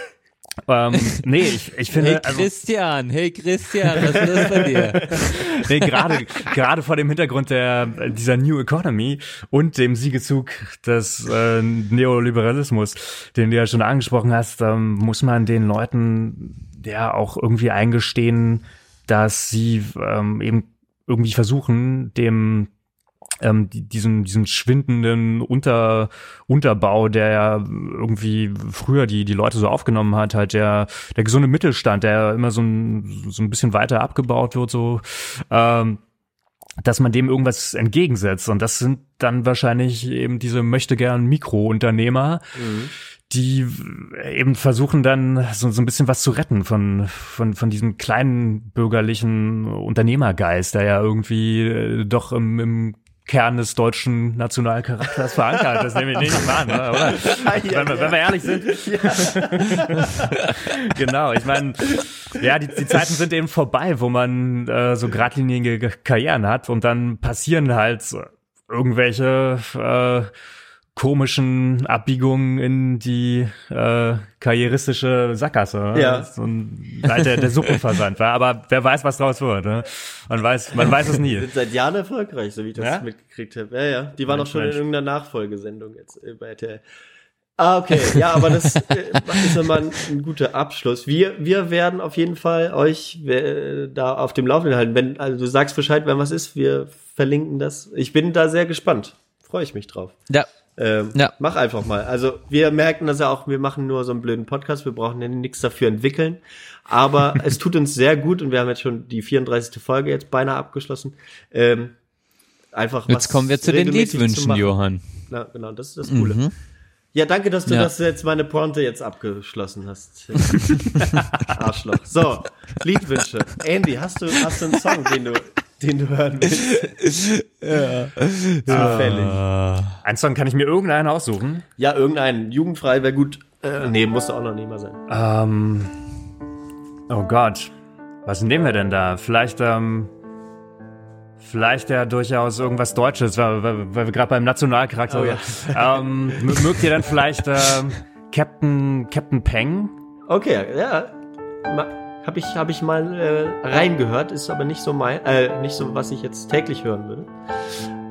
ähm, nee, ich, ich finde, Hey also, Christian, hey Christian, was ist los bei dir? nee, gerade gerade vor dem Hintergrund der dieser New Economy und dem Siegezug des äh, Neoliberalismus, den du ja schon angesprochen hast, ähm, muss man den Leuten ja auch irgendwie eingestehen, dass sie ähm, eben irgendwie versuchen, dem ähm, die, diesen, diesen schwindenden Unter, Unterbau, der ja irgendwie früher die, die Leute so aufgenommen hat, halt der, der gesunde Mittelstand, der immer so ein, so ein bisschen weiter abgebaut wird, so, ähm, dass man dem irgendwas entgegensetzt. Und das sind dann wahrscheinlich eben diese möchte gern Mikrounternehmer, die eben versuchen dann so, so ein bisschen was zu retten von, von, von diesem kleinen bürgerlichen Unternehmergeist, der ja irgendwie äh, doch im, im Kern des deutschen Nationalcharakters verankert. Das nehme ich nicht mal an, oder? Wenn, wir, wenn wir ehrlich sind. genau, ich meine, ja, die, die Zeiten sind eben vorbei, wo man äh, so geradlinige Karrieren hat und dann passieren halt irgendwelche äh, komischen Abbiegungen in die äh, karrieristische Sackgasse. ne? Ja. So ein, halt der, der Suppenversand war. Aber wer weiß, was draus wird. Ne? Man weiß, man weiß es Die nie. sind seit Jahren erfolgreich, so wie ich das Ja? mitgekriegt habe. Ja, ja. Die waren auch schon Mensch. in irgendeiner Nachfolgesendung jetzt äh, bei RTL. Ah, okay. Ja, aber das äh, ist immer ein, ein guter Abschluss. Wir, wir werden auf jeden Fall euch äh, da auf dem Laufenden halten. Wenn, also du sagst Bescheid, wenn was ist, wir verlinken das. Ich bin da sehr gespannt. Freue ich mich drauf. Ja. Ähm, Ja. Mach einfach mal. Also wir merken das ja auch, wir machen nur so einen blöden Podcast, wir brauchen ja nichts dafür entwickeln. Aber es tut uns sehr gut und wir haben jetzt schon die 34. Folge jetzt beinahe abgeschlossen. Ähm, einfach Jetzt kommen wir zu den Liedwünschen. Johann. Ja, genau, das ist das Coole. Mhm. Ja, danke, dass du Ja. das jetzt meine Pointe jetzt abgeschlossen hast. Arschloch. So, Liedwünsche. Andy, hast du, hast du einen Song, den du, den du hören willst? ja. Zufällig. Ein Song kann ich mir irgendeinen aussuchen. Ja, irgendeinen. Jugendfrei wäre gut. Äh, nee, musste auch noch nicht mal sein. Ähm, oh Gott. Was nehmen wir denn da? Vielleicht, ähm, vielleicht ja durchaus irgendwas Deutsches, weil, weil, weil wir gerade beim Nationalcharakter Oh ja. ähm, Mögt ihr dann vielleicht ähm, Captain, Captain Peng? Okay, ja. Ma, hab ich, hab ich mal äh, reingehört, ist aber nicht so mein, äh, nicht so, was ich jetzt täglich hören würde.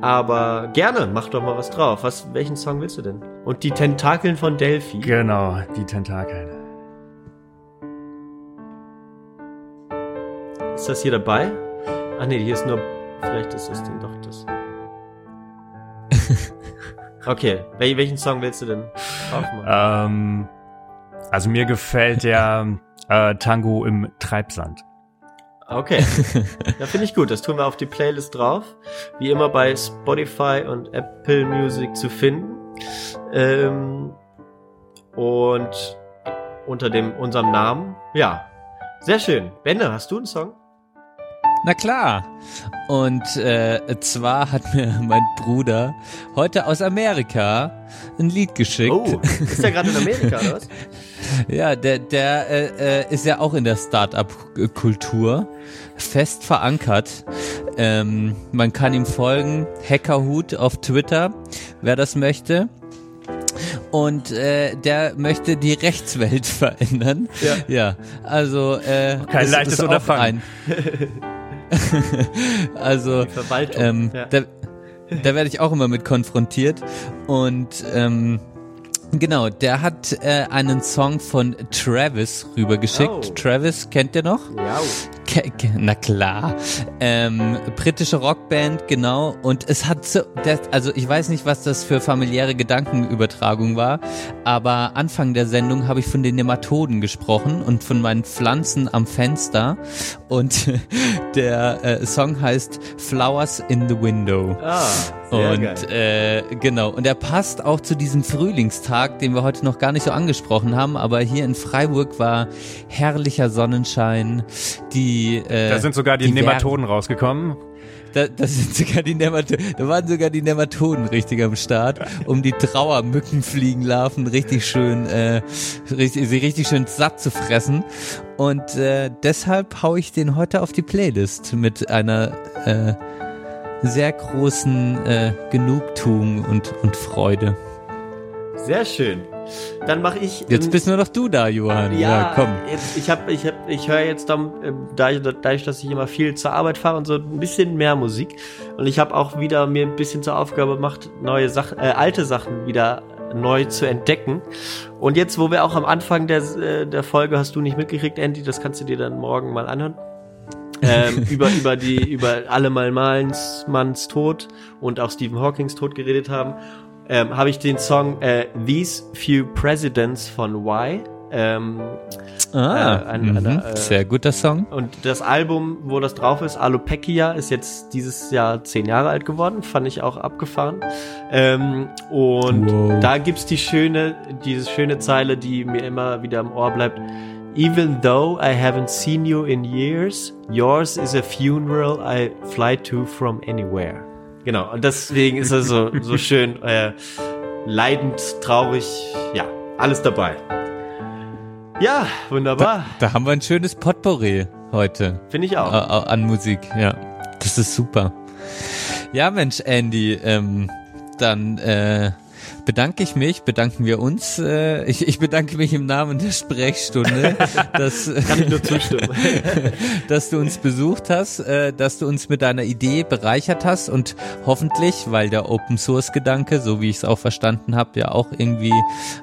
Aber gerne, mach doch mal was drauf. Was, welchen Song willst du denn? Und die Tentakeln von Delphi. Genau, die Tentakeln. Ist das hier dabei? Ach nee, hier ist nur. Vielleicht ist es denn doch das. Okay, wel welchen Song willst du denn? Ähm, also mir gefällt der äh, Tango im Treibsand. Okay. Ja, finde ich gut. Das tun wir auf die Playlist drauf. Wie immer bei Spotify und Apple Music zu finden. Ähm, und unter dem unserem Namen. Ja. Sehr schön. Benne, hast du einen Song? Na klar. Und äh, zwar hat mir mein Bruder heute aus Amerika ein Lied geschickt. Oh, ist der gerade in Amerika, oder was? Ja, der, der äh, äh, ist ja auch in der Start-up-Kultur fest verankert. Ähm, man kann ihm folgen, Hackerhut auf Twitter, wer das möchte. Und äh, der möchte die Rechtswelt verändern. Ja. ja also äh, Kein ist- leichtes Unterfangen. also Die Verwaltung. ähm, ja. da, da werde ich auch immer mit konfrontiert. Und ähm, genau, der hat äh, einen Song von Travis rübergeschickt. Oh. Travis, kennt ihr noch? ja. Ke na klar. Ähm, britische Rockband, genau. Und es hat so, das, also ich weiß nicht, was das für familiäre Gedankenübertragung war, aber Anfang der Sendung habe ich von den Nematoden gesprochen und von meinen Pflanzen am Fenster. Und der äh, Song heißt Flowers in the Window. Ah, sehr Und geil. äh, genau, und er passt auch zu diesem Frühlingstag, den wir heute noch gar nicht so angesprochen haben, aber hier in Freiburg war herrlicher Sonnenschein. Die äh, Da sind sogar die, die Nematoden rausgekommen. da, da sind sogar die Nematoden, da waren sogar die Nematoden richtig am Start, um die Trauermückenfliegenlarven richtig schön, äh, richtig, sie richtig schön satt zu fressen. Und äh, deshalb hau ich den heute auf die Playlist mit einer äh, sehr großen äh, Genugtuung und, und Freude. Sehr schön. Dann mache ich. Jetzt bist nur noch du da, Johann. Ja, komm. Jetzt, ich habe, ich habe, ich höre jetzt dann, äh, dadurch, dadurch, dass ich immer viel zur Arbeit fahre und so ein bisschen mehr Musik. Und ich habe auch wieder mir ein bisschen zur Aufgabe gemacht, neue Sachen, äh, alte Sachen wieder neu zu entdecken. Und jetzt, wo wir auch am Anfang der, äh, der Folge hast du nicht mitgekriegt, Andy, das kannst du dir dann morgen mal anhören. ähm, über über die über alle mal Malens Manns Tod und auch Stephen Hawkings Tod geredet haben, ähm, habe ich den Song äh, These Few Presidents von Y ähm, Ah, Äh, ein- mhm. eine, äh, sehr guter Song. und das Album, wo das drauf ist, Alopecia, ist jetzt dieses Jahr zehn Jahre alt geworden. Fand ich auch abgefahren. Ähm, und Wow. da gibt's die schöne, diese schöne Zeile, die mir immer wieder im Ohr bleibt. Even though I haven't seen you in years, yours is a funeral I fly to from anywhere. Genau, und deswegen ist er so, so schön äh, leidend, traurig, ja, alles dabei. Ja, wunderbar. Da haben wir ein schönes Potpourri heute. Finde ich auch. Äh, an Musik, ja. Das ist super. Ja, Mensch, Andy, ähm, dann äh, bedanke ich mich, bedanken wir uns. Äh, ich, ich bedanke mich im Namen der Sprechstunde, dass, Kann ich nur zustimmen. dass du uns besucht hast, äh, dass du uns mit deiner Idee bereichert hast und hoffentlich, weil der Open Source Gedanke, so wie ich es auch verstanden habe, ja auch irgendwie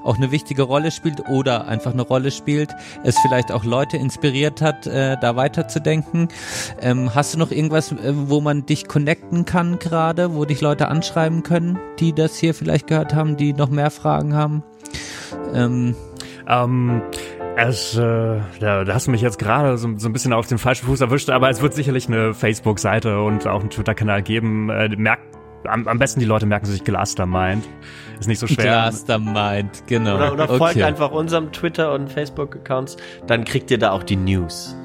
auch eine wichtige Rolle spielt oder einfach eine Rolle spielt, es vielleicht auch Leute inspiriert hat, äh, da weiterzudenken. Ähm, hast du noch irgendwas, äh, wo man dich connecten kann gerade, wo dich Leute anschreiben können, die das hier vielleicht gehört haben, die noch mehr Fragen haben? Ähm, Ähm, es, äh, da, da hast du mich jetzt gerade so, so ein bisschen auf den falschen Fuß erwischt, aber es wird sicherlich eine Facebook-Seite und auch einen Twitter-Kanal geben. Äh, merkt, am, am besten die Leute merken sich Glastermind. Ist nicht so schwer. Glastermind, genau. Oder, oder folgt okay. einfach unserem Twitter- und Facebook-Accounts, dann kriegt ihr da auch die News.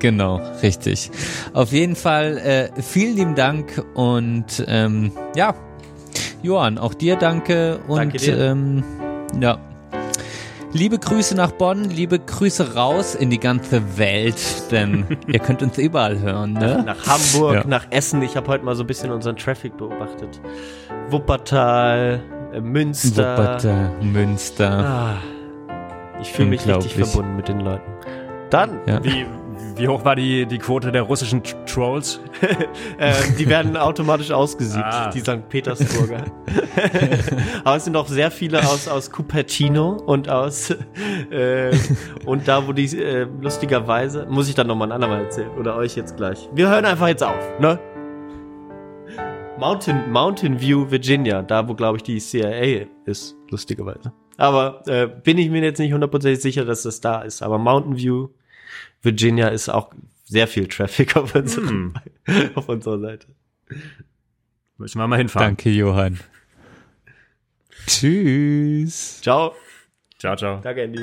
Genau, richtig. Auf jeden Fall äh, vielen lieben Dank und ähm, ja, Johann, auch dir danke und Danke dir. Ähm, ja. Liebe Grüße nach Bonn, liebe Grüße raus in die ganze Welt, denn ihr könnt uns überall hören, ne? Nach Hamburg, Ja. nach Essen. Ich habe heute mal so ein bisschen unseren Traffic beobachtet. Wuppertal, äh, Münster. Wuppertal, Münster. Ah, ich fühle mich richtig verbunden mit den Leuten. Dann, Ja. Wie, wie hoch war die, die Quote der russischen T- Trolls? äh, die werden automatisch ausgesiebt, Ah. die St. Petersburger. Aber es sind auch sehr viele aus, aus Cupertino und aus äh, und da, wo die äh, lustigerweise, muss ich dann nochmal ein andermal erzählen oder euch jetzt gleich. Wir hören einfach jetzt auf, ne? Mountain, Mountain View, Virginia, da wo glaube ich die CIA ist, lustigerweise. Aber äh, bin ich mir jetzt nicht hundertprozentig sicher, dass das da ist. Aber Mountain View, Virginia ist auch sehr viel Traffic auf, unserem, auf unserer Seite. Müssen wir mal hinfahren. Danke, Johann. Tschüss. Ciao. Ciao, ciao. Danke, Andy.